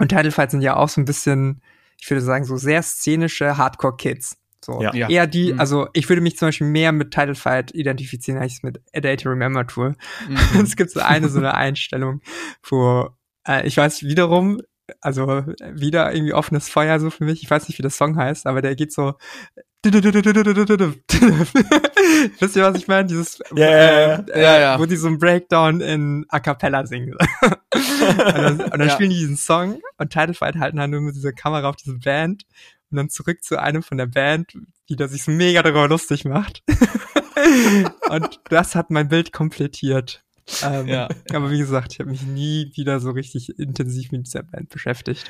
Und Title Fight sind ja auch so ein bisschen, ich würde sagen, so sehr szenische Hardcore-Kids. So, Ja. eher die, Mhm. also ich würde mich zum Beispiel mehr mit Title Fight identifizieren, als ich mit A Day to Remember tue. Mhm. es gibt so eine, so eine Einstellung, wo, äh, ich weiß wiederum, also wieder irgendwie offenes Feuer so für mich. Ich weiß nicht, wie der Song heißt, aber der geht so. Wisst ihr, was ich meine? Dieses, Ja, ja, ja. äh, Ja, ja. wo die so einen Breakdown in A Cappella singen. und dann, und dann Ja. spielen die diesen Song und Title Fight halten halt nur mit dieser Kamera auf diese Band und dann zurück zu einem von der Band, die da sich so mega darüber lustig macht. und das hat mein Bild komplettiert. Ähm, Ja. Aber wie gesagt, ich habe mich nie wieder so richtig intensiv mit dieser Band beschäftigt.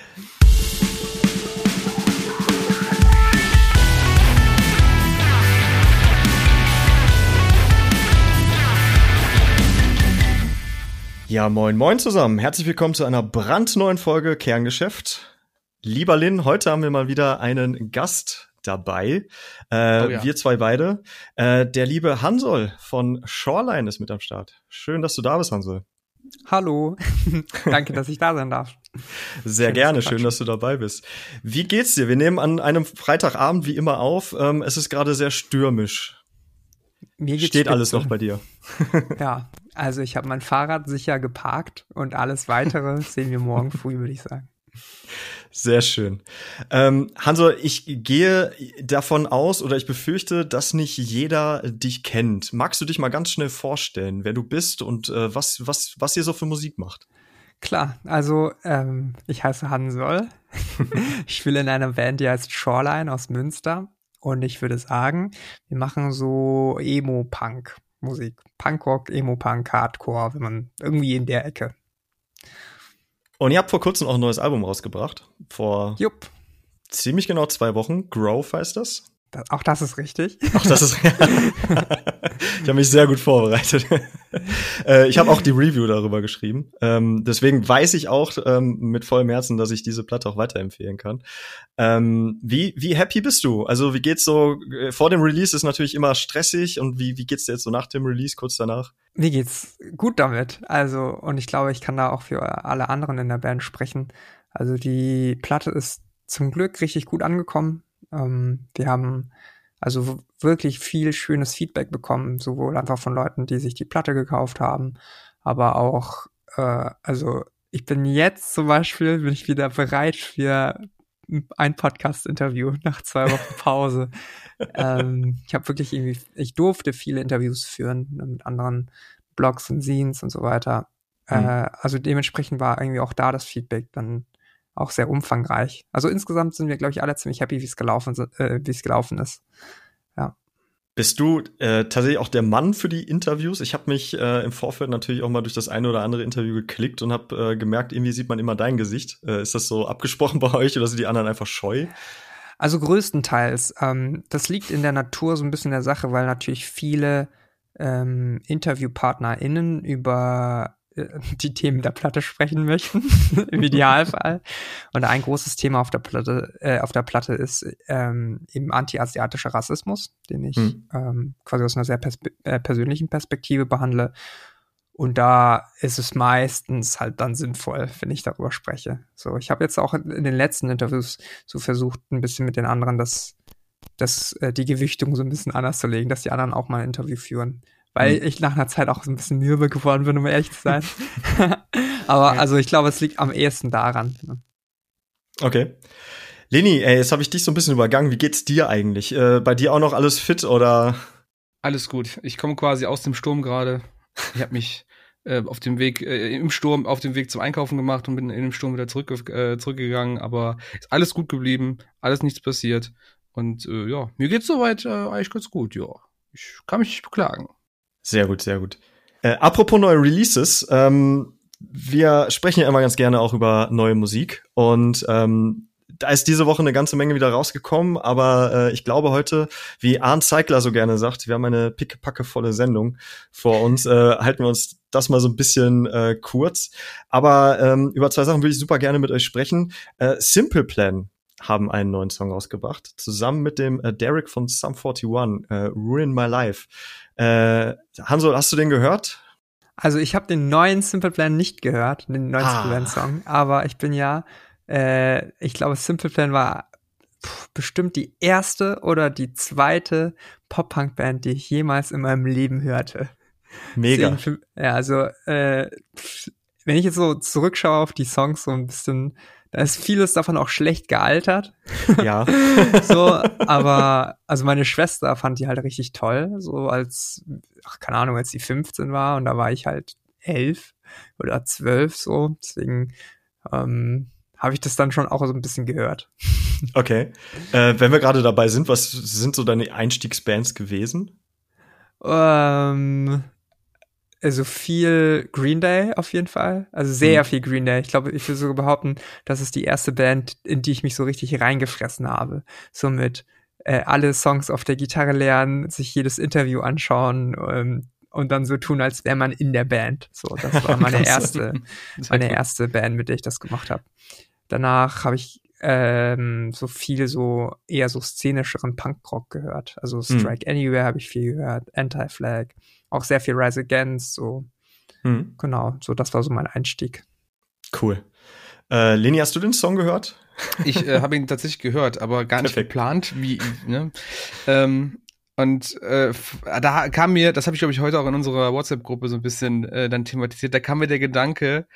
Ja, moin, moin zusammen. Herzlich willkommen zu einer brandneuen Folge Kerngeschäft. Lieber Lin, heute haben wir mal wieder einen Gast dabei. Äh, Oh ja. Wir zwei beide. Äh, der liebe Hansol von Shoreline ist mit am Start. Schön, dass du da bist, Hansol. Hallo. Danke, dass ich da sein darf. Sehr Schön, gerne, schön, dass du dabei bist. Wie geht's dir? Wir nehmen an einem Freitagabend wie immer auf. Ähm, es ist gerade sehr stürmisch. Mir geht's Steht alles noch bei dir. Ja, also ich habe mein Fahrrad sicher geparkt und alles weitere sehen wir morgen früh, würde ich sagen. Sehr schön. Ähm, Hanso, ich gehe davon aus oder ich befürchte, dass nicht jeder dich kennt. Magst du dich mal ganz schnell vorstellen, wer du bist und äh, was, was, was ihr so für Musik macht? Klar, also ähm, ich heiße Hansol. ich spiele in einer Band, die heißt Shoreline aus Münster. Und ich würde sagen, wir machen so Emo-Punk-Musik. Punkrock, Emo-Punk, Hardcore, wenn man irgendwie in der Ecke. Und ihr habt vor kurzem auch ein neues Album rausgebracht. Vor Jupp, ziemlich genau zwei Wochen. Growth heißt das. Auch das ist richtig. Ach, das ist. ich habe mich sehr gut vorbereitet. äh, ich habe auch die Review darüber geschrieben. Ähm, deswegen weiß ich auch ähm, mit vollem Herzen, dass ich diese Platte auch weiterempfehlen kann. Ähm, wie, wie happy bist du? Also, wie geht's so? äh, Vor dem Release ist natürlich immer stressig und wie, wie geht's dir jetzt so nach dem Release, kurz danach? Mir geht's gut damit. Also, und ich glaube, ich kann da auch für alle anderen in der Band sprechen. Also, die Platte ist zum Glück richtig gut angekommen. Ähm, wir haben also wirklich viel schönes Feedback bekommen, sowohl einfach von Leuten, die sich die Platte gekauft haben, aber auch, äh, also ich bin jetzt zum Beispiel, bin ich wieder bereit für ein Podcast-Interview nach zwei Wochen Pause. ähm, ich habe wirklich irgendwie, ich durfte viele Interviews führen mit anderen Blogs und Scenes und so weiter. Mhm. Äh, also dementsprechend war irgendwie auch da das Feedback dann auch sehr umfangreich. Also insgesamt sind wir, glaube ich, alle ziemlich happy, wie es gelaufen, äh, wie es gelaufen ist. Bist du äh, tatsächlich auch der Mann für die Interviews? Ich habe mich äh, im Vorfeld natürlich auch mal durch das eine oder andere Interview geklickt und habe äh, gemerkt, irgendwie sieht man immer dein Gesicht. Äh, ist das so abgesprochen bei euch oder sind die anderen einfach scheu? Also größtenteils. Ähm, das liegt in der Natur so ein bisschen der Sache, weil natürlich viele ähm, InterviewpartnerInnen über die Themen der Platte sprechen möchten, im Idealfall. Und ein großes Thema auf der Platte, äh, auf der Platte ist ähm, eben anti-asiatischer Rassismus, den ich Hm. ähm, quasi aus einer sehr perspe äh, persönlichen Perspektive behandle. Und da ist es meistens halt dann sinnvoll, wenn ich darüber spreche. So, ich habe jetzt auch in den letzten Interviews so versucht, ein bisschen mit den anderen das, das, äh, die Gewichtung so ein bisschen anders zu legen, dass die anderen auch mal ein Interview führen. Weil Mhm. ich nach einer Zeit auch so ein bisschen mürbe geworden bin, um ehrlich zu sein. Aber Ja. also ich glaube, es liegt am ehesten daran. ne? Okay. Leni, ey, jetzt habe ich dich so ein bisschen übergangen. Wie geht's dir eigentlich? Äh, bei dir auch noch alles fit oder? Alles gut. Ich komme quasi aus dem Sturm gerade. Ich habe mich äh, auf dem Weg äh, im Sturm auf dem Weg zum Einkaufen gemacht und bin in dem Sturm wieder zurück, äh, zurückgegangen. Aber ist alles gut geblieben, alles nichts passiert. Und äh, ja, mir geht's soweit äh, eigentlich ganz gut. Ja, ich kann mich nicht beklagen. Sehr gut, sehr gut. Äh, apropos neue Releases, ähm, wir sprechen ja immer ganz gerne auch über neue Musik und ähm, da ist diese Woche eine ganze Menge wieder rausgekommen, aber äh, ich glaube heute, wie Arndt Zeigler so gerne sagt, wir haben eine pickepackevolle Sendung vor uns, äh, halten wir uns das mal so ein bisschen äh, kurz. Aber ähm, über zwei Sachen würde ich super gerne mit euch sprechen. Äh, Simple Plan haben einen neuen Song rausgebracht, zusammen mit dem äh, Derek von Sum 41, äh, Ruin My Life. Äh, Hanso, hast du den gehört? Also ich habe den neuen Simple Plan nicht gehört, den neuen Ah. Simple Plan Song, aber ich bin ja äh, ich glaube, Simple Plan war pff, bestimmt die erste oder die zweite Pop-Punk-Band, die ich jemals in meinem Leben hörte. Mega. Deswegen, ja, also äh, wenn ich jetzt so zurückschaue auf die Songs so ein bisschen, da ist vieles davon auch schlecht gealtert. Ja. so, aber also meine Schwester fand die halt richtig toll, so als, ach, keine Ahnung, als sie 15 war und da war ich halt elf oder zwölf so. Deswegen ähm, habe ich das dann schon auch so ein bisschen gehört. Okay. Äh, wenn wir gerade dabei sind, was sind so deine Einstiegsbands gewesen? Ähm, also viel Green Day auf jeden Fall. Also sehr Mhm. viel Green Day. Ich glaube, ich würde sogar behaupten, das ist die erste Band, in die ich mich so richtig reingefressen habe. So mit äh, alle Songs auf der Gitarre lernen, sich jedes Interview anschauen ähm, und dann so tun, als wäre man in der Band. So, das war meine erste, meine erste Band, mit der ich das gemacht habe. Danach habe ich ähm, so viel so eher so szenischeren Punkrock gehört. Also Strike Anywhere habe ich viel gehört, Anti-Flag, auch sehr viel Rise Against, so Hm. genau, so das war so mein Einstieg. Cool. Äh, Leni, hast du den Song gehört? Ich äh, habe ihn tatsächlich gehört, aber gar nicht Perfekt. geplant, wie, ne? Ähm, und äh, f- da kam mir, das habe ich glaube ich heute auch in unserer WhatsApp-Gruppe so ein bisschen äh, dann thematisiert, da kam mir der Gedanke,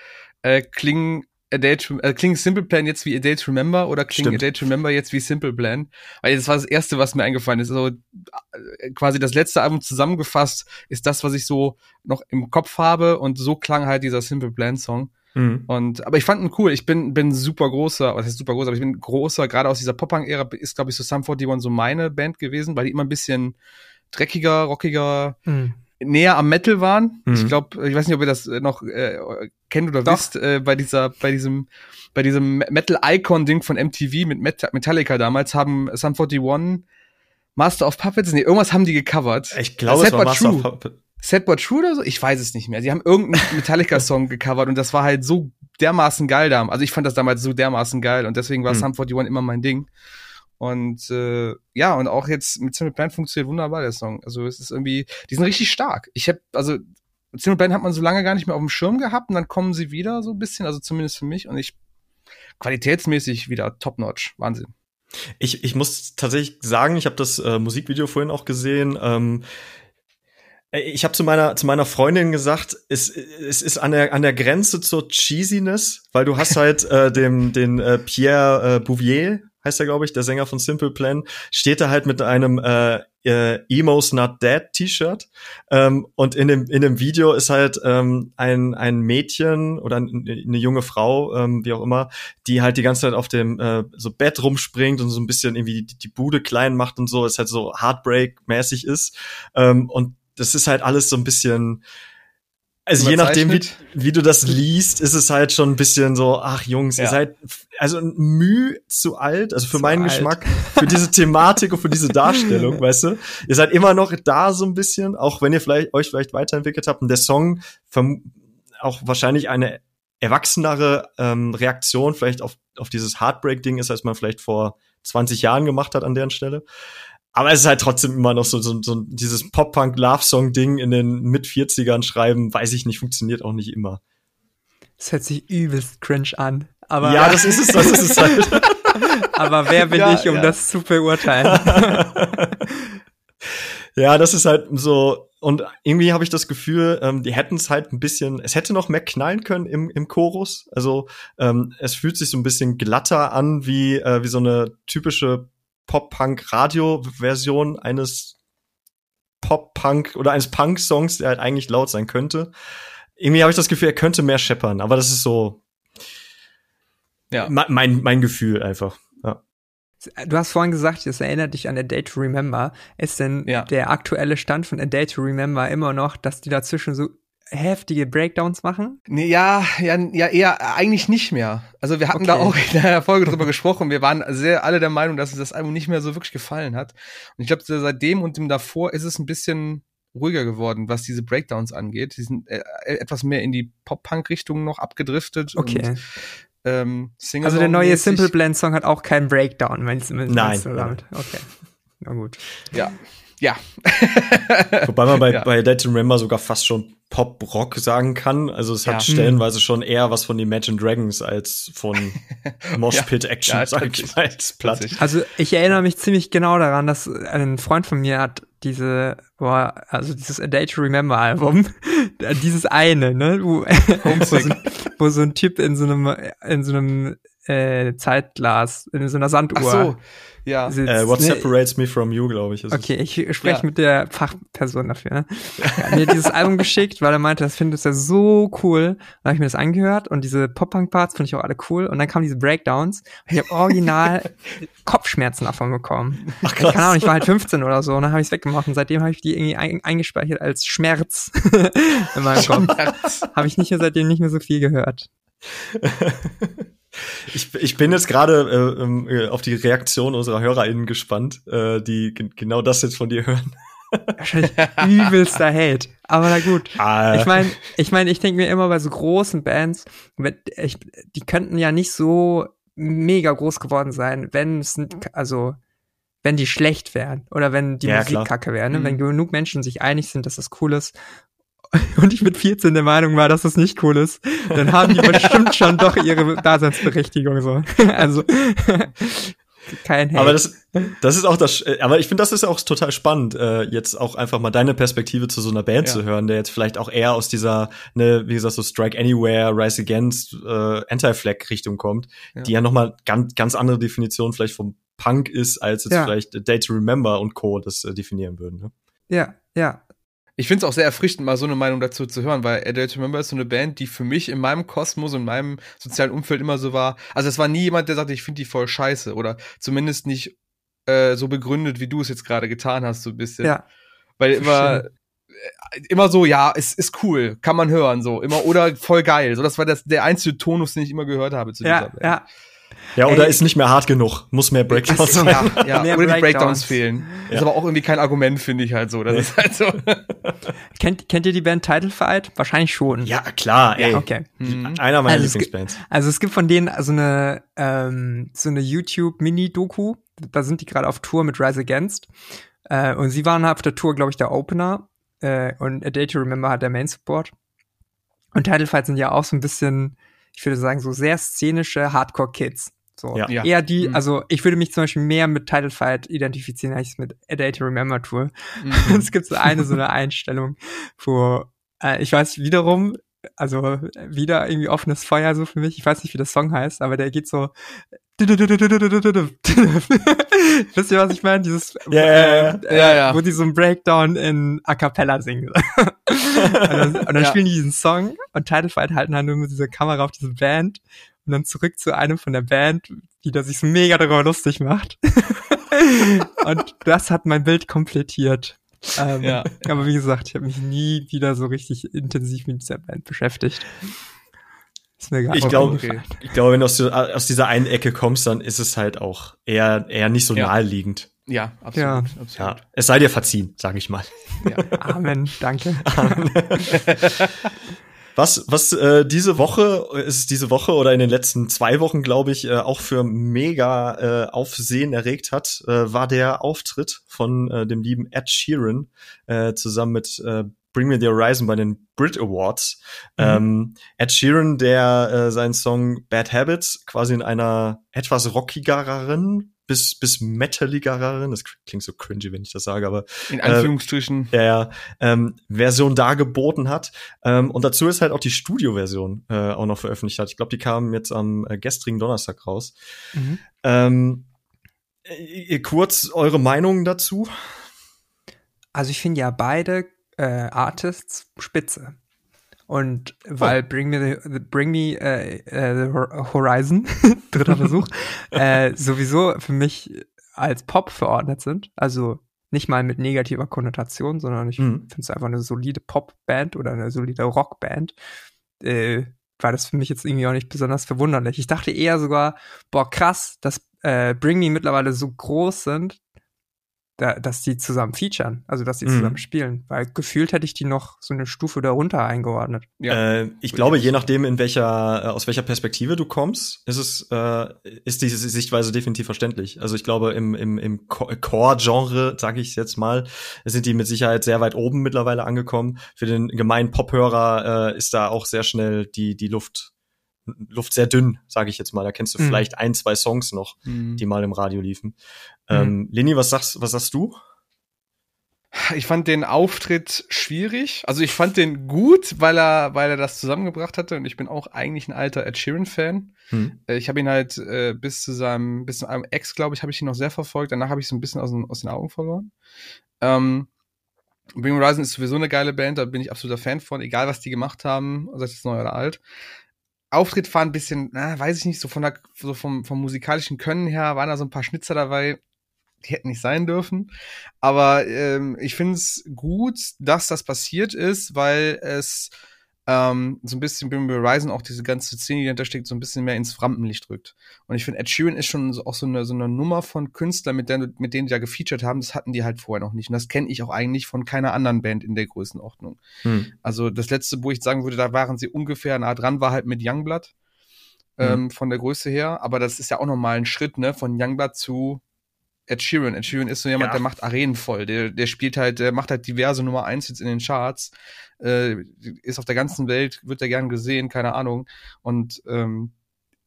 äh, klingen A Day to, äh, klingen Simple Plan jetzt wie A Day to Remember oder klingen Stimmt. A Day to Remember jetzt wie Simple Plan? Weil das war das erste, was mir eingefallen ist. So äh, quasi das letzte Album zusammengefasst ist das, was ich so noch im Kopf habe und so klang halt dieser Simple Plan Song. Mhm. Und aber ich fand ihn cool. Ich bin bin super großer, was heißt super großer, aber ich bin großer, gerade aus dieser Pop-Punk-Ära ist glaube ich so Sum 41 so meine Band gewesen, weil die immer ein bisschen dreckiger, rockiger, Hm. Näher am Metal waren. Mhm. Ich glaube, ich weiß nicht, ob ihr das äh, noch äh, kennt oder Doch. wisst, äh, bei dieser, bei diesem, bei diesem Metal-Icon-Ding von MTV mit Met Metallica damals haben Sum 41 Master of Puppets, nee, irgendwas haben die gecovert. Ich glaube, es war Master True. of Puppet. Sad but True oder so? Ich weiß es nicht mehr. Sie haben irgendeinen Metallica-Song gecovert und das war halt so dermaßen geil da. Also ich fand das damals so dermaßen geil und deswegen war Hm. Sum 41 immer mein Ding. Und äh, ja, und auch jetzt mit Simple Plan funktioniert wunderbar der Song. Also es ist irgendwie, die sind richtig stark. Ich habe, also Simple Plan hat man so lange gar nicht mehr auf dem Schirm gehabt und dann kommen sie wieder so ein bisschen, also zumindest für mich und ich qualitätsmäßig wieder top-notch. Wahnsinn. Ich, ich muss tatsächlich sagen, ich habe das äh, Musikvideo vorhin auch gesehen. Ähm, äh, ich habe zu meiner zu meiner Freundin gesagt, es, es ist an der an der Grenze zur Cheesiness, weil du hast halt äh, dem den äh, Pierre äh, Bouvier heißt er glaube ich, der Sänger von Simple Plan, steht da halt mit einem äh, äh, Emos Not Dead T-Shirt ähm, und in dem in dem Video ist halt ähm, ein ein Mädchen oder ein- eine junge Frau, ähm, wie auch immer, die halt die ganze Zeit auf dem äh, so Bett rumspringt und so ein bisschen irgendwie die, die Bude klein macht und so, es halt so Heartbreak-mäßig ist. Ähm, und das ist halt alles so ein bisschen, also je nachdem, wie, wie du das liest, ist es halt schon ein bisschen so, ach Jungs, ihr Ja. seid also Mühe zu alt, also für Zu meinen alt. Geschmack, für diese Thematik und für diese Darstellung, weißt du? Ihr seid immer noch da so ein bisschen, auch wenn ihr vielleicht euch vielleicht weiterentwickelt habt und der Song auch wahrscheinlich eine erwachsenere ähm, Reaktion vielleicht auf, auf dieses Heartbreak-Ding ist, als man vielleicht vor 20 Jahren gemacht hat an deren Stelle. Aber es ist halt trotzdem immer noch so, so, so dieses Pop-Punk-Love-Song-Ding in den Mit-40ern schreiben, weiß ich nicht, funktioniert auch nicht immer. Das hört sich übelst cringe an. Aber, ja, das ist es, das ist es halt. aber wer bin Ja, ich, um ja. das zu beurteilen? ja, das ist halt so. Und irgendwie habe ich das Gefühl, ähm, die hätten es halt ein bisschen, es hätte noch mehr knallen können im, im Chorus. Also ähm, es fühlt sich so ein bisschen glatter an, wie, äh, wie so eine typische Pop-Punk-Radio-Version eines Pop-Punk oder eines Punk-Songs, der halt eigentlich laut sein könnte. Irgendwie habe ich das Gefühl, er könnte mehr scheppern, aber das ist so Ja. me- mein, mein Gefühl einfach. Ja. Du hast vorhin gesagt, es erinnert dich an A Day to Remember. Ist denn Ja. der aktuelle Stand von A Day to Remember immer noch, dass die dazwischen so heftige Breakdowns machen? Nee, ja, ja, ja, eher eigentlich nicht mehr. Also wir hatten da Okay. auch in der Folge drüber gesprochen. Wir waren sehr alle der Meinung, dass uns das Album nicht mehr so wirklich gefallen hat. Und ich glaube, seitdem und dem davor ist es ein bisschen ruhiger geworden, was diese Breakdowns angeht. Die sind äh, etwas mehr in die Pop-Punk-Richtung noch abgedriftet. Okay. Und, ähm, Also der neue Simple Blend Song hat auch keinen Breakdown, wenn es Nein. damit. Okay. Na gut. Ja. Ja. Wobei man bei, Ja. bei Dead to Remember sogar fast schon Pop-Rock sagen kann. Also es hat Ja. stellenweise schon eher was von Imagine Dragons als von Mosh Pit Action, Ja, sag ich mal, als platt. Also ich erinnere mich ziemlich genau daran, dass ein Freund von mir hat diese, boah, also dieses A Day to Remember Album, dieses eine, ne, wo, wo, so, ein- wo so ein Typ in so einem, in so einem äh, Zeitglas, in so einer Sanduhr Ach so, ja. sitzt. Äh, What ne? separates me from you, glaube ich. Okay, ich spreche Ja. mit der Fachperson dafür. Ne? Er hat mir dieses Album geschickt, weil er meinte, das findet er so cool. Dann habe ich mir das angehört und diese Pop-Punk-Parts finde ich auch alle cool. Und dann kamen diese Breakdowns und ich habe original Kopfschmerzen davon bekommen. Ach, Keine Ahnung, ich war halt 15 oder so und dann habe ich es weggemacht und seitdem habe ich die irgendwie ein, eingespeichert als Schmerz in meinem Kopf. Habe ich nicht mehr seitdem nicht mehr so viel gehört. Ich, ich bin jetzt gerade äh, ähm, äh, auf die Reaktion unserer HörerInnen gespannt, äh, die gen- genau das jetzt von dir hören. Wahrscheinlich übelster Hate. Aber na gut. Ah, Ich meine, ich meine, ich denke mir immer bei so großen Bands, ich, die könnten ja nicht so mega groß geworden sein, wenn es, also, wenn die schlecht wären oder wenn die Ja, Musik klar. kacke wäre, ne? Mhm. wenn genug Menschen sich einig sind, dass das cool ist und ich mit 14 der Meinung war, dass das nicht cool ist, dann haben die bestimmt schon doch ihre Daseinsberechtigung so. Also kein Hate. aber das, das ist auch das, äh, aber ich finde, das ist auch total spannend, äh, jetzt auch einfach mal deine Perspektive zu so einer Band Ja. zu hören, der jetzt vielleicht auch eher aus dieser, ne, wie gesagt, so Strike Anywhere, Rise Against, äh, Anti-Flag-Richtung kommt, Ja. die ja nochmal ganz, ganz andere Definition vielleicht vom Punk ist, als jetzt Ja. vielleicht Day to Remember und Co. das äh, definieren würden. Ne? ja, ja. Ich finde es auch sehr erfrischend, mal so eine Meinung dazu zu hören, weil Adult Remember ist so eine Band, die für mich in meinem Kosmos und in meinem sozialen Umfeld immer so war. Also es war nie jemand, der sagte, ich finde die voll scheiße oder zumindest nicht äh, so begründet, wie du es jetzt gerade getan hast, so ein bisschen. Ja. Weil immer, äh, immer so, ja, es ist cool, kann man hören, so immer oder voll geil. So, das war das der einzige Tonus, den ich immer gehört habe zu dieser Ja, Band. ja. Ja, oder Ey. ist nicht mehr hart genug, muss mehr Breakdowns so. sein. Ja, ja. Mehr oder die Breakdowns. Breakdowns fehlen. Ja. Ist aber auch irgendwie kein Argument, finde ich halt so. Das Nee. ist halt so. Kennt, kennt ihr die Band Title Fight? Wahrscheinlich schon. Ja, klar, ey. Okay. Mhm. Einer meiner Also Lieblingsbands. Also es gibt von denen so eine ähm, so eine YouTube Mini Doku. Da sind die gerade auf Tour mit Rise Against äh, und sie waren auf der Tour, glaube ich, der Opener äh, und A Day to Remember hat der Main Support. Und Title Fight sind ja auch so ein bisschen, ich würde sagen, so sehr szenische Hardcore Kids. So Ja. Ja. eher die, Mhm. also ich würde mich zum Beispiel mehr mit Title Fight identifizieren als mit A Day to Remember Tour. Mhm. es gibt so eine so eine Einstellung, wo äh, ich weiß wiederum, also wieder irgendwie offenes Feuer so für mich. Ich weiß nicht, wie der Song heißt, aber der geht so. Wisst ihr, was ich meine? Dieses, ja. äh, Ja, ja. wo die so einen Breakdown in A Cappella singen. und dann, und dann Ja. spielen die diesen Song und Title Fight halten halt nur mit dieser Kamera auf diese Band und dann zurück zu einem von der Band, die da sich so mega darüber lustig macht. und das hat mein Bild komplettiert. Ähm, Ja. Aber wie gesagt, ich habe mich nie wieder so richtig intensiv mit dieser Band beschäftigt. Ist mir gar Ich nicht glaube, eingefallen. ich glaube, wenn du aus, aus dieser einen Ecke kommst, dann ist es halt auch eher, eher nicht so Ja. naheliegend. Ja, absolut. Ja. absolut. Ja, es sei dir verziehen, sage ich mal. Ja. Amen, danke. Was, was äh, diese Woche, ist es diese Woche oder in den letzten zwei Wochen, glaube ich, äh, auch für mega äh, Aufsehen erregt hat, äh, war der Auftritt von äh, dem lieben Ed Sheeran äh, zusammen mit äh, Bring Me the Horizon bei den Brit Awards. Mhm. Ähm, Ed Sheeran, der äh, seinen Song Bad Habits quasi in einer etwas rockigeren bis, bis metaligeren, das klingt so cringy, wenn ich das sage, aber In Anführungsstrichen. der ja, ähm, Version dargeboten hat. Ähm, und dazu ist halt auch die Studioversion äh, auch noch veröffentlicht hat. Ich glaube, die kam jetzt am äh, gestrigen Donnerstag raus. Mhm. Ähm, äh, kurz eure Meinung dazu? Also ich finde ja beide äh, Artists spitze. Und weil Bring Me the, Bring Me äh, äh, the Hor- Horizon, dritter Versuch, äh, sowieso für mich als Pop verordnet sind. Also nicht mal mit negativer Konnotation, sondern ich Mhm. finde es einfach eine solide Popband oder eine solide Rockband. Äh, war das für mich jetzt irgendwie auch nicht besonders verwunderlich. Ich dachte eher sogar, boah, krass, dass äh, Bring Me mittlerweile so groß sind, da, dass die zusammen featuren, also dass die Mhm. zusammen spielen. Weil gefühlt hätte ich die noch so eine Stufe darunter eingeordnet. Ja. Äh, ich glaube, je nachdem, in welcher, äh, aus welcher Perspektive du kommst, ist es, äh, ist diese Sichtweise definitiv verständlich. Also ich glaube, im, im, im Co- Core-Genre, sage ich jetzt mal, sind die mit Sicherheit sehr weit oben mittlerweile angekommen. Für den gemeinen Pophörer äh, ist da auch sehr schnell die, die Luft, Luft sehr dünn, sage ich jetzt mal. Da kennst du Mhm. vielleicht ein, zwei Songs noch, Mhm. die mal im Radio liefen. Ähm, Leni, was sagst, was sagst du? Ich fand den Auftritt schwierig. Also ich fand den gut, weil er, weil er das zusammengebracht hatte. Und ich bin auch eigentlich ein alter Ed Sheeran-Fan. Hm. Äh, Ich habe ihn halt äh, bis zu seinem, bis zu einem Ex, glaube ich, habe ich ihn noch sehr verfolgt. Danach habe ich so ein bisschen aus den, aus den Augen verloren. Ähm, Bring Horizon ist sowieso eine geile Band, da bin ich absoluter Fan von, egal was die gemacht haben, sei es neu oder alt. Auftritt war ein bisschen, na, weiß ich nicht, so von der, so vom, vom musikalischen Können her waren da so ein paar Schnitzer dabei, die hätten nicht sein dürfen. Aber ähm, ich finde es gut, dass das passiert ist, weil es ähm, so ein bisschen Bring Me Horizon auch diese ganze Szene, die dahinter steckt, so ein bisschen mehr ins Rampenlicht rückt. Und ich finde, Ed Sheeran ist schon so, auch so eine, so eine Nummer von Künstlern, mit, der, mit denen die da gefeatured haben, das hatten die halt vorher noch nicht. Und das kenne ich auch eigentlich von keiner anderen Band in der Größenordnung. Hm. Also das letzte, wo ich sagen würde, da waren sie ungefähr nah dran, war halt mit Youngblood. Ähm, von der Größe her. Aber das ist ja auch nochmal ein Schritt, ne, von Youngblood zu Ed Sheeran. Ed Sheeran ist so jemand, Ja. der macht Arenen voll. Der, der spielt halt, der macht halt diverse Nummer eins jetzt in den Charts. Äh, ist auf der ganzen Welt, wird er gern gesehen, keine Ahnung. Und ähm,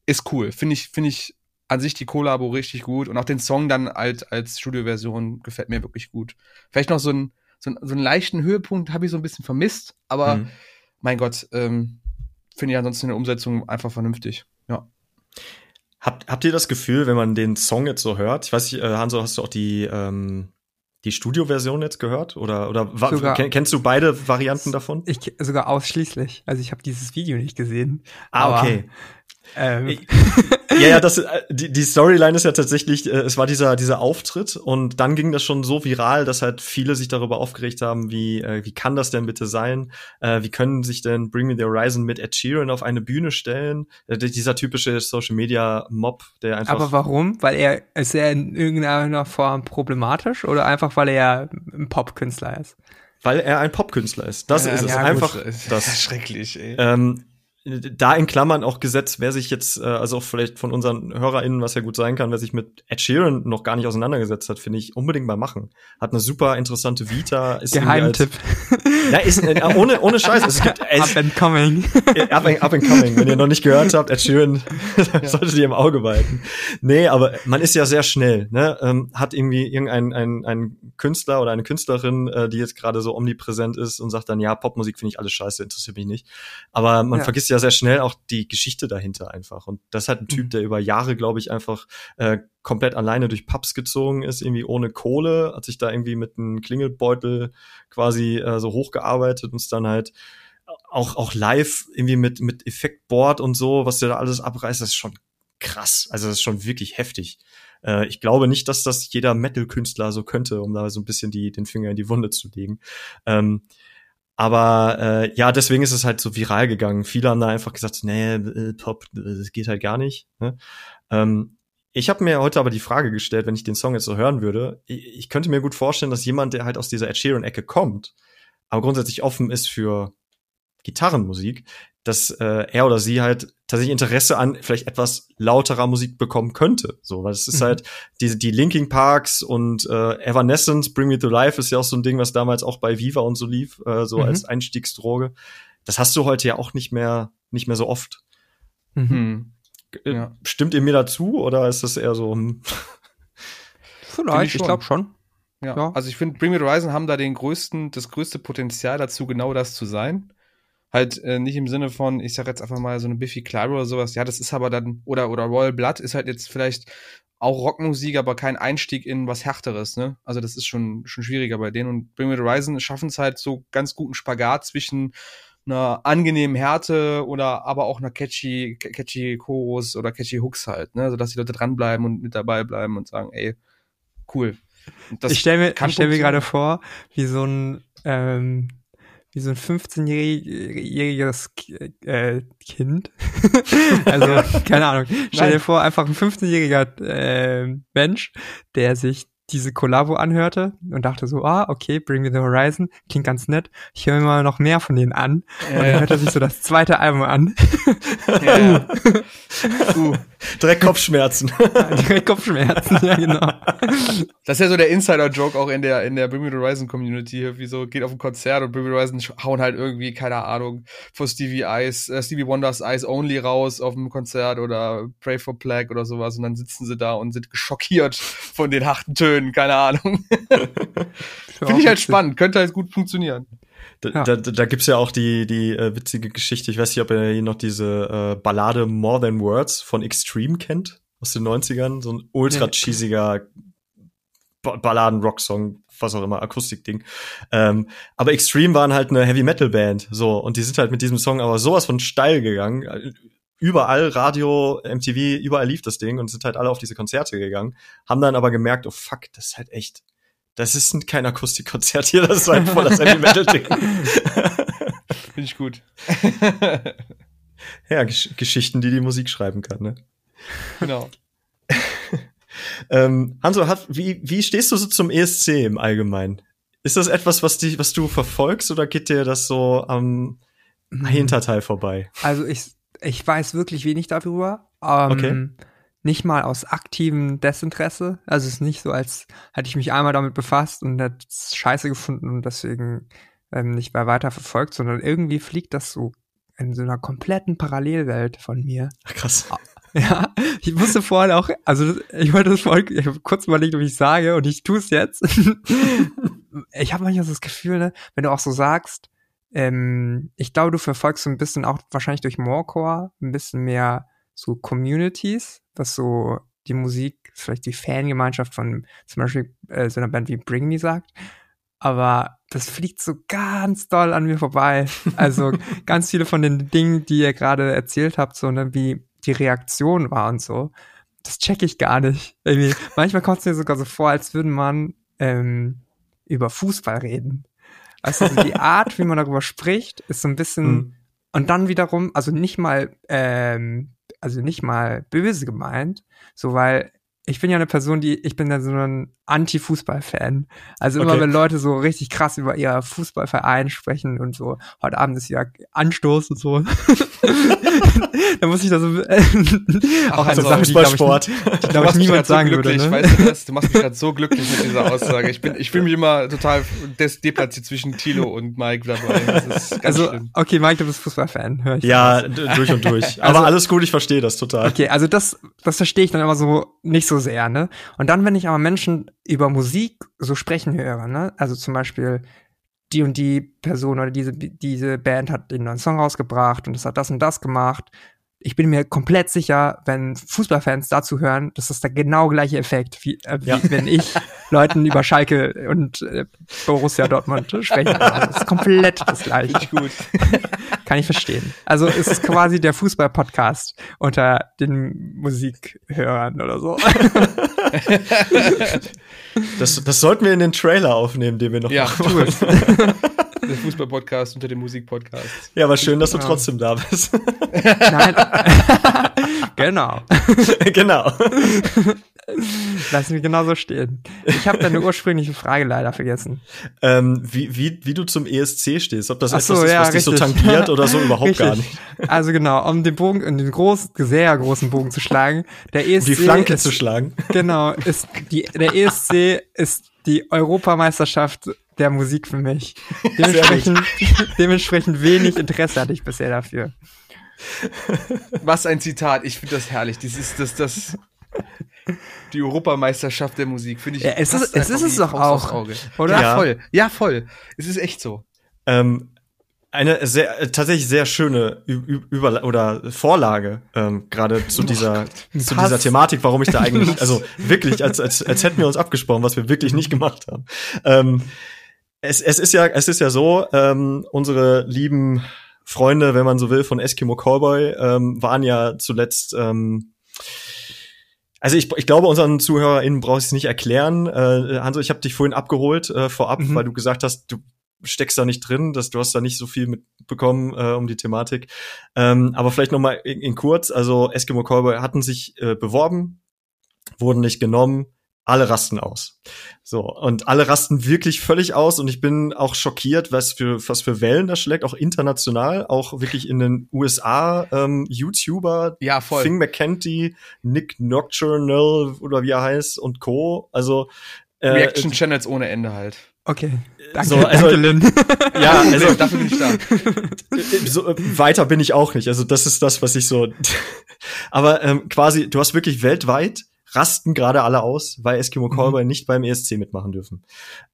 ist cool. Finde ich, finde ich an sich die Kollabo richtig gut. Und auch den Song dann halt als Studioversion gefällt mir wirklich gut. Vielleicht noch so ein so, einen- so einen leichten Höhepunkt habe ich so ein bisschen vermisst, aber Hm. mein Gott, ähm, finde ich ansonsten in der Umsetzung einfach vernünftig. Ja. Habt, habt ihr das Gefühl, wenn man den Song jetzt so hört? Ich weiß nicht, äh, Hanso, hast du auch die, ähm, die Studioversion jetzt gehört? Oder, oder Sogar- ken, kennst du beide Varianten davon? Ich sogar ausschließlich. Also ich habe dieses Video nicht gesehen. Ah, okay. Ähm, Ja, ja, das, äh, die, die Storyline ist ja tatsächlich, äh, es war dieser, dieser Auftritt und dann ging das schon so viral, dass halt viele sich darüber aufgeregt haben, wie, äh, wie kann das denn bitte sein? Äh, wie können sich denn Bring Me the Horizon mit Ed Sheeran auf eine Bühne stellen? Äh, dieser typische Social Media Mob, der einfach. aber warum? Weil er ist er in irgendeiner Form problematisch oder einfach weil er ein Popkünstler ist? weil er ein Popkünstler ist. Das ist es. ja, einfach gut, ist das. schrecklich, ey. Ähm, da in Klammern auch gesetzt, wer sich jetzt, äh, also auch vielleicht von unseren HörerInnen, was ja gut sein kann, wer sich mit Ed Sheeran noch gar nicht auseinandergesetzt hat, finde ich unbedingt mal machen. Hat eine super interessante Vita. Ist Geheimtipp. Als, ja, ist, äh, ohne, ohne Scheiß. Es gibt, es, Up and coming. up, and, up and coming. Wenn ihr noch nicht gehört habt, Ed Sheeran, solltet ihr im Auge behalten. Nee, aber man ist ja sehr schnell, ne? Ähm, hat irgendwie irgendein ein, ein Künstler oder eine Künstlerin, äh, die jetzt gerade so omnipräsent ist und sagt dann, ja, Popmusik finde ich alles scheiße, interessiert mich nicht. Aber man Ja. vergisst ja sehr schnell auch die Geschichte dahinter einfach. Und das hat ein Typ, Mhm. der über Jahre, glaube ich, einfach äh, komplett alleine durch Pubs gezogen ist, irgendwie ohne Kohle, hat sich da irgendwie mit einem Klingelbeutel quasi äh, so hochgearbeitet und es dann halt auch, auch live irgendwie mit, mit Effektboard und so, was der da alles abreißt, das ist schon krass. Also das ist schon wirklich heftig. Äh, ich glaube nicht, dass das jeder Metal-Künstler so könnte, um da so ein bisschen die, den Finger in die Wunde zu legen. Ähm, aber äh, ja, deswegen ist es halt so viral gegangen. Viele haben da einfach gesagt, nee, äh, Pop, das geht halt gar nicht. Ne? Ähm, ich habe mir heute aber die Frage gestellt, wenn ich den Song jetzt so hören würde, ich, ich könnte mir gut vorstellen, dass jemand, der halt aus dieser Ed Sheeran-Ecke kommt, aber grundsätzlich offen ist für Gitarrenmusik, dass äh, er oder sie halt tatsächlich Interesse an vielleicht etwas lauterer Musik bekommen könnte. So, weil es ist Mhm. halt die, die Linking Parks und äh, Evanescence, Bring Me to Life ist ja auch so ein Ding, was damals auch bei Viva und so lief, äh, so Mhm. als Einstiegsdroge. Das hast du heute ja auch nicht mehr, nicht mehr so oft. Mhm. Hm. Äh, Ja. Stimmt ihr mir dazu oder ist das eher so? Hm? Vielleicht, ich schon. glaube schon. Ja. Ja. Also ich finde, Bring Me Horizon haben da den größten, das größte Potenzial dazu, genau das zu sein. Halt äh, nicht im Sinne von, ich sag jetzt einfach mal so eine Biffy Clyro oder sowas, ja, das ist aber dann, oder, oder Royal Blood ist halt jetzt vielleicht auch Rockmusik, aber kein Einstieg in was Härteres, ne? Also das ist schon, schon schwieriger bei denen. Und Bring Me the Horizon schaffen es halt so ganz guten Spagat zwischen einer angenehmen Härte oder aber auch einer catchy, catchy Chorus oder catchy Hooks halt, ne? Sodass die Leute dranbleiben und mit dabei bleiben und sagen, ey, cool. Ich stelle mir, ich stell mir gerade vor, wie so ein, ähm, wie so ein 15-jähriges äh, Kind. also, keine Ahnung. Stell dir vor, einfach ein 15-jähriger äh, Mensch, der sich diese Kollabo anhörte und dachte so, ah, okay, Bring Me the Horizon, klingt ganz nett. Ich höre mir mal noch mehr von denen an. Ja, und dann ja. hört er sich so das zweite Album an. Ja, ja. uh, Direkt Kopfschmerzen. Direkt Kopfschmerzen, ja genau. das ist ja so der Insider-Joke auch in der, in der Bring Me the Horizon Community. Irgendwie so, geht auf ein Konzert und Bring Me the Horizon hauen halt irgendwie, keine Ahnung, vor Stevie Eyes, äh, Stevie Wonders Eyes Only raus auf dem Konzert oder Pray for Plague oder sowas und dann sitzen sie da und sind geschockiert von den harten Tönen, keine Ahnung. Finde ich halt spannend, könnte halt gut funktionieren. Da, da, da gibt's ja auch die, die äh, witzige Geschichte, ich weiß nicht, ob ihr hier noch diese äh, Ballade More Than Words von Extreme kennt, aus den 90ern, so ein ultra cheesiger ba Balladen-Rock-Song, was auch immer, Akustikding. Ähm, aber Extreme waren halt eine Heavy-Metal-Band, so, und die sind halt mit diesem Song aber sowas von steil gegangen. Überall, Radio, MTV, überall lief das Ding und sind halt alle auf diese Konzerte gegangen, haben dann aber gemerkt, oh fuck, das ist halt echt, das ist ein- kein Akustikkonzert hier, das ist halt voll das Heavy-Metal-Ding. Finde ich gut. Ja, Gesch Geschichten, die die Musik schreiben kann. Ne? genau. Ähm, Hanso, hat, wie, wie stehst du so zum ESC im Allgemeinen? Ist das etwas, was, dich, was du verfolgst oder geht dir das so am Hinterteil vorbei? Also ich, ich weiß wirklich wenig darüber. Ähm, Okay. Nicht mal aus aktivem Desinteresse. Also es ist nicht so, als hätte ich mich einmal damit befasst und hätte es scheiße gefunden und deswegen ähm, nicht mehr weiter verfolgt, sondern irgendwie fliegt das so in so einer kompletten Parallelwelt von mir. Ach, krass. Ja, ich wusste vorhin auch, also ich wollte das vorhin, ich habe kurz überlegt, ob ich sage und ich tue es jetzt. ich habe manchmal so das Gefühl, ne, wenn du auch so sagst, ähm, ich glaube, du verfolgst so ein bisschen auch wahrscheinlich durch Morecore ein bisschen mehr so Communities, was so die Musik, vielleicht die Fangemeinschaft von zum Beispiel äh, so einer Band wie Bring Me sagt. Aber das fliegt so ganz doll an mir vorbei. Also ganz viele von den Dingen, die ihr gerade erzählt habt, so ne, wie die Reaktion war und so, das check ich gar nicht. Irgendwie, manchmal kommt es mir sogar so vor, als würde man ähm, über Fußball reden. Also so die Art, wie man darüber spricht, ist so ein bisschen Hm. und dann wiederum, also nicht mal, ähm, also nicht mal böse gemeint, so weil ich bin ja eine Person, die, ich bin ja so ein Anti-Fußball-Fan. Also immer Okay. wenn Leute so richtig krass über ihr Fußballverein sprechen und so, heute Abend ist ja Anstoß und so. da muss ich da so, äh, auch eine also Sache, die, glaube ich, Fußballsport. die, Du glaub ich, machst mich niemand so sagen glücklich, würde. Ne? weißt du das? Du machst mich gerade so glücklich mit dieser Aussage. Ich bin, ich fühle mich immer total des deplatziert zwischen Tilo und Mike dabei. Das ist ganz Also, schlimm. okay, Mike, du bist Fußballfan, höre ich. ja, durch und durch. Aber Also- alles gut, ich verstehe das total. Okay, also das, das verstehe ich dann immer so nicht so sehr, ne? Und dann, wenn ich aber Menschen über Musik so sprechen höre, ne? Also zum Beispiel die und die Person oder diese, diese Band hat den neuen Song rausgebracht und es hat das und das gemacht. Ich bin mir komplett sicher, wenn Fußballfans dazu hören, dass das der genau gleiche Effekt, wie, äh, wie Ja. wenn ich Leuten über Schalke und äh, Borussia Dortmund sprechen würde. Das ist komplett das gleiche. Richtig gut. Kann ich verstehen. Also es ist quasi der Fußball-Podcast unter den Musikhörern oder so. Das, das sollten wir in den Trailer aufnehmen, den wir noch Ja, machen. Der Fußball-Podcast unter dem Musik-Podcast. Ja, aber schön, dass du trotzdem da bist. Nein. genau. genau. Lass mich genau so stehen. Ich habe deine ursprüngliche Frage leider vergessen. Ähm, wie, wie, wie du zum ESC stehst, ob das Ach etwas so, ist, ja, was dich so richtig. tangiert oder so überhaupt Richtig. gar nicht. Also genau, um den Bogen, um den großen, sehr großen Bogen zu schlagen. Der Um ESC die Flanke ist, zu schlagen. Genau, ist die, der ESC ist die Europameisterschaft der Musik für mich. Dementsprechend, dementsprechend wenig Interesse hatte ich bisher dafür. Was ein Zitat. Ich finde das herrlich. Das ist das, das, die Europameisterschaft der Musik. Finde ich. Ja, es ist- es ist es doch auch, Auge. oder? Ja, Ja. voll. Ja, voll. Es ist echt so. Ähm, eine sehr, äh, tatsächlich sehr schöne Über oder Vorlage, ähm, gerade zu dieser, zu Pass. dieser Thematik, warum ich da eigentlich, also wirklich, als, als, als hätten wir uns abgesprochen, was wir wirklich nicht gemacht haben. Ähm, es, es ist ja, es ist ja so, ähm, unsere lieben Freunde, wenn man so will, von Eskimo Callboy, ähm, waren ja zuletzt, ähm, also ich, ich glaube, unseren ZuhörerInnen brauche ich es nicht erklären. Äh, Hanso, ich habe dich vorhin abgeholt äh, vorab, Mhm. weil du gesagt hast, du steckst da nicht drin, dass du hast da nicht so viel mitbekommen äh, um die Thematik. Ähm, aber vielleicht noch mal in, in kurz. Also Eskimo Callboy hatten sich äh, beworben, wurden nicht genommen, alle rasten aus. So, und alle rasten wirklich völlig aus und ich bin auch schockiert, was für, was für Wellen das schlägt, auch international, auch wirklich in den USA, ähm, YouTuber, ja, voll. Fing McKenty, Nick Nocturnal oder wie er heißt und Co. Also, äh, Reaction Channels ohne Ende halt. Okay. Danke, so, also, danke Lynn. Ja, also dafür bin ich da. So, weiter bin ich auch nicht. Also das ist das, was ich so. Aber ähm, quasi, du hast wirklich weltweit rasten gerade alle aus, weil Eskimo Callboy mhm. nicht beim ESC mitmachen dürfen.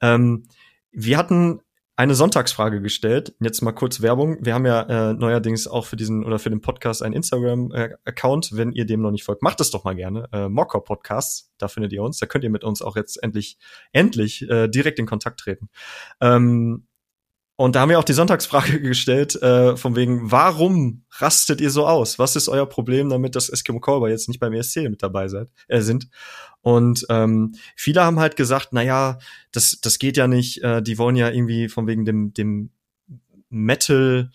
Ähm, wir hatten eine Sonntagsfrage gestellt. Jetzt mal kurz Werbung. Wir haben ja äh, neuerdings auch für diesen oder für den Podcast einen Instagram-Account. Wenn ihr dem noch nicht folgt, macht es doch mal gerne. Äh, Mocker Podcasts, da findet ihr uns. Da könnt ihr mit uns auch jetzt endlich, endlich äh, direkt in Kontakt treten. Ähm, und da haben wir auch die Sonntagsfrage gestellt, äh, von wegen, warum rastet ihr so aus? Was ist euer Problem damit, dass Eskimo Callboy jetzt nicht beim ESC mit dabei seid, äh, sind? Und ähm, viele haben halt gesagt, na ja, das, das geht ja nicht, äh, die wollen ja irgendwie von wegen dem, dem Metal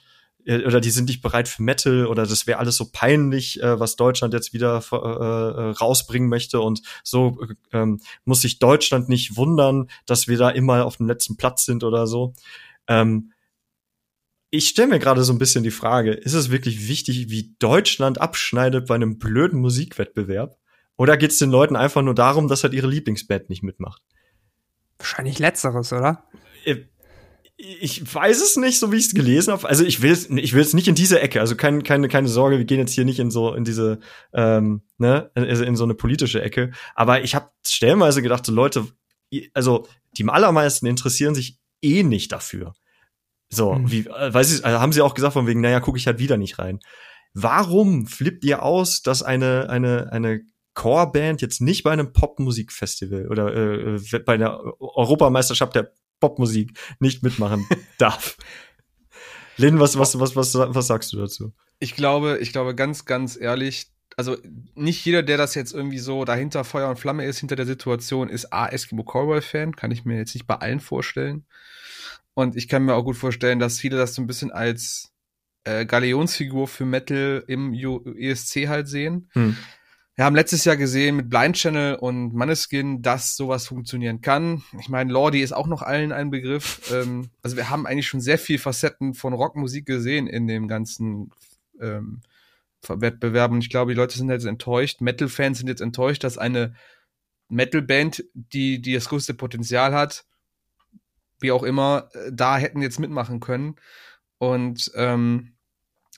äh, oder die sind nicht bereit für Metal oder das wäre alles so peinlich, äh, was Deutschland jetzt wieder äh, äh, rausbringen möchte und so äh, ähm, muss sich Deutschland nicht wundern, dass wir da immer auf dem letzten Platz sind oder so. Ähm, ich stelle mir gerade so ein bisschen die Frage, ist es wirklich wichtig, wie Deutschland abschneidet bei einem blöden Musikwettbewerb? Oder geht es den Leuten einfach nur darum, dass halt ihre Lieblingsband nicht mitmacht? Wahrscheinlich letzteres, oder? Äh, ich weiß es nicht, so wie ich es gelesen habe. Also ich will es, ich will es nicht in diese Ecke. Also kein, keine, keine Sorge, wir gehen jetzt hier nicht in so in diese, ähm, ne, also in so eine politische Ecke. Aber ich habe stellenweise gedacht, so Leute, also die allermeisten interessieren sich eh nicht dafür. So, mhm. wie, äh, weiß ich, also haben sie auch gesagt von wegen, naja, gucke ich halt wieder nicht rein. Warum flippt ihr aus, dass eine, eine, eine Core-Band jetzt nicht bei einem Popmusikfestival oder äh, äh bei einer Europameisterschaft der Popmusik nicht mitmachen darf? Lynn, was, was, was, was, was sagst du dazu? Ich glaube, ich glaube ganz, ganz ehrlich, also nicht jeder, der das jetzt irgendwie so dahinter Feuer und Flamme ist, hinter der Situation, ist A, Eskimo Callboy-Fan, kann ich mir jetzt nicht bei allen vorstellen. Und ich kann mir auch gut vorstellen, dass viele das so ein bisschen als äh, Galeonsfigur für Metal im ESC halt sehen. Hm. Wir haben letztes Jahr gesehen mit Blind Channel und Manneskin, dass sowas funktionieren kann. Ich meine, Lordi ist auch noch allen ein Begriff. ähm, also wir haben eigentlich schon sehr viel Facetten von Rockmusik gesehen in dem ganzen ähm, Wettbewerb. Und ich glaube, die Leute sind jetzt enttäuscht. Metal-Fans sind jetzt enttäuscht, dass eine Metal-Band, die, die das größte Potenzial hat, wie auch immer, äh, da hätten jetzt mitmachen können und ähm,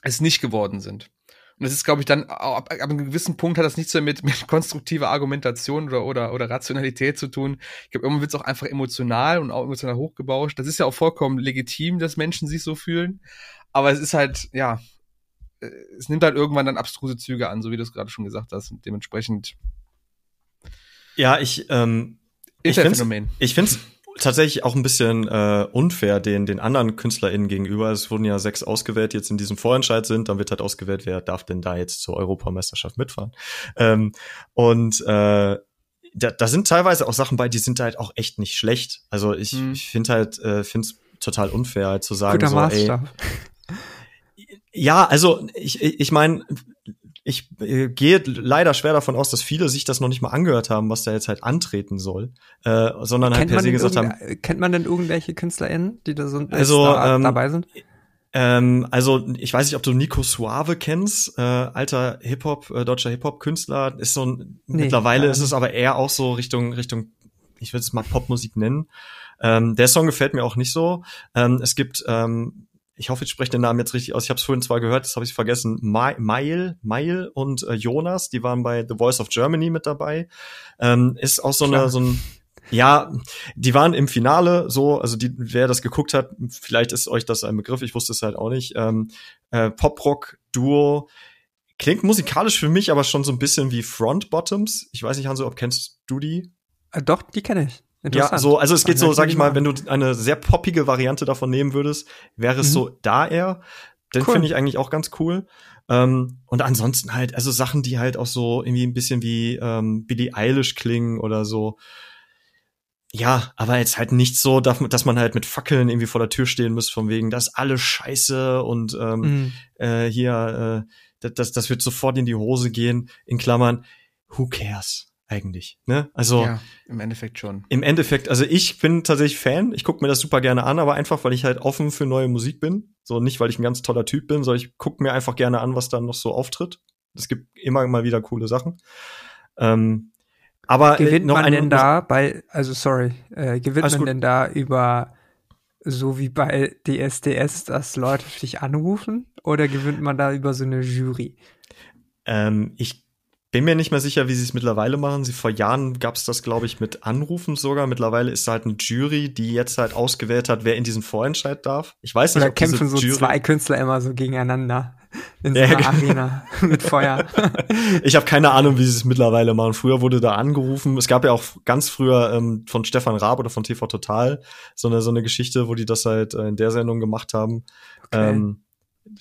es nicht geworden sind. Und das ist, glaube ich, dann ab, ab einem gewissen Punkt hat das nichts mehr mit, mit konstruktiver Argumentation oder, oder, oder Rationalität zu tun. Ich glaube, irgendwann wird es auch einfach emotional und auch emotional hochgebauscht. Das ist ja auch vollkommen legitim, dass Menschen sich so fühlen. Aber es ist halt, ja, äh, es nimmt halt irgendwann dann abstruse Züge an, so wie du es gerade schon gesagt hast. Und dementsprechend. Ja, ich, ähm, ich finde ich find's tatsächlich auch ein bisschen äh, unfair den, den anderen KünstlerInnen gegenüber. Es wurden ja sechs ausgewählt, die jetzt in diesem Vorentscheid sind. Dann wird halt ausgewählt, wer darf denn da jetzt zur Europameisterschaft mitfahren. Ähm, und äh, da, da sind teilweise auch Sachen bei, die sind halt auch echt nicht schlecht. Also ich, hm. ich finde halt, äh, finde es total unfair, halt zu sagen, Guter so, Maßstab. ey. Ja, also ich, ich meine, ich äh, gehe leider schwer davon aus, dass viele sich das noch nicht mal angehört haben, was da jetzt halt antreten soll, äh, sondern halt kennt halt per se gesagt haben. Kennt man denn irgendwelche KünstlerInnen, die da so also, da, ähm, dabei sind? Ähm, also ich weiß nicht, ob du Nico Suave kennst, äh, alter Hip Hop, äh, deutscher Hip Hop Künstler. Ist so ein, nee, mittlerweile ist es aber eher auch so Richtung Richtung, ich würde es mal Popmusik nennen. Ähm, der Song gefällt mir auch nicht so. Ähm, es gibt ähm, ich hoffe, ich spreche den Namen jetzt richtig aus. Ich habe es vorhin zwar gehört, das habe ich vergessen. Mail, Mail und äh, Jonas, die waren bei The Voice of Germany mit dabei. Ähm, ist auch so Klar. eine so ein ja, die waren im Finale so, also die, wer das geguckt hat, vielleicht ist euch das ein Begriff, ich wusste es halt auch nicht. Ähm, äh, Pop-Rock-Duo, klingt musikalisch für mich aber schon so ein bisschen wie Front Bottoms. Ich weiß nicht, Hanso, ob kennst du die? Äh, doch, die kenne ich. Ja, so, also es geht so, sag ich mal, wenn du eine sehr poppige Variante davon nehmen würdest, wäre es mhm. so da eher. Den cool. finde ich eigentlich auch ganz cool. Ähm, und ansonsten halt, also Sachen, die halt auch so irgendwie ein bisschen wie ähm, Billie Eilish klingen oder so. Ja, aber jetzt halt nicht so, dass man halt mit Fackeln irgendwie vor der Tür stehen muss, von wegen, das ist alles scheiße und ähm, mhm. äh, hier, äh, das, das wird sofort in die Hose gehen, in Klammern, who cares? Eigentlich. Ne? Also ja, im Endeffekt schon. Im Endeffekt, also ich bin tatsächlich Fan. Ich gucke mir das super gerne an, aber einfach, weil ich halt offen für neue Musik bin. So nicht, weil ich ein ganz toller Typ bin, sondern ich gucke mir einfach gerne an, was dann noch so auftritt. Es gibt immer mal wieder coole Sachen. Ähm, aber äh, gewinnt man denn da bei, also sorry, äh, gewinnt man denn da über so wie bei DSDS, dass Leute dich anrufen? Oder gewinnt man da über so eine Jury? Ähm, ich bin mir nicht mehr sicher, wie sie es mittlerweile machen. Sie vor Jahren gab es das, glaube ich, mit Anrufen sogar. Mittlerweile ist da halt eine Jury, die jetzt halt ausgewählt hat, wer in diesen Vorentscheid darf. Ich weiß nicht, Oder ob kämpfen so Jury zwei Künstler immer so gegeneinander in so einer ja, Arena mit Feuer. ich habe keine Ahnung, wie sie es mittlerweile machen. Früher wurde da angerufen. Es gab ja auch ganz früher ähm, von Stefan Raab oder von TV Total so eine so eine Geschichte, wo die das halt äh, in der Sendung gemacht haben. Okay. Ähm,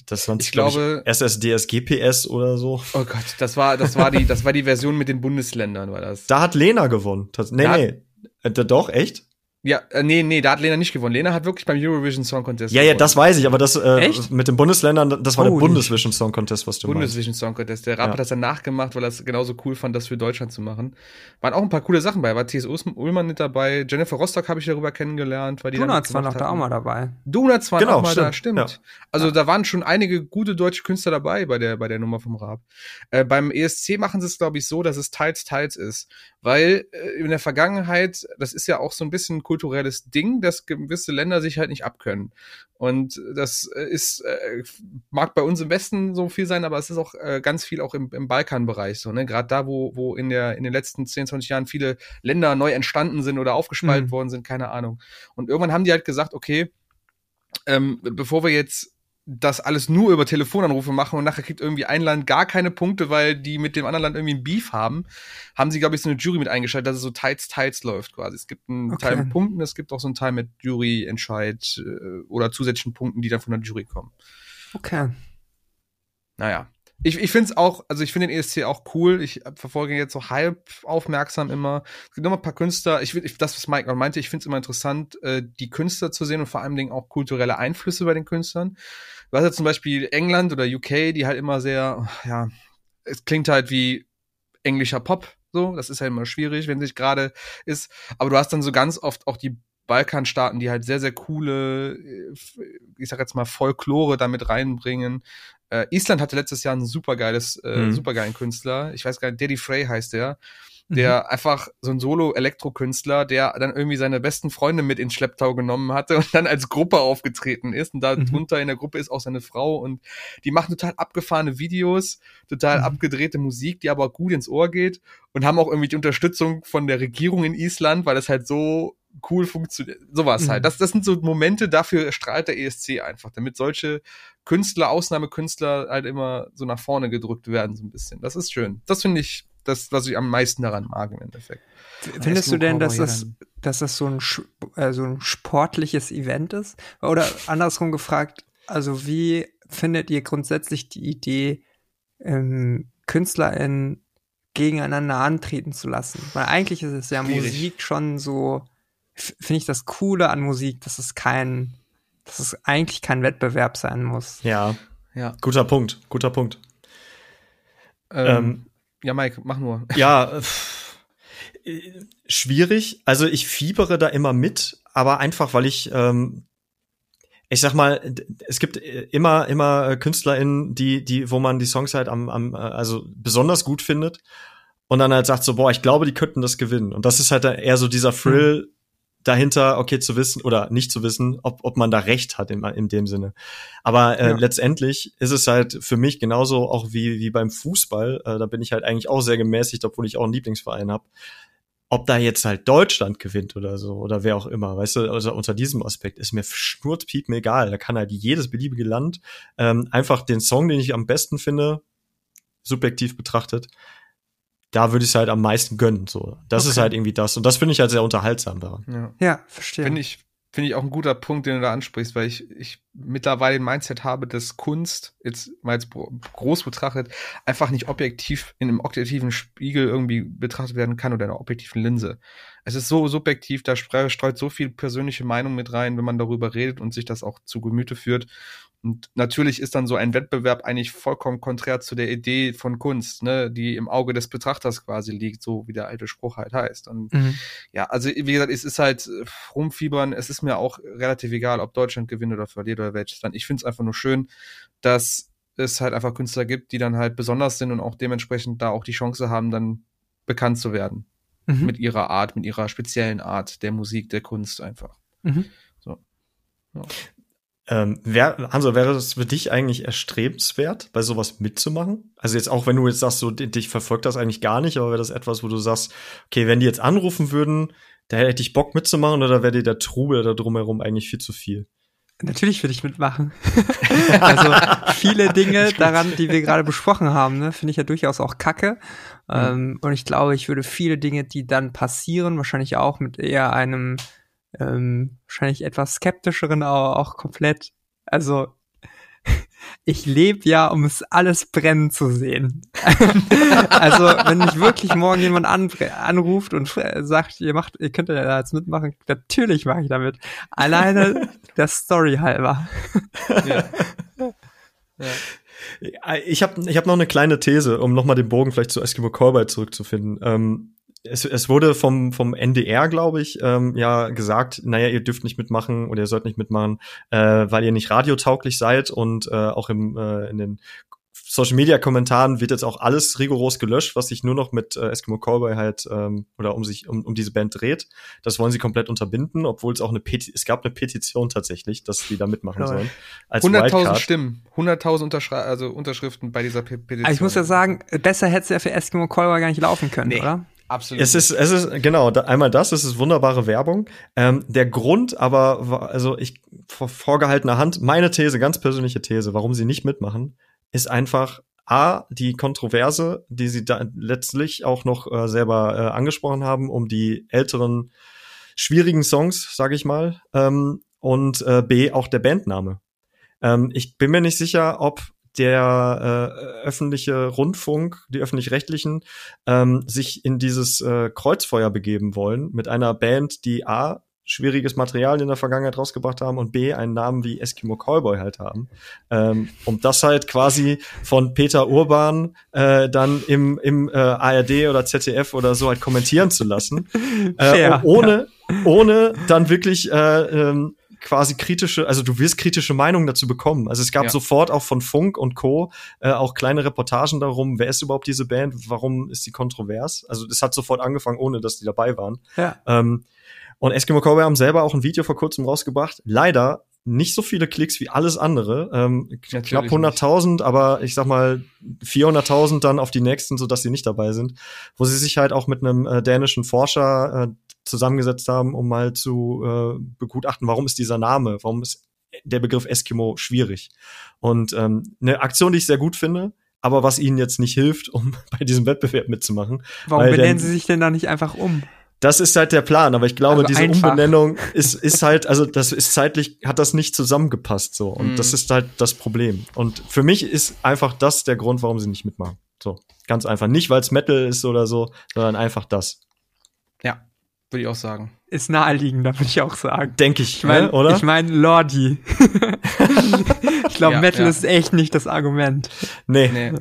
das war, ich glaube, ich, SSDS GPS oder so. Oh Gott, das war, das war die, das war die Version mit den Bundesländern, war das. Da hat Lena gewonnen. Das, nee, da nee. Äh, doch, echt? Ja, äh, nee, nee, da hat Lena nicht gewonnen. Lena hat wirklich beim Eurovision Song Contest Ja, gewonnen. ja, das weiß ich, aber das äh, mit den Bundesländern, das war oh, der Bundesvision Song Contest, was du Bundesvision Song Contest. Der Rap ja. hat das dann nachgemacht, weil er es genauso cool fand, das für Deutschland zu machen. Waren auch ein paar coole Sachen bei. War T.S. Ullmann mit dabei. Jennifer Rostock habe ich darüber kennengelernt, weil die Donuts war noch da auch mal dabei. Donuts waren genau, auch mal stimmt. da, stimmt. Ja. Also ja. da waren schon einige gute deutsche Künstler dabei bei der bei der Nummer vom Rap. Äh, beim ESC machen sie es glaube ich so, dass es teils teils ist, weil äh, in der Vergangenheit, das ist ja auch so ein bisschen ein kulturelles Ding dass gewisse Länder sich halt nicht abkönnen. Und das äh, ist, äh, mag bei uns im Westen so viel sein, aber es ist auch ganz viel auch im, im Balkanbereich so, ne? Gerade da, wo, wo in der, in den letzten 10, 20 Jahren viele Länder neu entstanden sind oder aufgespalten mhm. worden sind, keine Ahnung. Und irgendwann haben die halt gesagt, okay, ähm, bevor wir jetzt das alles nur über Telefonanrufe machen und nachher kriegt irgendwie ein Land gar keine Punkte, weil die mit dem anderen Land irgendwie ein Beef haben, haben sie, glaube ich, so eine Jury mit eingeschaltet, dass es so teils, teils läuft quasi. Es gibt einen okay. Teil mit Punkten, es gibt auch so einen Teil mit Juryentscheid äh, oder zusätzlichen Punkten, die dann von der Jury kommen. Okay. Naja ich, ich finde es auch, also ich finde den ESC auch cool. Ich verfolge ihn jetzt so halb aufmerksam immer. Es gibt noch ein paar Künstler. Ich, ich das, was Mike meinte, ich finde es immer interessant, äh, die Künstler zu sehen und vor allen Dingen auch kulturelle Einflüsse bei den Künstlern. Du hast ja zum Beispiel England oder UK, die halt immer sehr, ja, es klingt halt wie englischer Pop. So, das ist ja immer schwierig, wenn sich gerade ist. Aber du hast dann so ganz oft auch die Balkanstaaten, die halt sehr, sehr coole, äh, ich sag jetzt mal, Folklore damit reinbringen. Äh, Island hatte letztes Jahr ein supergeiles, äh, mhm. supergeilen Künstler. Ich weiß gar nicht, Daddy Frey heißt der. Der mhm. einfach so ein Solo-Elektro-Künstler, der dann irgendwie seine besten Freunde mit ins Schlepptau genommen hatte und dann als Gruppe aufgetreten ist. Und da mhm. drunter in der Gruppe ist auch seine Frau und die machen total abgefahrene Videos, total mhm. abgedrehte Musik, die aber gut ins Ohr geht und haben auch irgendwie die Unterstützung von der Regierung in Island, weil es halt so cool funktioniert. Sowas halt. mhm. halt. Das, das sind so Momente, dafür strahlt der ESC einfach, damit solche Künstler, Ausnahmekünstler halt immer so nach vorne gedrückt werden, so ein bisschen. Das ist schön. Das finde ich das, was ich am meisten daran mag im Endeffekt. Findest du denn, dass das, dass das so ein, äh, so ein sportliches Event ist? Oder andersrum gefragt, also wie findet ihr grundsätzlich die Idee, ähm, KünstlerInnen gegeneinander antreten zu lassen? Weil eigentlich ist es ja Schwierig. Musik schon so, finde ich das Coole an Musik, dass es kein, dass es eigentlich kein Wettbewerb sein muss. Ja, ja. Guter Punkt, guter Punkt. Ähm, ähm, ja, Mike, mach nur. Ja, äh, schwierig. Also ich fiebere da immer mit, aber einfach, weil ich ähm, ich sag mal, es gibt immer, immer KünstlerInnen, die, die, wo man die Songs halt am, am, also besonders gut findet und dann halt sagt so, boah, ich glaube, die könnten das gewinnen. Und das ist halt eher so dieser Thrill, mhm dahinter, okay, zu wissen oder nicht zu wissen, ob, ob man da recht hat in, in dem Sinne. Aber äh, ja. letztendlich ist es halt für mich genauso auch wie, wie beim Fußball, äh, da bin ich halt eigentlich auch sehr gemäßigt, obwohl ich auch einen Lieblingsverein habe. Ob da jetzt halt Deutschland gewinnt oder so oder wer auch immer, weißt du, also unter diesem Aspekt ist mir schnurzpiepen egal. Da kann halt jedes beliebige Land ähm, einfach den Song, den ich am besten finde, subjektiv betrachtet, da würde ich es halt am meisten gönnen. So, das okay. ist halt irgendwie das. Und das finde ich halt sehr unterhaltsam daran. Ja, ja verstehe. Finde ich, finde ich auch ein guter Punkt, den du da ansprichst, weil ich, ich mittlerweile ein Mindset habe, dass Kunst, jetzt mal jetzt groß betrachtet, einfach nicht objektiv in einem objektiven Spiegel irgendwie betrachtet werden kann oder in einer objektiven Linse. Es ist so subjektiv, da streut so viel persönliche Meinung mit rein, wenn man darüber redet und sich das auch zu Gemüte führt. Und natürlich ist dann so ein Wettbewerb eigentlich vollkommen konträr zu der Idee von Kunst, ne, die im Auge des Betrachters quasi liegt, so wie der alte Spruch halt heißt. Und mhm. ja, also wie gesagt, es ist halt äh, rumfiebern, es ist mir auch relativ egal, ob Deutschland gewinnt oder verliert oder welches Land. Ich finde es einfach nur schön, dass es halt einfach Künstler gibt, die dann halt besonders sind und auch dementsprechend da auch die Chance haben, dann bekannt zu werden. Mhm. Mit ihrer Art, mit ihrer speziellen Art der Musik, der Kunst einfach. Mhm. So. Ja. Ähm, wär, Hanso, wäre es für dich eigentlich erstrebenswert, bei sowas mitzumachen? Also jetzt auch, wenn du jetzt sagst, so, dich verfolgt das eigentlich gar nicht, aber wäre das etwas, wo du sagst, okay, wenn die jetzt anrufen würden, da hätte ich Bock mitzumachen oder wäre dir der Trubel da drumherum eigentlich viel zu viel? Natürlich würde ich mitmachen. also viele Dinge daran, die wir gerade besprochen haben, ne, finde ich ja durchaus auch kacke. Mhm. Ähm, und ich glaube, ich würde viele Dinge, die dann passieren, wahrscheinlich auch mit eher einem ähm, wahrscheinlich etwas skeptischeren, aber auch komplett. Also ich lebe ja, um es alles brennen zu sehen. also wenn mich wirklich morgen jemand an, anruft und sagt, ihr macht, ihr könnt ja jetzt mitmachen, natürlich mache ich damit. Alleine der Story halber. ja. Ja. Ich habe ich hab noch eine kleine These, um nochmal den Bogen vielleicht zu Eskimo Callboy zurückzufinden. Ähm, es, es wurde vom, vom NDR, glaube ich, ähm, ja gesagt, naja, ihr dürft nicht mitmachen oder ihr sollt nicht mitmachen, äh, weil ihr nicht radiotauglich seid und äh, auch im, äh, in den Social Media Kommentaren wird jetzt auch alles rigoros gelöscht, was sich nur noch mit äh, Eskimo Callboy halt ähm, oder um sich um, um diese Band dreht. Das wollen sie komplett unterbinden, obwohl es auch eine Peti es gab eine Petition tatsächlich, dass die da mitmachen sollen. 100.000 Stimmen, 100.000 Unterschri also Unterschriften bei dieser Pe Petition. Also ich muss ja sagen, besser hätte es ja für Eskimo Callboy gar nicht laufen können, nee. oder? Absolut. Es ist, es ist, genau, da, einmal das, es ist wunderbare Werbung. Ähm, der Grund aber, also ich, vor vorgehaltener Hand, meine These, ganz persönliche These, warum sie nicht mitmachen, ist einfach A, die Kontroverse, die sie da letztlich auch noch äh, selber äh, angesprochen haben, um die älteren, schwierigen Songs, sage ich mal, ähm, und äh, B, auch der Bandname. Ähm, ich bin mir nicht sicher, ob der äh, öffentliche Rundfunk, die öffentlich-rechtlichen, ähm, sich in dieses äh, Kreuzfeuer begeben wollen mit einer Band, die A schwieriges Material in der Vergangenheit rausgebracht haben und B einen Namen wie Eskimo Callboy halt haben, ähm, um das halt quasi von Peter Urban äh, dann im, im äh, ARD oder ZDF oder so halt kommentieren zu lassen, äh, ohne ja. ohne dann wirklich äh, ähm, quasi kritische, also du wirst kritische Meinungen dazu bekommen. Also es gab ja. sofort auch von Funk und Co. Äh, auch kleine Reportagen darum, wer ist überhaupt diese Band, warum ist die kontrovers? Also es hat sofort angefangen, ohne dass die dabei waren. Ja. Ähm, und Eskimo Cowboy haben selber auch ein Video vor kurzem rausgebracht. Leider nicht so viele Klicks wie alles andere. Ähm, knapp 100.000, aber ich sag mal 400.000 dann auf die nächsten, so dass sie nicht dabei sind. Wo sie sich halt auch mit einem äh, dänischen Forscher äh, zusammengesetzt haben, um mal zu äh, begutachten, warum ist dieser Name, warum ist der Begriff Eskimo schwierig. Und ähm, eine Aktion, die ich sehr gut finde, aber was ihnen jetzt nicht hilft, um bei diesem Wettbewerb mitzumachen. Warum benennen sie sich denn da nicht einfach um? Das ist halt der Plan, aber ich glaube, also diese einfach. Umbenennung ist, ist halt, also das ist zeitlich, hat das nicht zusammengepasst so. Und mm. das ist halt das Problem. Und für mich ist einfach das der Grund, warum sie nicht mitmachen. So, ganz einfach. Nicht, weil es Metal ist oder so, sondern einfach das. Ja. Würde ich auch sagen. Ist naheliegender, würde ich auch sagen. Denke ich, ich mein, ne, oder? Ich meine, Lordi. ich glaube, ja, Metal ja. ist echt nicht das Argument. Nee. nee.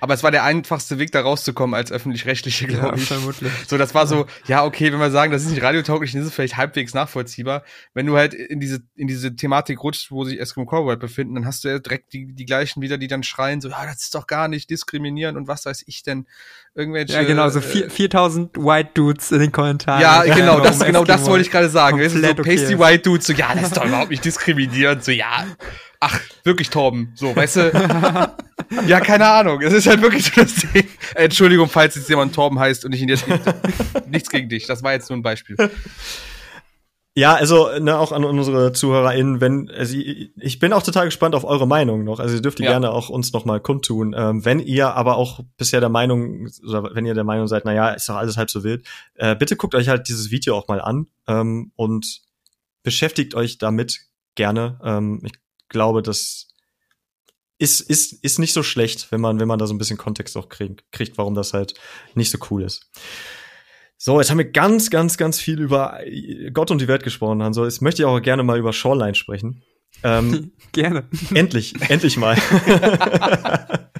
Aber es war der einfachste Weg, da rauszukommen als öffentlich-rechtliche, glaube ja, ich. Vermutlich. So, das war so, ja, okay, wenn wir sagen, das ist nicht radiotauglich, dann ist es vielleicht halbwegs nachvollziehbar. Wenn du halt in diese, in diese Thematik rutscht, wo sich Eskimo Cowboy befinden, dann hast du ja direkt die, die gleichen wieder, die dann schreien, so, ja, das ist doch gar nicht diskriminieren und was weiß ich denn. Irgendwelche. Ja, genau, so äh, 4000 White Dudes in den Kommentaren. Ja, genau, das, genau das wollte ich gerade sagen. Weißt du, so Pasty okay. White Dudes, so, ja, das ist doch überhaupt nicht diskriminierend, so, ja, ach, wirklich Torben, so, weißt du? ja, keine Ahnung. Es ist halt wirklich so das Ding. Entschuldigung, falls jetzt jemand Torben heißt und ich ihn jetzt nicht, nichts gegen dich. Das war jetzt nur ein Beispiel. Ja, also ne, auch an unsere ZuhörerInnen, wenn also ich bin auch total gespannt auf eure Meinung noch. Also ihr dürft die ja. gerne auch uns noch mal kundtun. Ähm, wenn ihr aber auch bisher der Meinung oder wenn ihr der Meinung seid, na ja, ist doch alles halb so wild, äh, bitte guckt euch halt dieses Video auch mal an ähm, und beschäftigt euch damit gerne. Ähm, ich glaube, das ist, ist, ist nicht so schlecht, wenn man, wenn man da so ein bisschen Kontext auch krieg, kriegt, warum das halt nicht so cool ist. So, jetzt haben wir ganz, ganz, ganz viel über Gott und die Welt gesprochen, Also jetzt möchte ich auch gerne mal über Shoreline sprechen. Ähm, Gerne. endlich, endlich mal.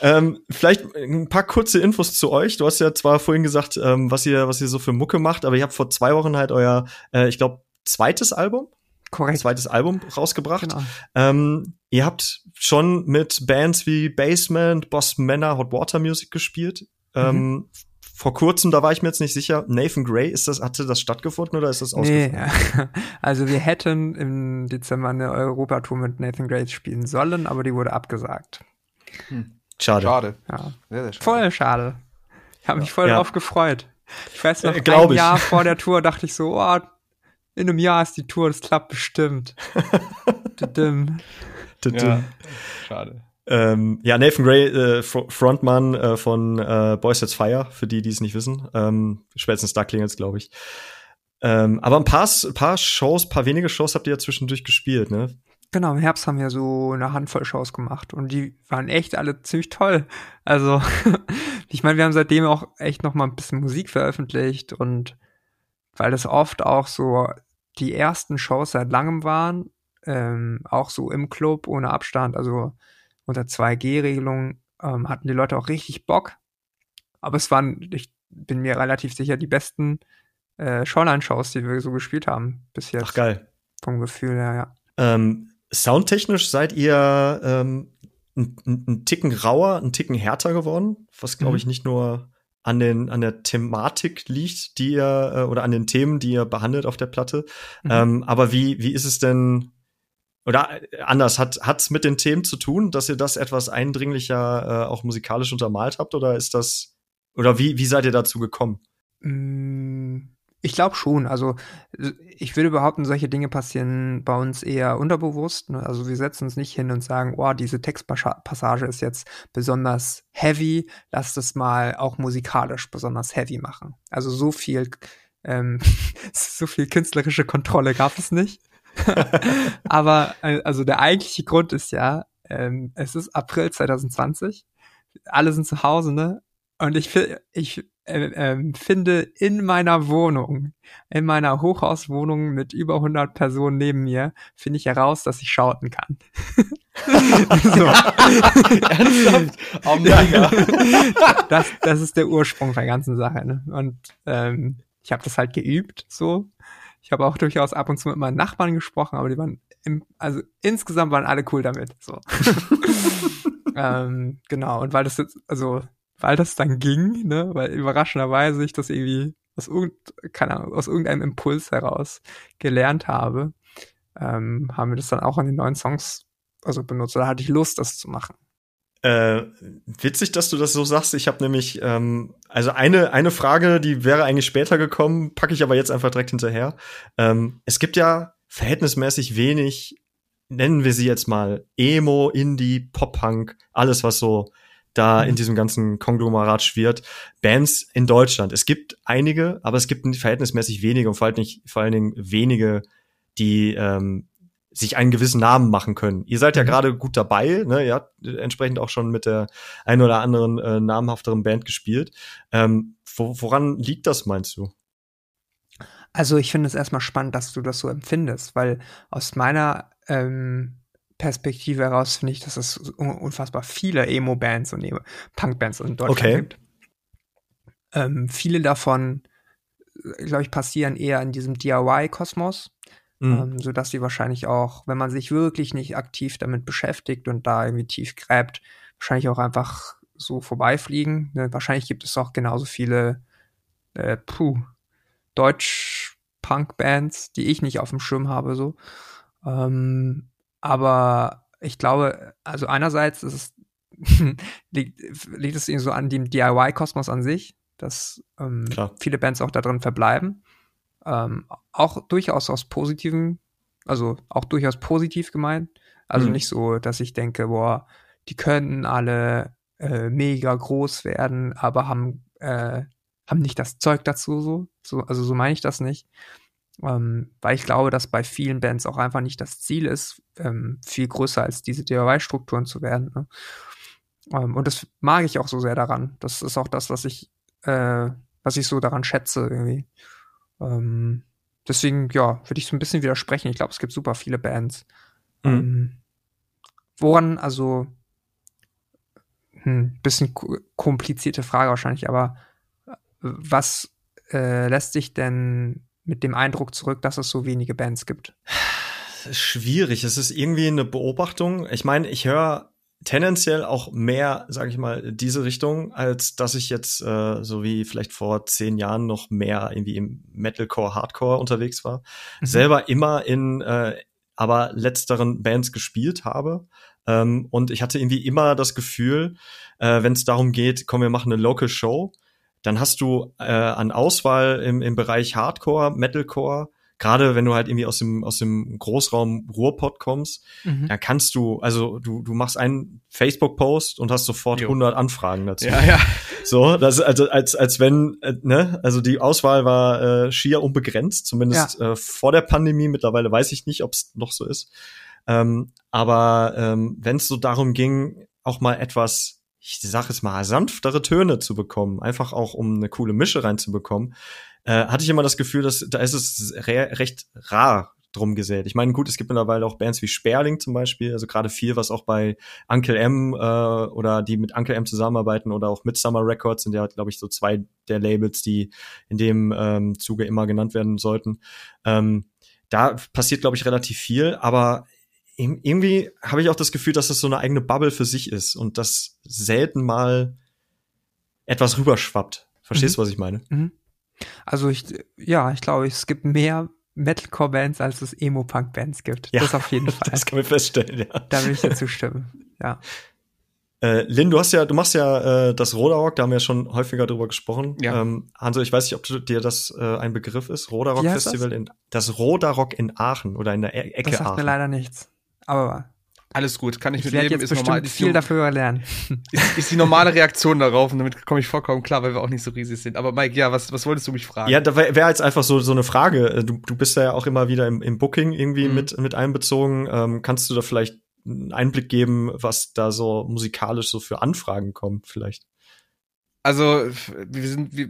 ähm, vielleicht ein paar kurze Infos zu euch. Du hast ja zwar vorhin gesagt, ähm, was ihr, was ihr so für Mucke macht, aber ihr habt vor zwei Wochen halt euer, äh, ich glaube, zweites Album, Korrekt. zweites Album rausgebracht. Genau. Ähm, ihr habt schon mit Bands wie Basement, Boss Männer, Hot Water Music gespielt. Ähm, vor kurzem, da war ich mir jetzt nicht sicher, Nathan Gray, ist das, hatte das stattgefunden oder ist das Nee, ausgefallen? also wir hätten im Dezember eine Europatour mit Nathan Grace spielen sollen, aber die wurde abgesagt. Schade. Schade. Ja. Sehr, sehr schade. Voll schade. Ich habe mich voll Ja. drauf gefreut. Ich weiß noch, Äh, ein ich. Jahr vor der Tour dachte ich so, oh, in einem Jahr ist die Tour, das klappt bestimmt. Ja. Schade. Ähm, ja, Nathan Gray, äh, Fro- Frontmann äh, von äh, Boys Sets Fire, für die, die es nicht wissen. Ähm, spätestens da klingelt's, glaube ich. Ähm, aber ein paar, ein paar Shows, paar wenige Shows habt ihr ja zwischendurch gespielt, ne? Genau, im Herbst haben wir so eine Handvoll Shows gemacht und die waren echt alle ziemlich toll. Also, ich meine, wir haben seitdem auch echt noch mal ein bisschen Musik veröffentlicht und weil das oft auch so die ersten Shows seit langem waren, ähm, auch so im Club ohne Abstand, also unter 2G-Regelung, ähm, hatten die Leute auch richtig Bock. Aber es waren, ich bin mir relativ sicher, die besten äh, Showline-Shows, die wir so gespielt haben bis jetzt. Ach geil. Vom Gefühl her, ja. Ähm, soundtechnisch seid ihr ähm, ein Ticken rauer, ein Ticken härter geworden, was glaube Mhm. ich nicht nur an den an der Thematik liegt, die ihr äh, oder an den Themen, die ihr behandelt auf der Platte. Mhm. Ähm, aber wie wie ist es denn oder äh, anders hat hat's mit den Themen zu tun, dass ihr das etwas eindringlicher äh, auch musikalisch untermalt habt oder ist das oder wie wie seid ihr dazu gekommen? Mm, Ich glaube schon. Also ich würde behaupten, solche Dinge passieren bei uns eher unterbewusst. Ne? Also wir setzen uns nicht hin und sagen, oh, diese Textpassage ist jetzt besonders heavy, lass das mal auch musikalisch besonders heavy machen. Also so viel, ähm, so viel künstlerische Kontrolle gab es nicht. Aber äh, also der eigentliche Grund ist ja, ähm, es ist April 2020, alle sind zu Hause, ne? Und ich, ich äh, ähm, finde in meiner Wohnung, in meiner Hochhauswohnung mit über 100 Personen neben mir, finde ich heraus, dass ich schauten kann. so. Ernsthaft? Oh, mega. das, das ist der Ursprung der ganzen Sache. Ne? Und ähm, ich habe das halt geübt, so. Ich habe auch durchaus ab und zu mit meinen Nachbarn gesprochen, aber die waren, im, also insgesamt waren alle cool damit. So. ähm, genau. Und weil das jetzt, also weil das dann ging, ne, weil überraschenderweise ich das irgendwie aus, irgend, keine Ahnung, aus irgendeinem Impuls heraus gelernt habe, ähm, haben wir das dann auch an den neuen Songs also benutzt. Oder hatte ich Lust, das zu machen. Äh, witzig, dass du das so sagst. Ich habe nämlich, ähm, also eine, eine Frage, die wäre eigentlich später gekommen, packe ich aber jetzt einfach direkt hinterher. Ähm, es gibt ja verhältnismäßig wenig, nennen wir sie jetzt mal Emo, Indie, Pop-Punk, alles, was so da Mhm. in diesem ganzen Konglomerat schwirrt. Bands in Deutschland. Es gibt einige, aber es gibt verhältnismäßig wenige und vor allen Dingen, vor allen Dingen wenige, die ähm, sich einen gewissen Namen machen können. Ihr seid ja Mhm. gerade gut dabei, ne? Ihr habt entsprechend auch schon mit der ein oder anderen äh, namhafteren Band gespielt. Ähm, wo, woran liegt das, meinst du? Also ich finde es erstmal spannend, dass du das so empfindest, weil aus meiner ähm, Perspektive heraus finde ich, dass es un unfassbar viele Emo-Bands und Punk-Bands in Deutschland Okay. gibt. Ähm, viele davon, glaube ich, passieren eher in diesem DIY-Kosmos, Mhm. ähm, so dass sie wahrscheinlich auch, wenn man sich wirklich nicht aktiv damit beschäftigt und da irgendwie tief gräbt, wahrscheinlich auch einfach so vorbeifliegen. Ne? Wahrscheinlich gibt es auch genauso viele äh, puh, Deutsch-Punk-Bands, die ich nicht auf dem Schirm habe, so. Ähm, aber ich glaube, also einerseits ist es, liegt, liegt es irgendwie so an dem DIY-Kosmos an sich, dass ähm, viele Bands auch da drin verbleiben. Ähm, auch durchaus aus positiven, also auch durchaus positiv gemeint. Also Mhm. nicht so, dass ich denke, boah, die könnten alle äh, mega groß werden, aber haben, äh, haben nicht das Zeug dazu so. so also so meine ich das nicht. Ähm, weil ich glaube, dass bei vielen Bands auch einfach nicht das Ziel ist, ähm, viel größer als diese DIY-Strukturen zu werden. Ne? Ähm, und das mag ich auch so sehr daran. Das ist auch das, was ich, äh, was ich so daran schätze irgendwie. Ähm, deswegen, ja, würde ich so ein bisschen widersprechen. Ich glaube, es gibt super viele Bands. Mhm. Ähm, woran, also, hm, bisschen komplizierte Frage wahrscheinlich, aber äh, was äh, lässt sich denn mit dem Eindruck zurück, dass es so wenige Bands gibt? Schwierig. Es ist irgendwie eine Beobachtung. Ich meine, ich höre tendenziell auch mehr, sage ich mal, diese Richtung, als dass ich jetzt äh, so wie vielleicht vor zehn Jahren noch mehr irgendwie im Metalcore, Hardcore unterwegs war. Mhm. Selber immer in äh, aber letzteren Bands gespielt habe. Ähm, und ich hatte irgendwie immer das Gefühl, äh, wenn es darum geht, komm, wir machen eine Local Show, dann hast du äh, an Auswahl im, im Bereich Hardcore, Metalcore, gerade wenn du halt irgendwie aus dem, aus dem Großraum Ruhrpott kommst, mhm. dann kannst du, also du, du machst einen Facebook-Post und hast sofort jo. 100 Anfragen dazu. Ja, ja. So, das ist also als, als wenn, äh, ne, also die Auswahl war äh, schier unbegrenzt, zumindest ja. äh, vor der Pandemie. Mittlerweile weiß ich nicht, ob es noch so ist. Ähm, aber ähm, wenn es so darum ging, auch mal etwas ich sage es mal, sanftere Töne zu bekommen, einfach auch um eine coole Mische reinzubekommen, äh, hatte ich immer das Gefühl, dass da ist es re recht rar drum gesät. Ich meine, gut, es gibt mittlerweile auch Bands wie Sperling zum Beispiel, also gerade viel, was auch bei Uncle M äh, oder die mit Uncle M zusammenarbeiten oder auch Midsummer Records sind ja, glaube ich, so zwei der Labels, die in dem ähm, Zuge immer genannt werden sollten. Ähm, da passiert, glaube ich, relativ viel, aber irgendwie habe ich auch das Gefühl, dass das so eine eigene Bubble für sich ist und dass selten mal etwas rüberschwappt. Verstehst du, mhm. was ich meine? Mhm. Also ich, ja, ich glaube, es gibt mehr Metalcore-Bands, als es Emo-Punk-Bands gibt. Ja, das auf jeden Fall. Das kann man feststellen, ja. Da will ich dir zustimmen, ja. Äh, Lynn, du hast ja, du machst ja äh, das Rodarock, da haben wir ja schon häufiger drüber gesprochen. Ja. Ähm, Hanso, ich weiß nicht, ob du, dir das äh, ein Begriff ist. Rodarock Festival das? in das Rodarock in Aachen oder in der e Ecke das sagt Aachen. mir leider nichts. Aber alles gut, kann ich, ich mit leben. Jetzt ist bestimmt normal, viel dafür lernen. Ist, ist, die normale Reaktion darauf und damit komme ich vollkommen klar, weil wir auch nicht so riesig sind. Aber Mike, ja, was, was wolltest du mich fragen? Ja, da wäre wär jetzt einfach so, so eine Frage. Äh, du, du bist ja auch immer wieder im, im Booking irgendwie mhm. mit, mit einbezogen. Ähm, kannst du da vielleicht einen Einblick geben, was da so musikalisch so für Anfragen kommen vielleicht? Also wir sind, wir,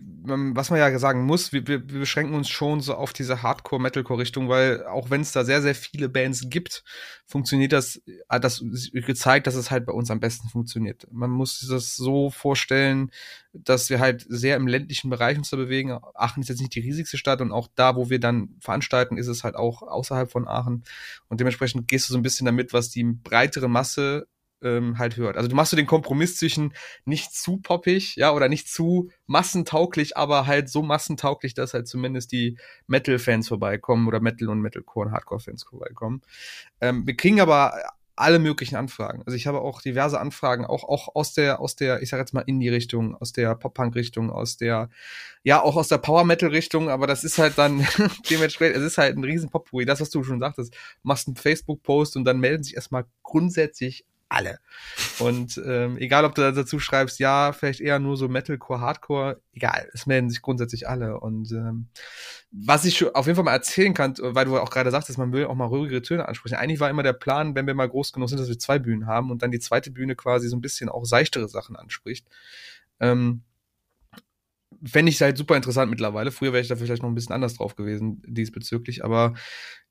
was man ja sagen muss, wir, wir, wir beschränken uns schon so auf diese Hardcore-Metalcore-Richtung, weil auch wenn es da sehr, sehr viele Bands gibt, funktioniert das, hat das gezeigt, dass es halt bei uns am besten funktioniert. Man muss sich das so vorstellen, dass wir halt sehr im ländlichen Bereich uns da bewegen. Aachen ist jetzt nicht die riesigste Stadt und auch da, wo wir dann veranstalten, ist es halt auch außerhalb von Aachen. Und dementsprechend gehst du so ein bisschen damit, was die breitere Masse ähm, halt hört. Also du machst du den Kompromiss zwischen nicht zu poppig, ja, oder nicht zu massentauglich, aber halt so massentauglich, dass halt zumindest die Metal-Fans vorbeikommen oder Metal und Metalcore und Hardcore-Fans vorbeikommen. Ähm, wir kriegen aber alle möglichen Anfragen. Also ich habe auch diverse Anfragen, auch, auch aus der, aus der, ich sag jetzt mal Indie-Richtung, aus der Pop-Punk-Richtung, aus der, ja, auch aus der Power-Metal-Richtung, aber das ist halt dann dementsprechend, es ist halt ein riesen Potpourri. Das, was du schon sagtest, machst einen Facebook-Post und dann melden sich erstmal grundsätzlich alle. Und ähm, egal, ob du dazu schreibst, ja, vielleicht eher nur so Metalcore, Hardcore, egal, es melden sich grundsätzlich alle. Und ähm, was ich auf jeden Fall mal erzählen kann, weil du auch gerade sagtest, man will auch mal ruhigere Töne ansprechen. Eigentlich war immer der Plan, wenn wir mal groß genug sind, dass wir zwei Bühnen haben und dann die zweite Bühne quasi so ein bisschen auch seichtere Sachen anspricht. Ähm, Fände ich halt super interessant mittlerweile. Früher wäre ich da vielleicht noch ein bisschen anders drauf gewesen diesbezüglich, aber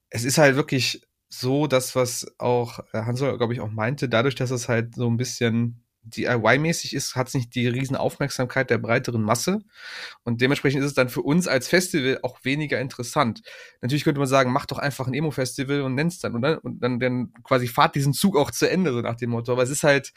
es ist halt wirklich so das, was auch äh, Hansel, glaube ich, auch meinte, dadurch, dass es halt so ein bisschen DIY-mäßig ist, hat es nicht die riesen Aufmerksamkeit der breiteren Masse. Und dementsprechend ist es dann für uns als Festival auch weniger interessant. Natürlich könnte man sagen, mach doch einfach ein Emo-Festival und nenn's dann, oder? Und dann, dann quasi fahrt diesen Zug auch zu Ende, so nach dem Motto. Aber es ist halt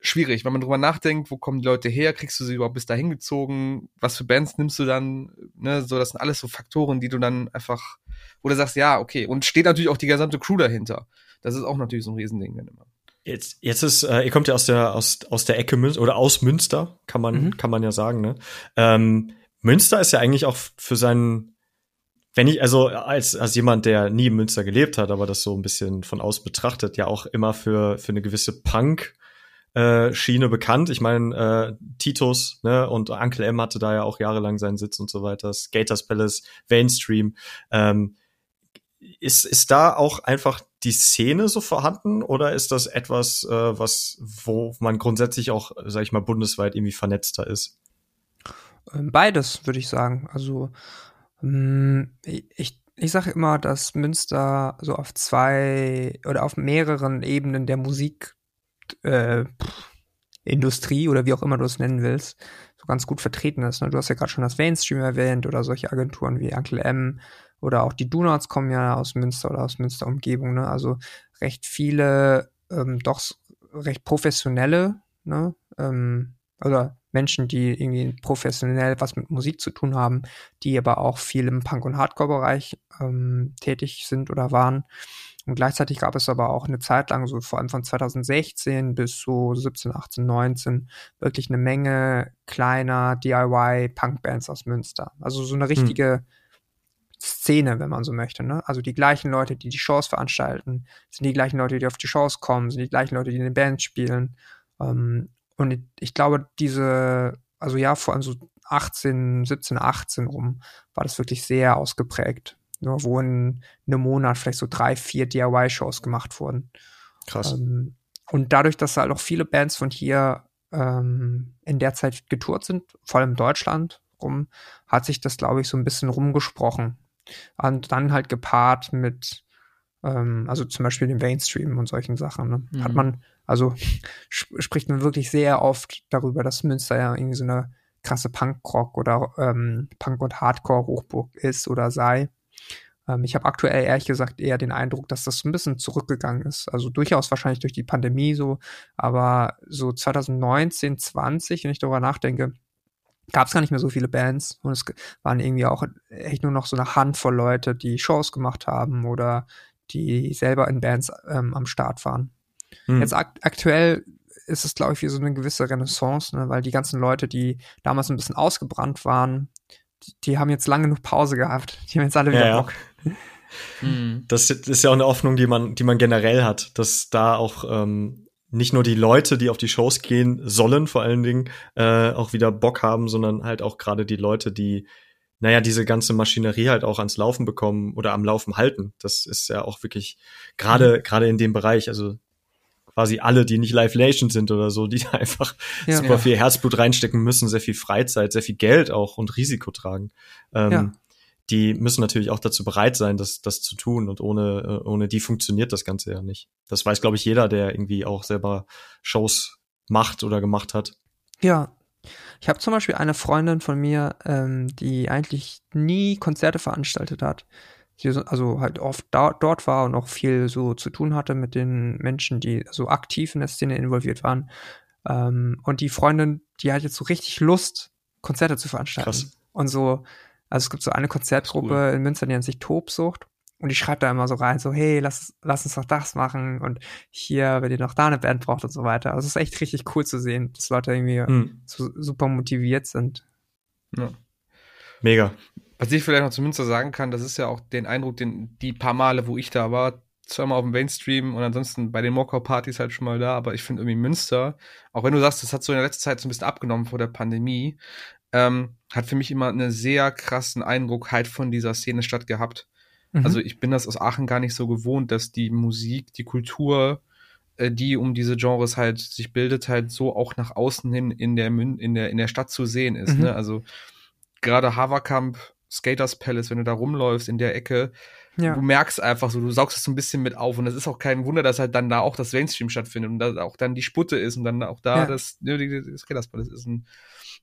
schwierig, wenn man drüber nachdenkt, wo kommen die Leute her, kriegst du sie überhaupt bis dahin gezogen, was für Bands nimmst du dann, ne, so, das sind alles so Faktoren, die du dann einfach wo du sagst, ja, okay. Und steht natürlich auch die gesamte Crew dahinter. Das ist auch natürlich so ein Riesending dann immer. Jetzt, jetzt ist, äh, ihr kommt ja aus der, aus, aus der Ecke Münster oder aus Münster, kann man, mhm. kann man ja sagen, ne? Ähm, Münster ist ja eigentlich auch für seinen, wenn ich, also als, als jemand, der nie in Münster gelebt hat, aber das so ein bisschen von aus betrachtet, ja auch immer für, für eine gewisse Punk, äh, Schiene bekannt. Ich meine, äh, Titus ne, und Uncle M hatte da ja auch jahrelang seinen Sitz und so weiter. Skaters Palace, Mainstream. Ähm, ist, ist da auch einfach die Szene so vorhanden oder ist das etwas, äh, was, wo man grundsätzlich auch, sag ich mal, bundesweit irgendwie vernetzter ist? Ähm, beides, würde ich sagen. Also, mh, mm, ich, ich sage immer, dass Münster so auf zwei oder auf mehreren Ebenen der Musikindustrie äh, oder wie auch immer du es nennen willst, so ganz gut vertreten ist. Ne? Du hast ja gerade schon das Mainstream erwähnt oder solche Agenturen wie Uncle M oder auch die Donuts kommen ja aus Münster oder aus Münster Umgebung. Ne? Also recht viele ähm, doch recht professionelle, ne? ähm, oder Menschen, die irgendwie professionell was mit Musik zu tun haben, die aber auch viel im Punk- und Hardcore-Bereich ähm, tätig sind oder waren. Und gleichzeitig gab es aber auch eine Zeit lang, so vor allem von 2016 bis so 17, 18, 19, wirklich eine Menge kleiner DIY-Punk-Bands aus Münster. Also so eine hm. richtige hm. Szene, wenn man so möchte. Ne? Also die gleichen Leute, die die Shows veranstalten, sind die gleichen Leute, die auf die Shows kommen, sind die gleichen Leute, die in den Bands spielen. Ähm, und ich glaube, diese, also ja, vor allem so 18, 17, 18 rum, war das wirklich sehr ausgeprägt. Nur wo in einem Monat vielleicht so drei, vier DIY-Shows gemacht wurden. Krass. Ähm, und dadurch, dass halt auch viele Bands von hier ähm, in der Zeit getourt sind, vor allem in Deutschland rum, hat sich das, glaube ich, so ein bisschen rumgesprochen. Und dann halt gepaart mit, ähm, also zum Beispiel dem Mainstream und solchen Sachen, ne? mhm. hat man also sp spricht man wirklich sehr oft darüber, dass Münster ja irgendwie so eine krasse Punkrock oder ähm, Punk- und Hardcore-Hochburg ist oder sei. Ähm, ich habe aktuell ehrlich gesagt eher den Eindruck, dass das ein bisschen zurückgegangen ist. Also durchaus wahrscheinlich durch die Pandemie so, aber so 2019, 20, wenn ich darüber nachdenke, gab es gar nicht mehr so viele Bands und es waren irgendwie auch echt nur noch so eine Handvoll Leute, die Shows gemacht haben oder die selber in Bands ähm, am Start waren. Hm. Jetzt ak aktuell ist es, glaube ich, wie so eine gewisse Renaissance, ne? weil die ganzen Leute, die damals ein bisschen ausgebrannt waren, die, haben jetzt lange genug Pause gehabt. Die haben jetzt alle wieder ja, Bock. Ja. Hm. Das ist ja auch eine Hoffnung, die man, die man generell hat, dass da auch ähm, nicht nur die Leute, die auf die Shows gehen sollen, vor allen Dingen, äh, auch wieder Bock haben, sondern halt auch gerade die Leute, die naja, diese ganze Maschinerie halt auch ans Laufen bekommen oder am Laufen halten. Das ist ja auch wirklich gerade mhm. gerade in dem Bereich. Also quasi alle, die nicht Live Nation sind oder so, die da einfach ja, super viel Herzblut reinstecken müssen, sehr viel Freizeit, sehr viel Geld auch und Risiko tragen. Ähm, ja. Die müssen natürlich auch dazu bereit sein, das, das zu tun und ohne, äh, ohne die funktioniert das Ganze ja nicht. Das weiß, glaube ich, jeder, der irgendwie auch selber Shows macht oder gemacht hat. Ja, ich habe zum Beispiel eine Freundin von mir, ähm, die eigentlich nie Konzerte veranstaltet hat also halt oft da, dort war und auch viel so zu tun hatte mit den Menschen, die so aktiv in der Szene involviert waren. Ähm, und die Freundin, die hat jetzt so richtig Lust, Konzerte zu veranstalten. Krass. Und so, also es gibt so eine Konzertgruppe cool. in Münster, die nennt sich Tobsucht. Und die schreibt da immer so rein, so, hey, lass, lass uns doch das machen und hier, wenn ihr noch da eine Band braucht und so weiter. Also es ist echt richtig cool zu sehen, dass Leute irgendwie hm. so super motiviert sind. Ja. Mega. Was ich vielleicht noch zu Münster sagen kann, das ist ja auch den Eindruck, den die paar Male, wo ich da war, zweimal auf dem Mainstream und ansonsten bei den Mockau-Partys halt schon mal da, aber ich finde irgendwie Münster, auch wenn du sagst, das hat so in der letzten Zeit so ein bisschen abgenommen vor der Pandemie, ähm, hat für mich immer einen sehr krassen Eindruck halt von dieser Szene statt gehabt. Mhm. Also ich bin das aus Aachen gar nicht so gewohnt, dass die Musik, die Kultur, äh, die um diese Genres halt sich bildet, halt so auch nach außen hin in der in der in der Stadt zu sehen ist. Mhm. Ne? Also gerade Haverkamp Skaters Palace, wenn du da rumläufst in der Ecke, ja. du merkst einfach so, du saugst es so ein bisschen mit auf und es ist auch kein Wunder, dass halt dann da auch das Mainstream stattfindet und da auch dann die Sputte ist und dann auch da ja. das, ja, die, die Skaters Palace ist ein,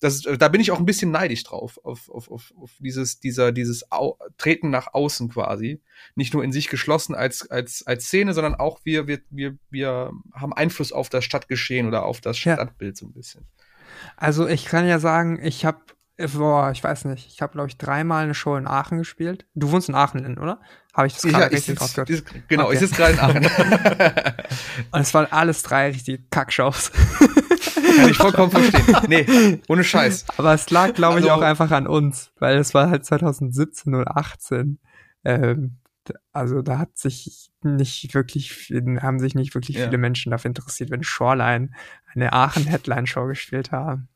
das, da bin ich auch ein bisschen neidisch drauf, auf, auf, auf, auf dieses, dieser, dieses Au Treten nach außen quasi. Nicht nur in sich geschlossen als, als, als Szene, sondern auch wir, wir, wir, wir haben Einfluss auf das Stadtgeschehen oder auf das Stadtbild so ein bisschen. Also ich kann ja sagen, ich habe Boah, ich weiß nicht. Ich habe, glaube ich, dreimal eine Show in Aachen gespielt. Du wohnst in Aachen, oder? Habe ich das gerade ja, richtig sitz, rausgehört? genau, okay. ich sitze gerade in Aachen. Und es waren alles drei richtige Kackshows. Kann ich vollkommen verstehen. Nee, ohne Scheiß. Aber es lag, glaube ich, also, auch einfach an uns, weil es war halt 2017 oder 18. Ähm, also da hat sich nicht wirklich, haben sich nicht wirklich ja. viele Menschen dafür interessiert, wenn Shoreline eine Aachen-Headline-Show gespielt haben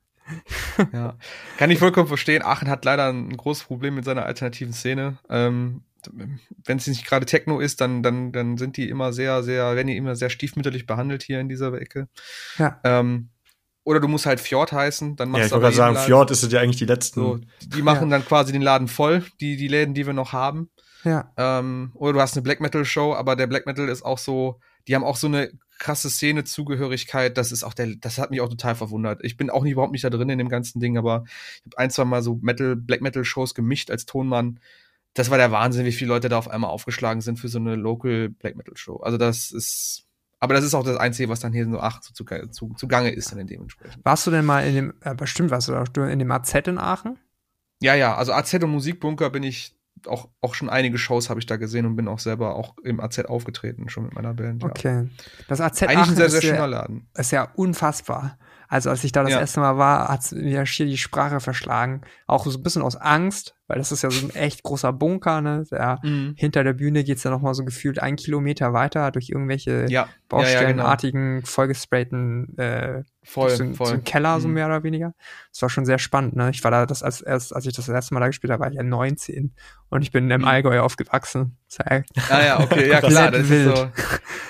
ja, kann ich vollkommen verstehen. Aachen hat leider ein großes Problem mit seiner alternativen Szene. Ähm, wenn es nicht gerade Techno ist, dann, dann, dann sind die immer sehr, sehr, werden die immer sehr stiefmütterlich behandelt hier in dieser Ecke. Ja. Ähm, oder du musst halt Fjord heißen, dann machst ja, ich wollte gerade sagen, Laden. Fjord ist ja eigentlich die letzten. So, die machen ja. dann quasi den Laden voll, die, die Läden, die wir noch haben. Ja. Ähm, oder du hast eine Black Metal Show, aber der Black Metal ist auch so, die haben auch so eine krasse Szene-Zugehörigkeit. Das ist auch der, das hat mich auch total verwundert. Ich bin auch nicht, überhaupt nicht da drin in dem ganzen Ding, aber ich habe ein, zwei Mal so Metal, Black Metal Shows gemischt als Tonmann. Das war der Wahnsinn, wie viele Leute da auf einmal aufgeschlagen sind für so eine Local Black Metal Show. Also das ist, aber das ist auch das Einzige, was dann hier so ach, zu, zu, zu, zugange ist dann dementsprechend. Warst du denn mal in dem, äh, bestimmt warst du in dem AZ in Aachen? Ja, ja, also AZ und Musikbunker bin ich auch, auch schon einige Shows habe ich da gesehen und bin auch selber auch im AZ aufgetreten, schon mit meiner Band. Ja. Okay. Das AZ Eigentlich Aachen ein sehr, sehr ist, ja, schöner Laden. ist ja unfassbar. Also als ich da das Ja. erste Mal war, hat's mir schier die Sprache verschlagen. Auch so ein bisschen aus Angst, weil das ist ja so ein echt großer Bunker, ne? Der, Mhm. Hinter der Bühne geht's ja noch mal so gefühlt einen Kilometer weiter durch irgendwelche Ja, ja, ja, genau. baustellenartigen, vollgesprayten äh, Voll, so, so voll. ein Keller, so Mhm. mehr oder weniger. Das war schon sehr spannend, ne? Ich war da das als erst, als ich das erste Mal da gespielt habe, war ich ja 19 und ich bin im Mhm. Allgäu aufgewachsen. Das ja Ah ja, okay, ja klar, das ist so.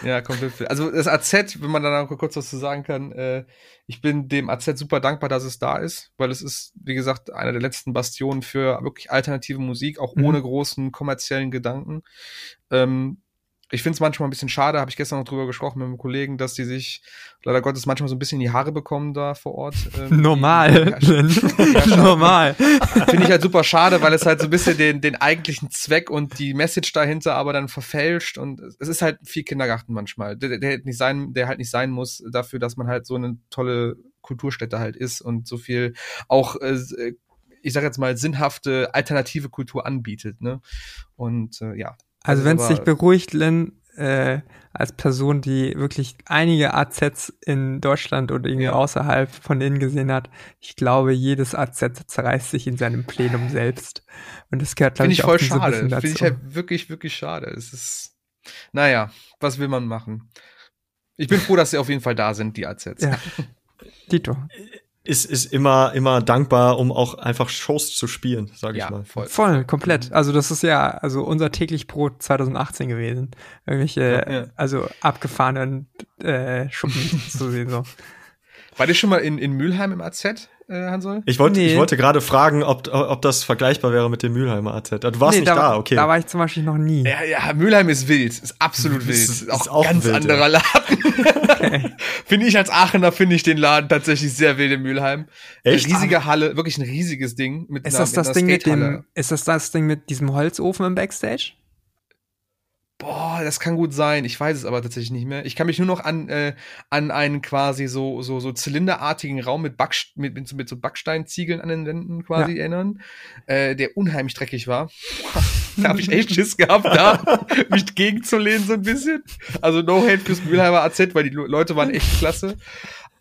Ja, komplett wild. Also das AZ, wenn man da noch kurz was zu sagen kann, äh, ich bin dem AZ super dankbar, dass es da ist, weil es ist, wie gesagt, einer der letzten Bastionen für wirklich alternative Musik, auch Mhm. ohne großen kommerziellen Gedanken. Ähm, ich finde es manchmal ein bisschen schade, habe ich gestern noch drüber gesprochen mit einem Kollegen, dass die sich leider Gottes manchmal so ein bisschen in die Haare bekommen da vor Ort. ähm, normal. Ja, schade. normal. Finde ich halt super schade, weil es halt so ein bisschen den, den eigentlichen Zweck und die Message dahinter aber dann verfälscht und es ist halt viel Kindergarten manchmal, der, der, halt nicht sein, der halt nicht sein muss dafür, dass man halt so eine tolle Kulturstätte halt ist und so viel auch, äh, ich sag jetzt mal, sinnhafte alternative Kultur anbietet, ne? Und äh, ja. Also Das wenn es dich beruhigt, Lynn, äh, als Person, die wirklich einige AZs in Deutschland oder irgendwie Ja. außerhalb von denen gesehen hat, ich glaube, jedes AZ zerreißt sich in seinem Plenum selbst. Und das gehört, glaube Finde ich, ich auch voll so schade. bisschen dazu. Finde ich halt wirklich, wirklich schade. Es ist, naja, was will man machen? Ich bin froh, dass sie auf jeden Fall da sind, die AZs. ja. Dito. Ist, ist immer, immer dankbar, um auch einfach Shows zu spielen, sage ich Ja, mal. voll. Voll, komplett. Also das ist ja also unser täglich Brot 2018 gewesen. Irgendwelche, Ja, ja. also abgefahrenen äh, Schuppen zu sehen. So. War der schon mal in, in Mülheim im AZ, äh, Hansol? Ich wollte, Nee. ich wollte gerade fragen, ob, ob das vergleichbar wäre mit dem Mülheimer AZ. Ah, Du warst Nee, nicht da, da, okay. Da war ich zum Beispiel noch nie. Ja, ja, Mülheim ist wild, ist absolut wild. ist Ist auch, auch ganz wild, anderer Laden. Finde ich als Aachener finde ich den Laden tatsächlich sehr wild in Mülheim. Echt? Eine riesige Halle, wirklich ein riesiges Ding mit Ist einer, das das Ding mit dem, ist das das Ding mit diesem Holzofen im Backstage? Boah, das kann gut sein. Ich weiß es aber tatsächlich nicht mehr. Ich kann mich nur noch an, äh, an einen quasi so, so, so zylinderartigen Raum mit, Backst mit, mit, so- mit so Backsteinziegeln an den Wänden quasi Ja. erinnern, äh, der unheimlich dreckig war. da habe ich echt Schiss gehabt, da mich gegenzulehnen so ein bisschen. Also no hate fürs Mülheimer AZ, weil die Le- Leute waren echt klasse.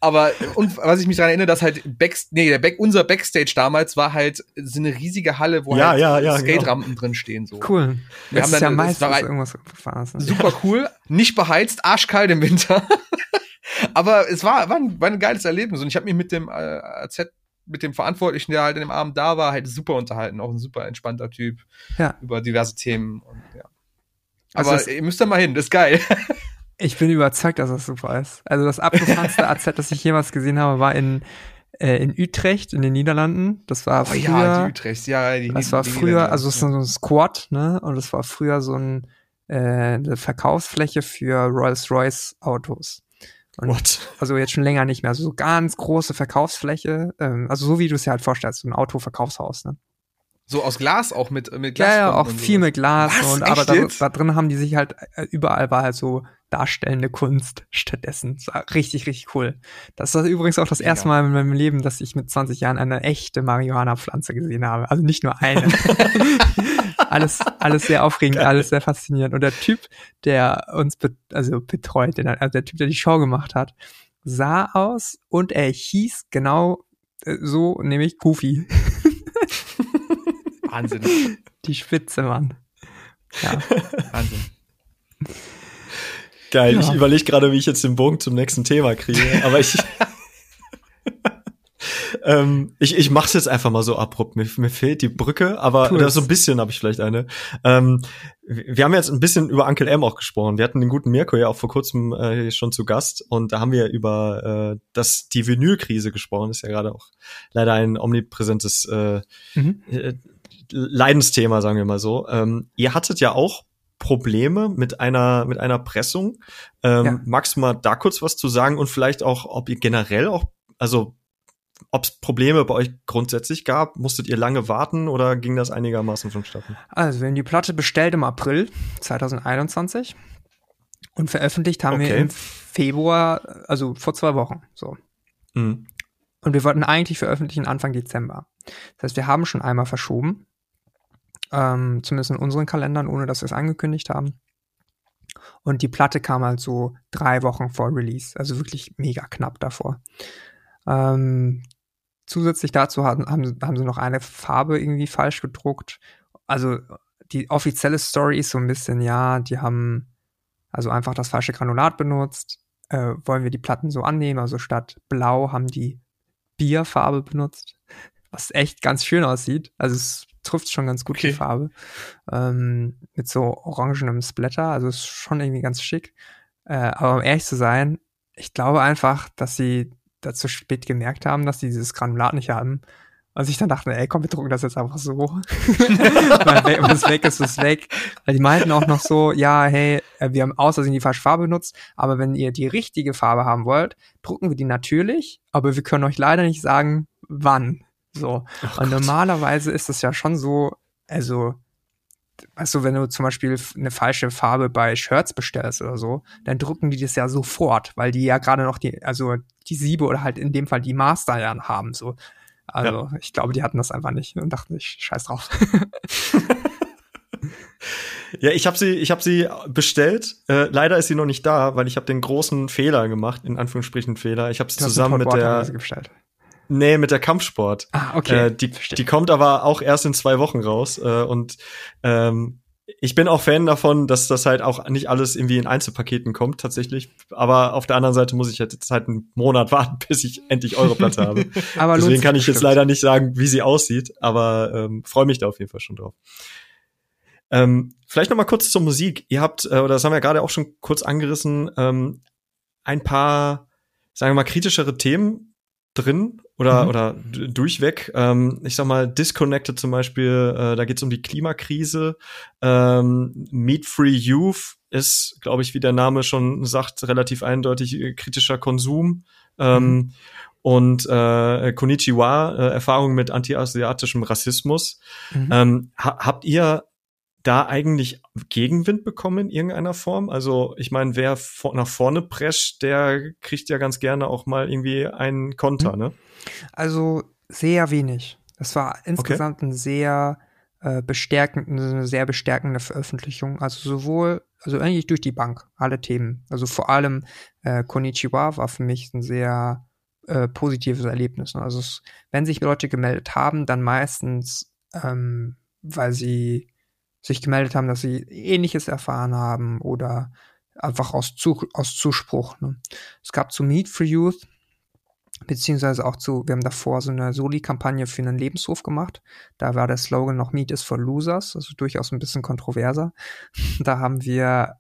Aber, und was ich mich daran erinnere, dass halt Backst nee, der Back unser Backstage damals war halt so eine riesige Halle, wo Ja, halt ja, ja, Skate-Rampen drin stehen, so. Cool. Wir das haben ist ja dann- das meistens war ein- irgendwas Verfahrens. Ne? super cool, nicht beheizt, arschkalt im Winter. Aber es war, war, ein, war ein geiles Erlebnis und ich habe mich mit dem äh, AZ, mit dem Verantwortlichen, der halt in dem Abend da war, halt super unterhalten. Auch ein super entspannter Typ Ja. über diverse Themen. Und, ja. Also Aber das- ihr müsst da mal hin, das ist geil. Ich bin überzeugt, dass das super ist. Also das abgefahrenste AZ, das ich jemals gesehen habe, war in, äh, in Utrecht in den Niederlanden. Das war Oh früher, ja, die Utrecht, ja, die das war die früher, also es ist so ein Squad, ne? Und das war früher so ein, äh, eine Verkaufsfläche für Rolls-Royce Autos. Und What? also jetzt schon länger nicht mehr. Also so ganz große Verkaufsfläche, ähm, also so wie du es dir halt vorstellst, so ein Autoverkaufshaus, ne? so aus Glas auch mit, mit Ja, Glas. ja, auch viel mit Glas Was? und aber da, da drin haben die sich halt äh, überall war halt so darstellende Kunst stattdessen. Das war richtig, richtig cool. Das ist übrigens auch das Mega. erste Mal in meinem Leben, dass ich mit 20 Jahren eine echte Marihuana-Pflanze gesehen habe. Also nicht nur eine. alles, alles sehr aufregend, alles sehr faszinierend. Und der Typ, der uns be also betreut, den, also der Typ, der die Show gemacht hat, sah aus und er hieß genau äh, so, nämlich Goofy. Wahnsinn, Die Spitze, Mann. Ja. Wahnsinn. Geil. Ja. Ich überlege gerade, wie ich jetzt den Bogen zum nächsten Thema kriege. Aber ich. ähm, ich, ich mach's jetzt einfach mal so abrupt. Mir, mir fehlt die Brücke, aber da so ein bisschen habe ich vielleicht eine. Ähm, wir haben jetzt ein bisschen über Uncle M auch gesprochen. Wir hatten den guten Mirko ja auch vor kurzem äh, schon zu Gast und da haben wir über äh, das die Vinylkrise gesprochen. Das ist ja gerade auch leider ein omnipräsentes äh, mhm. äh, Leidensthema, sagen wir mal so. Ähm, ihr hattet ja auch Probleme mit einer mit einer Pressung. Ähm, ja. Magst du mal da kurz was zu sagen und vielleicht auch, ob ihr generell auch, also ob es Probleme bei euch grundsätzlich gab? Musstet ihr lange warten oder ging das einigermaßen vonstatten? Also, wir haben die Platte bestellt im April 2021 und veröffentlicht haben okay. wir im Februar, also vor zwei Wochen, so. Mhm. Und wir wollten eigentlich veröffentlichen Anfang Dezember. Das heißt, wir haben schon einmal verschoben, ähm, zumindest in unseren Kalendern, ohne dass wir es angekündigt haben. Und die Platte kam halt so drei Wochen vor Release, also wirklich mega knapp davor. Ähm, zusätzlich dazu haben, haben, haben sie noch eine Farbe irgendwie falsch gedruckt. Also die offizielle Story ist so ein bisschen, ja, die haben also einfach das falsche Granulat benutzt. Äh, wollen wir die Platten so annehmen? Also statt blau haben die Bierfarbe benutzt, was echt ganz schön aussieht. Also es trifft schon ganz gut okay. die Farbe. Ähm, mit so orangenem Splatter, also ist schon irgendwie ganz schick. Äh, aber um ehrlich zu sein, ich glaube einfach, dass sie da zu spät gemerkt haben, dass die dieses Granulat nicht haben. Und ich dann dachte, ey, komm, wir drucken das jetzt einfach so. Wenn es weg ist, ist es weg. Weil die meinten auch noch so, ja, hey, äh, wir haben außersehen die falsche Farbe benutzt, aber wenn ihr die richtige Farbe haben wollt, drucken wir die natürlich, aber wir können euch leider nicht sagen, wann. So. Oh und normalerweise ist es ja schon so, also weißt du, wenn du zum Beispiel eine falsche Farbe bei Shirts bestellst oder so, dann drucken die das ja sofort, weil die ja gerade noch die, also die Siebe oder halt in dem Fall die Master ja haben, so. Also, ja. ich glaube, die hatten das einfach nicht und dachten sich, scheiß drauf. ja, ich habe sie, ich habe sie bestellt. Äh, leider ist sie noch nicht da, weil ich habe den großen Fehler gemacht, in Anführungsstrichen Fehler. Ich habe sie zusammen mit der. Nee, mit der Kampfsport. Ah, okay. Äh, die, die kommt aber auch erst in zwei Wochen raus. Äh, und ähm, ich bin auch Fan davon, dass das halt auch nicht alles irgendwie in Einzelpaketen kommt, tatsächlich. Aber auf der anderen Seite muss ich jetzt halt einen Monat warten, bis ich endlich eure Platte habe. aber Deswegen kann ich jetzt leider nicht sagen, wie sie aussieht, aber ähm, freue mich da auf jeden Fall schon drauf. Ähm, vielleicht noch mal kurz zur Musik. Ihr habt, äh, oder das haben wir gerade auch schon kurz angerissen, ähm, ein paar, sagen wir mal, kritischere Themen drin oder mhm. oder durchweg. Ähm, ich sag mal, Disconnected zum Beispiel, äh, da geht es um die Klimakrise. Ähm, Meat Free Youth ist, glaube ich, wie der Name schon sagt, relativ eindeutig äh, kritischer Konsum. Ähm, mhm. Und äh, Konichiwa, äh, Erfahrung mit anti-asiatischem Rassismus. Mhm. Ähm, ha habt ihr da eigentlich Gegenwind bekommen in irgendeiner Form? Also ich meine, wer nach vorne prescht, der kriegt ja ganz gerne auch mal irgendwie einen Konter, hm. ne? Also sehr wenig. Das war insgesamt okay. ein sehr äh, bestärkend, eine sehr bestärkende Veröffentlichung. Also sowohl, also eigentlich durch die Bank, alle Themen. Also vor allem äh, Konichiwa war für mich ein sehr äh, positives Erlebnis. Ne? Also es, wenn sich Leute gemeldet haben, dann meistens, ähm, weil sie sich gemeldet haben, dass sie ähnliches erfahren haben oder einfach aus, zu, aus Zuspruch. Ne? Es gab zu Meet for Youth, beziehungsweise auch zu, wir haben davor so eine Soli-Kampagne für einen Lebenshof gemacht. Da war der Slogan noch Meet is for Losers, also durchaus ein bisschen kontroverser. Da haben wir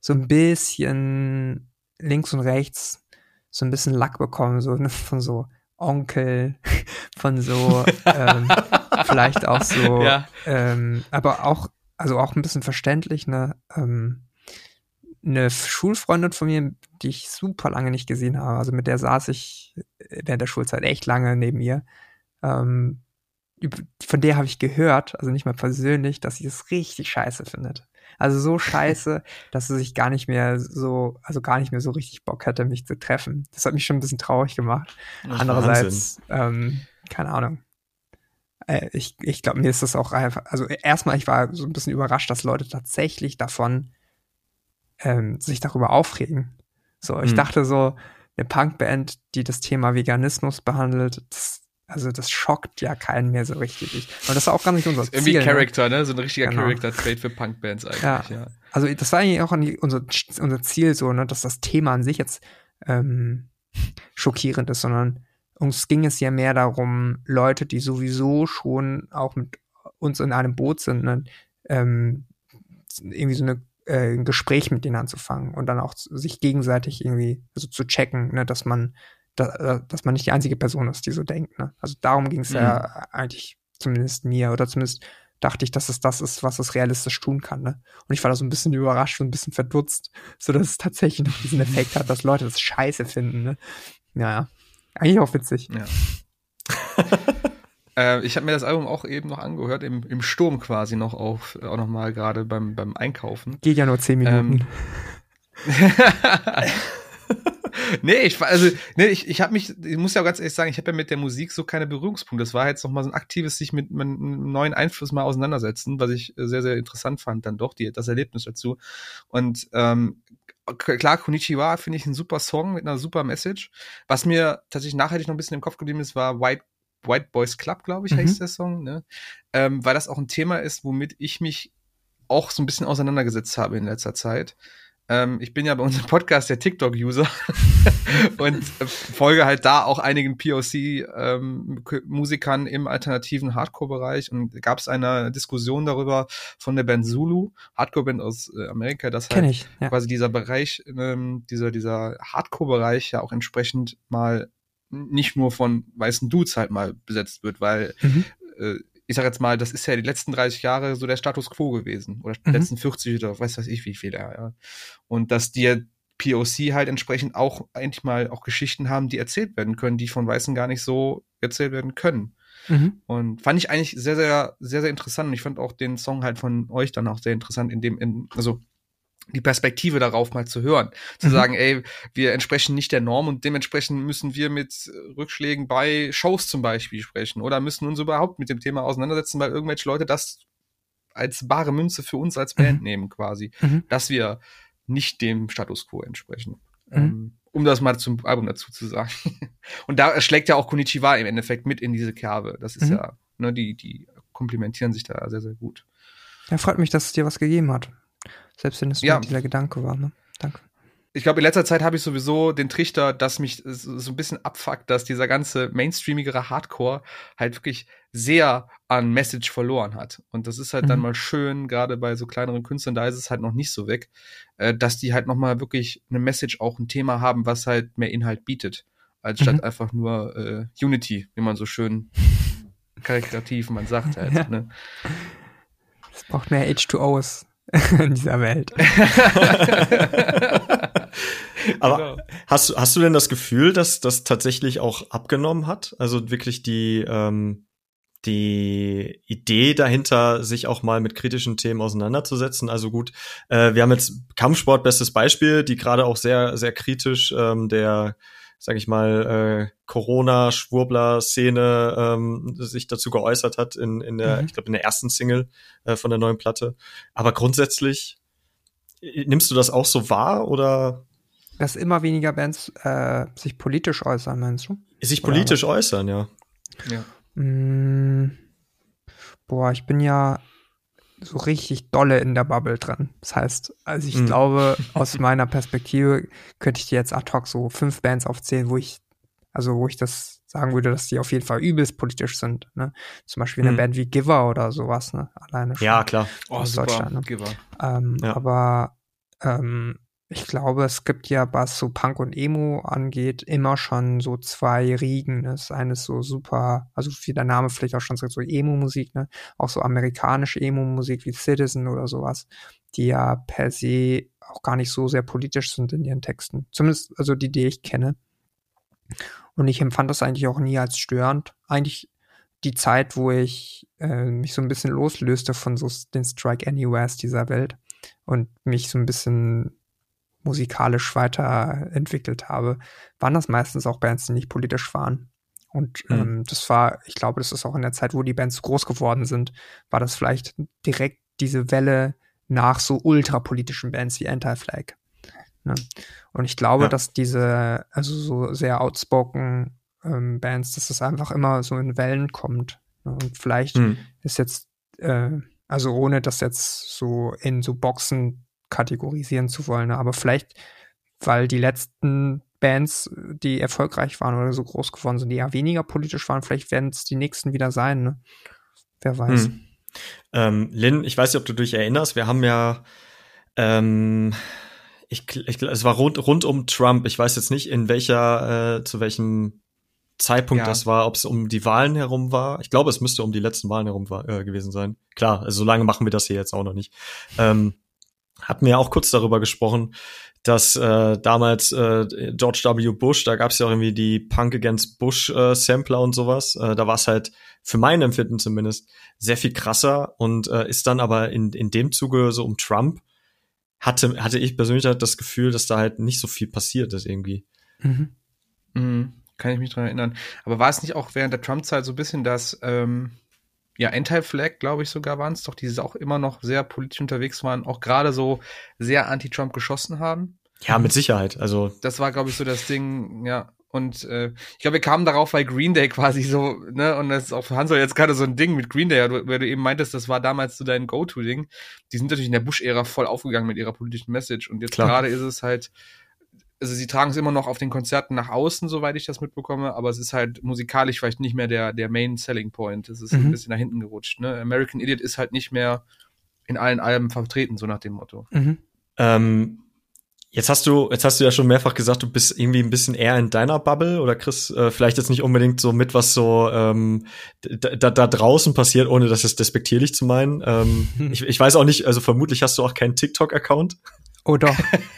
so ein bisschen links und rechts so ein bisschen Lack bekommen, so ne, von so Onkel, von so ähm, vielleicht auch so, ja. ähm, aber auch also auch ein bisschen verständlich, ne? Ähm, eine Schulfreundin von mir, die ich super lange nicht gesehen habe, also mit der saß ich während der Schulzeit echt lange neben ihr. Ähm, von der habe ich gehört, also nicht mal persönlich, dass sie es richtig scheiße findet. Also so scheiße, dass sie sich gar nicht mehr so, also gar nicht mehr so richtig Bock hatte, mich zu treffen. Das hat mich schon ein bisschen traurig gemacht. Ach, Andererseits, ähm, keine Ahnung äh, ich, ich glaube, mir ist das auch einfach, also erstmal, ich war so ein bisschen überrascht, dass Leute tatsächlich davon ähm, sich darüber aufregen. So, ich hm. dachte so, eine Punkband, die das Thema Veganismus behandelt, das, also das schockt ja keinen mehr so richtig. Und das war auch gar nicht unser Ziel. Irgendwie? Character, ne? So ein richtiger genau. Character-Trait für Punkbands eigentlich, ja. ja. Also das war eigentlich auch unser, unser Ziel so, ne, dass das Thema an sich jetzt ähm, schockierend ist, sondern uns ging es ja mehr darum, Leute, die sowieso schon auch mit uns in einem Boot sind, ne, ähm, irgendwie so eine, äh, ein Gespräch mit denen anzufangen und dann auch sich gegenseitig irgendwie so zu checken, ne, dass man, da, dass man nicht die einzige Person ist, die so denkt. Ne? Also darum ging es mhm. ja eigentlich zumindest mir oder zumindest dachte ich, dass es das ist, was es realistisch tun kann. Ne? Und ich war da so ein bisschen überrascht und ein bisschen verdutzt, so dass es tatsächlich noch diesen Effekt hat, dass Leute das scheiße finden. Ne? Naja, eigentlich auch witzig. Ja. äh, ich habe mir das Album auch eben noch angehört, im, im Sturm quasi noch auf, auch noch mal gerade beim, beim Einkaufen. Geht ja nur zehn Minuten. Ähm, nee, ich also nee, ich, ich habe mich, ich muss ja auch ganz ehrlich sagen, ich habe ja mit der Musik so keine Berührungspunkte. Das war jetzt noch mal so ein aktives sich mit einem neuen Einfluss mal auseinandersetzen, was ich sehr sehr interessant fand dann doch die das Erlebnis dazu. Und ähm, klar, Konichiwa finde ich ein super Song mit einer super Message. Was mir tatsächlich nachhaltig noch ein bisschen im Kopf geblieben ist, war White White Boys Club, glaube ich, mhm. heißt der Song, ne? Ähm, weil das auch ein Thema ist, womit ich mich auch so ein bisschen auseinandergesetzt habe in letzter Zeit. Ähm, ich bin ja bei unserem Podcast der TikTok-User und folge halt da auch einigen POC-Musikern ähm, im alternativen Hardcore-Bereich und gab es eine Diskussion darüber von der Band Zulu, Hardcore-Band aus äh, Amerika, dass halt ich, ja. quasi dieser Bereich, ähm, dieser, dieser Hardcore-Bereich ja auch entsprechend mal nicht nur von weißen Dudes halt mal besetzt wird, weil mhm. äh, ich sag jetzt mal, das ist ja die letzten 30 Jahre so der Status quo gewesen. Oder die mhm. letzten 40 oder weiß weiß ich wie viel, ja, ja. Und dass die POC halt entsprechend auch eigentlich mal auch Geschichten haben, die erzählt werden können, die von Weißen gar nicht so erzählt werden können. Mhm. Und fand ich eigentlich sehr, sehr, sehr, sehr interessant. Und ich fand auch den Song halt von euch dann auch sehr interessant, in dem, in, also die Perspektive darauf mal zu hören. Zu mhm. sagen, ey, wir entsprechen nicht der Norm und dementsprechend müssen wir mit Rückschlägen bei Shows zum Beispiel sprechen oder müssen uns überhaupt mit dem Thema auseinandersetzen, weil irgendwelche Leute das als bare Münze für uns als Band mhm. nehmen quasi, mhm. dass wir nicht dem Status quo entsprechen. Mhm. Ähm, um das mal zum Album dazu zu sagen. und da schlägt ja auch Konichiwa im Endeffekt mit in diese Kerbe. Das ist mhm. ja, ne, die, die komplimentieren sich da sehr, sehr gut. Ja, freut mich, dass es dir was gegeben hat. Selbst wenn es ja. dieser Gedanke war, ne? Danke. Ich glaube, in letzter Zeit habe ich sowieso den Trichter, dass mich so ein bisschen abfuckt, dass dieser ganze mainstreamigere Hardcore halt wirklich sehr an Message verloren hat. Und das ist halt mhm. dann mal schön, gerade bei so kleineren Künstlern, da ist es halt noch nicht so weg, äh, dass die halt noch mal wirklich eine Message, auch ein Thema haben, was halt mehr Inhalt bietet, als statt mhm. einfach nur äh, Unity, wie man so schön karikativ man sagt halt. Ja. Ne? Es braucht mehr H2Os. in dieser Welt. Aber genau. hast, hast du denn das Gefühl, dass das tatsächlich auch abgenommen hat? Also wirklich die, ähm, die Idee dahinter, sich auch mal mit kritischen Themen auseinanderzusetzen. Also gut, äh, wir haben jetzt Kampfsport, bestes Beispiel, die gerade auch sehr, sehr kritisch ähm, der sag ich mal, äh, Corona-Schwurbler-Szene ähm, sich dazu geäußert hat in, in der, mhm. ich glaube, in der ersten Single äh, von der neuen Platte. Aber grundsätzlich, äh, nimmst du das auch so wahr oder? Dass immer weniger Bands äh, sich politisch äußern, meinst du? Sich politisch äußern, ja. Ja. Mm, boah, ich bin ja so richtig dolle in der Bubble drin. Das heißt, also ich mhm. glaube, aus meiner Perspektive könnte ich dir jetzt ad hoc so fünf Bands aufzählen, wo ich, also wo ich das sagen würde, dass die auf jeden Fall übelst politisch sind. Ne? Zum Beispiel eine mhm. Band wie Giver oder sowas, ne? Alleine schon. Ja, klar. Aus oh, Deutschland. Ne? Giver. Ähm, ja. Aber ähm, ich glaube, es gibt ja, was so Punk und Emo angeht, immer schon so zwei Riegen. Das ist eines so super, also wie der Name vielleicht auch schon sagt, so Emo-Musik, ne? Auch so amerikanische Emo-Musik wie Citizen oder sowas, die ja per se auch gar nicht so sehr politisch sind in ihren Texten. Zumindest, also die, die ich kenne. Und ich empfand das eigentlich auch nie als störend. Eigentlich die Zeit, wo ich äh, mich so ein bisschen loslöste von so den Strike Anywheres dieser Welt und mich so ein bisschen musikalisch weiterentwickelt habe, waren das meistens auch Bands, die nicht politisch waren. Und mhm. ähm, das war, ich glaube, das ist auch in der Zeit, wo die Bands groß geworden sind, war das vielleicht direkt diese Welle nach so ultrapolitischen Bands wie Anti-Flag. Ne? Und ich glaube, ja. dass diese, also so sehr outspoken ähm, Bands, dass das einfach immer so in Wellen kommt. Ne? Und vielleicht mhm. ist jetzt, äh, also ohne das jetzt so in so Boxen kategorisieren zu wollen. Aber vielleicht, weil die letzten Bands, die erfolgreich waren oder so groß geworden sind, die ja weniger politisch waren, vielleicht werden es die nächsten wieder sein, ne? Wer weiß. Hm. Ähm, Lynn, ich weiß nicht, ob du dich erinnerst, wir haben ja ähm, ich, ich, es war rund, rund um Trump. Ich weiß jetzt nicht, in welcher, äh, zu welchem Zeitpunkt ja. das war, ob es um die Wahlen herum war. Ich glaube, es müsste um die letzten Wahlen herum war, äh, gewesen sein. Klar, also so lange machen wir das hier jetzt auch noch nicht. Ähm, hatten wir ja auch kurz darüber gesprochen, dass äh, damals äh, George W. Bush, da gab es ja auch irgendwie die Punk Against Bush äh, Sampler und sowas. Äh, da war es halt für mein Empfinden zumindest sehr viel krasser und äh, ist dann aber in, in dem Zuge so um Trump hatte, hatte ich persönlich halt das Gefühl, dass da halt nicht so viel passiert ist irgendwie. Mhm. Mhm. Kann ich mich dran erinnern. Aber war es nicht auch während der Trump-Zeit so ein bisschen, dass ähm, ja, Anti-Flag, glaube ich sogar waren es doch, die auch immer noch sehr politisch unterwegs waren, auch gerade so sehr anti-Trump geschossen haben? Ja, mit Sicherheit. Also das war, glaube ich, so das Ding, ja. Und äh, ich glaube, wir kamen darauf, weil Green Day quasi so, ne, und das ist auch für Hanso jetzt gerade so ein Ding mit Green Day, weil du eben meintest, das war damals so dein Go-To-Ding. Die sind natürlich in der Bush-Ära voll aufgegangen mit ihrer politischen Message. Und jetzt gerade ist es halt, also sie tragen es immer noch auf den Konzerten nach außen, soweit ich das mitbekomme, aber es ist halt musikalisch vielleicht nicht mehr der, der Main Selling Point. Es ist mhm. ein bisschen nach hinten gerutscht. Ne? American Idiot ist halt nicht mehr in allen Alben vertreten, so nach dem Motto. Mhm. Ähm, Jetzt hast du, jetzt hast du ja schon mehrfach gesagt, du bist irgendwie ein bisschen eher in deiner Bubble oder Chris, äh, vielleicht jetzt nicht unbedingt so mit, was so ähm, da, da draußen passiert, ohne das jetzt despektierlich zu meinen. Ähm, hm. ich, ich weiß auch nicht, also vermutlich hast du auch keinen TikTok-Account. Oh doch.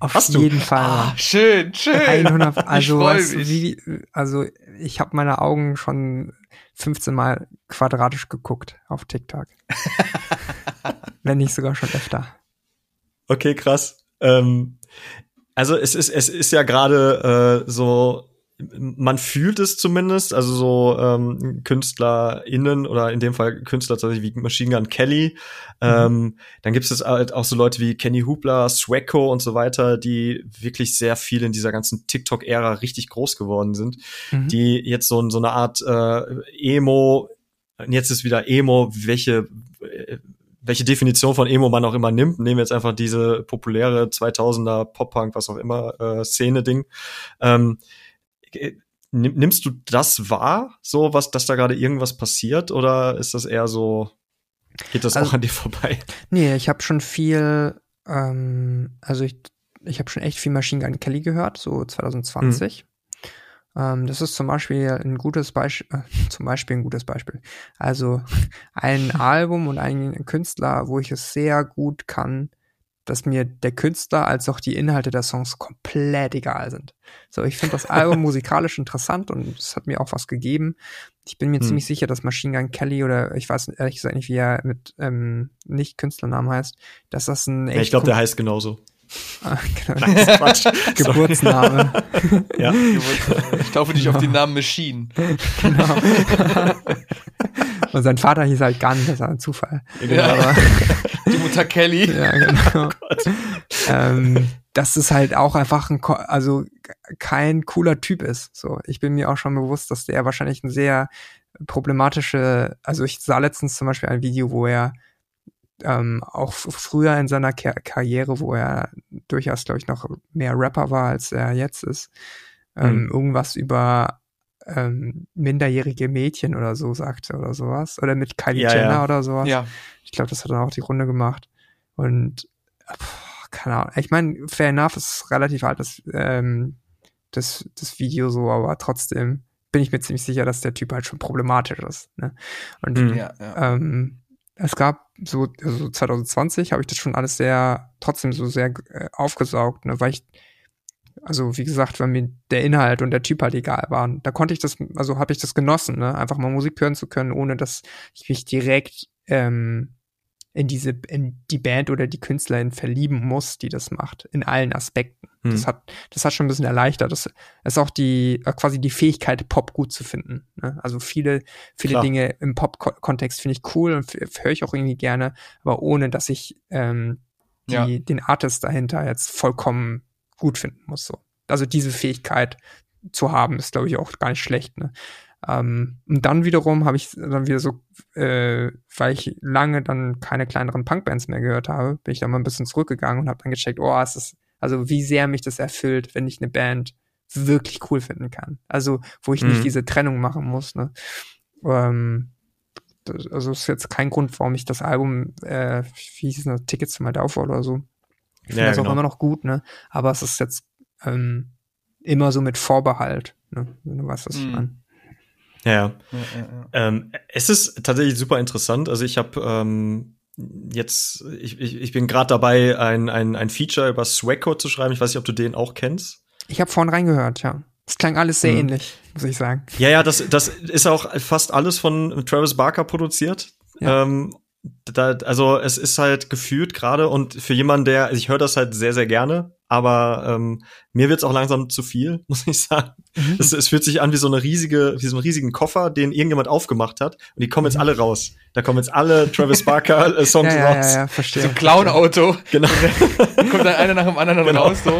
Auf hast jeden du? Fall. Ah, schön, schön. 100, also, was, wie, also ich habe meine Augen schon 15 Mal quadratisch geguckt auf TikTok. Wenn nicht sogar schon öfter. Okay, krass. Ähm, also es ist, es ist ja gerade äh, so, man fühlt es zumindest, also so ähm, KünstlerInnen oder in dem Fall Künstler tatsächlich wie Machine Gun Kelly. Mhm. Ähm, dann gibt es halt auch so Leute wie Kenny Hubler, Swecko und so weiter, die wirklich sehr viel in dieser ganzen TikTok-Ära richtig groß geworden sind, mhm. die jetzt so, so eine Art äh, Emo, jetzt ist wieder Emo, welche äh, welche Definition von Emo man auch immer nimmt. Nehmen wir jetzt einfach diese populäre 2000er Pop-Punk, was auch immer, äh, Szene-Ding. Ähm, nimmst du das wahr, so was, dass da gerade irgendwas passiert, oder ist das eher so, geht das also, auch an dir vorbei? Nee, ich habe schon viel, ähm, also ich, ich habe schon echt viel Machine Gun Kelly gehört, so 2020. Ähm, das ist zum Beispiel ein gutes Beispiel, äh, zum Beispiel ein gutes Beispiel. Also ein Album und ein Künstler, wo ich es sehr gut kann, dass mir der Künstler als auch die Inhalte der Songs komplett egal sind. So, ich finde das Album musikalisch interessant und es hat mir auch was gegeben. Ich bin mir hm. ziemlich sicher, dass Machine Gun Kelly oder ich weiß ehrlich gesagt nicht, wie er mit ähm, nicht Künstlernamen heißt, dass das ein echt ja, Ich glaube, der heißt genauso. Ah, genau. Quatsch. Geburtsname. ja. Ich taufe dich genau. auf den Namen Machine. Genau. Und sein Vater hieß halt Gun, das war ein Zufall. Genau. Aber, Die Mutter Kelly. Ja, genau. Oh ähm, dass es halt auch einfach ein, also kein cooler Typ ist. So, ich bin mir auch schon bewusst, dass der wahrscheinlich ein sehr problematische, also ich sah letztens zum Beispiel ein Video, wo er ähm, auch früher in seiner Kar Karriere, wo er durchaus, glaube ich, noch mehr Rapper war, als er jetzt ist, ähm, mhm. irgendwas über ähm, minderjährige Mädchen oder so sagte oder sowas. Oder mit Kylie ja, Jenner ja. oder sowas. Ja. Ich glaube, das hat dann auch die Runde gemacht. Und pff, keine Ahnung. Ich meine, Fair Enough ist relativ alt, das, ähm, das, das Video so, aber trotzdem bin ich mir ziemlich sicher, dass der Typ halt schon problematisch ist. Ne? Und mhm. ja, ja. Ähm, es gab so, also 2020 habe ich das schon alles sehr, trotzdem so sehr äh, aufgesaugt, ne, weil ich, also wie gesagt, weil mir der Inhalt und der Typ halt egal waren. Da konnte ich das, also habe ich das genossen, ne, einfach mal Musik hören zu können, ohne dass ich mich direkt ähm, in diese, in die Band oder die Künstlerin verlieben muss, die das macht, in allen Aspekten. Hm. Das hat, das hat schon ein bisschen erleichtert. Das ist auch die, äh, quasi die Fähigkeit, Pop gut zu finden. Ne? Also viele, viele Klar. Dinge im Pop-Kontext finde ich cool und höre ich auch irgendwie gerne, aber ohne, dass ich ähm, die, ja. den Artist dahinter jetzt vollkommen gut finden muss. So. Also diese Fähigkeit zu haben, ist, glaube ich, auch gar nicht schlecht. Ne? Ähm, und dann wiederum habe ich dann wieder so, äh, weil ich lange dann keine kleineren Punkbands mehr gehört habe, bin ich dann mal ein bisschen zurückgegangen und habe dann gecheckt, oh, es ist Also wie sehr mich das erfüllt, wenn ich eine Band wirklich cool finden kann. Also wo ich mhm. nicht diese Trennung machen muss. Ne? Ähm, das, also ist jetzt kein Grund, warum ich das Album, äh, wie hieß es noch, Tickets to My Downfall oder so. Ich finde ja, das genau. auch immer noch gut, ne? Aber es ist jetzt ähm, immer so mit Vorbehalt, ne? Wenn du weißt, was ich mhm. meine. Ja, ja. ja, ja. Ähm, es ist tatsächlich super interessant. Also ich habe ähm, jetzt, ich, ich, ich bin gerade dabei, ein, ein, ein Feature über Swagcode zu schreiben. Ich weiß nicht, ob du den auch kennst. Ich habe vorhin reingehört, ja. Es klang alles sehr mhm. ähnlich, muss ich sagen. Ja, ja, das, das ist auch fast alles von Travis Barker produziert. Ja. Ähm, da, also es ist halt gefühlt gerade und für jemanden, der, also ich höre das halt sehr, sehr gerne, aber ähm, mir wird's auch langsam zu viel, muss ich sagen. Mhm. Es, es fühlt sich an wie so eine riesige, wie so einen riesigen Koffer, den irgendjemand aufgemacht hat und die kommen jetzt mhm. alle raus. Da kommen jetzt alle Travis Barker äh, Songs ja, ja, raus. Ja, ja, verstehe. So ein Clown-Auto. Genau. kommt dann einer nach dem anderen genau. raus. So.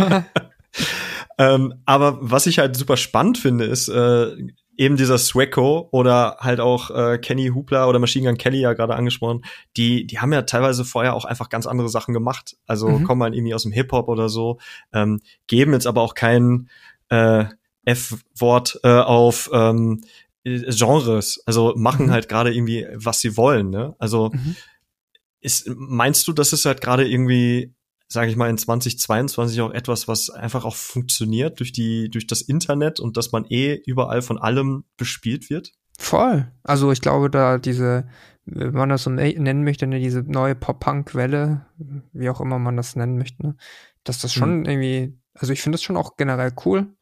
ähm, aber was ich halt super spannend finde, ist, äh, eben dieser Swecco oder halt auch äh, Kenny Hoopla oder Machine Gun Kelly ja gerade angesprochen, die, die haben ja teilweise vorher auch einfach ganz andere Sachen gemacht. Also mhm. kommen halt irgendwie aus dem Hip-Hop oder so, ähm, geben jetzt aber auch kein äh, F-Wort äh, auf ähm, Genres. Also machen mhm. halt gerade irgendwie, was sie wollen. Ne? Also mhm. ist, meinst du, dass es halt gerade irgendwie sage ich mal, in 2022 auch etwas, was einfach auch funktioniert durch die, durch das Internet und dass man eh überall von allem bespielt wird? Voll. Also ich glaube, da diese, wenn man das so nennen möchte, ne, diese neue Pop-Punk-Welle, wie auch immer man das nennen möchte, ne, dass das schon hm. irgendwie, also ich finde es schon auch generell cool,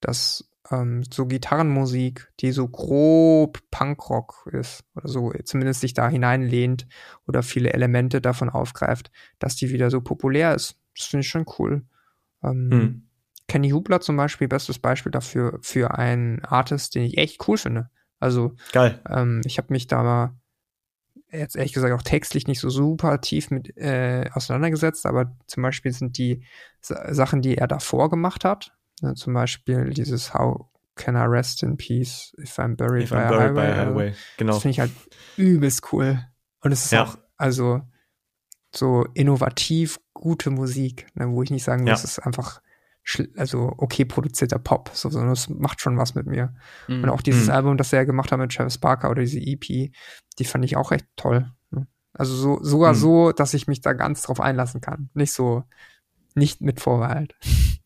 dass ähm, so Gitarrenmusik, die so grob Punkrock ist oder so, zumindest sich da hineinlehnt oder viele Elemente davon aufgreift, dass die wieder so populär ist. Das finde ich schon cool. Ähm, hm. Kenny Hubler zum Beispiel, bestes Beispiel dafür, für einen Artist, den ich echt cool finde. Also, Geil. Ähm, ich habe mich da mal jetzt ehrlich gesagt auch textlich nicht so super tief mit äh, auseinandergesetzt, aber zum Beispiel sind die Sachen, die er davor gemacht hat, Ne, zum Beispiel dieses How can I rest in peace if I'm buried, if by, I'm a highway? by a highway. Also, genau. Das finde ich halt übelst cool. Und es ist ja. auch, also, so innovativ gute Musik, ne, wo ich nicht sagen muss, ja. es ist einfach also okay produzierter Pop, so, sondern es macht schon was mit mir. Mhm. Und auch dieses mhm. Album, das er gemacht hat mit Travis Barker oder diese EP, die fand ich auch echt toll. Ne? Also so, sogar mhm. so, dass ich mich da ganz drauf einlassen kann. Nicht so, nicht mit Vorbehalt.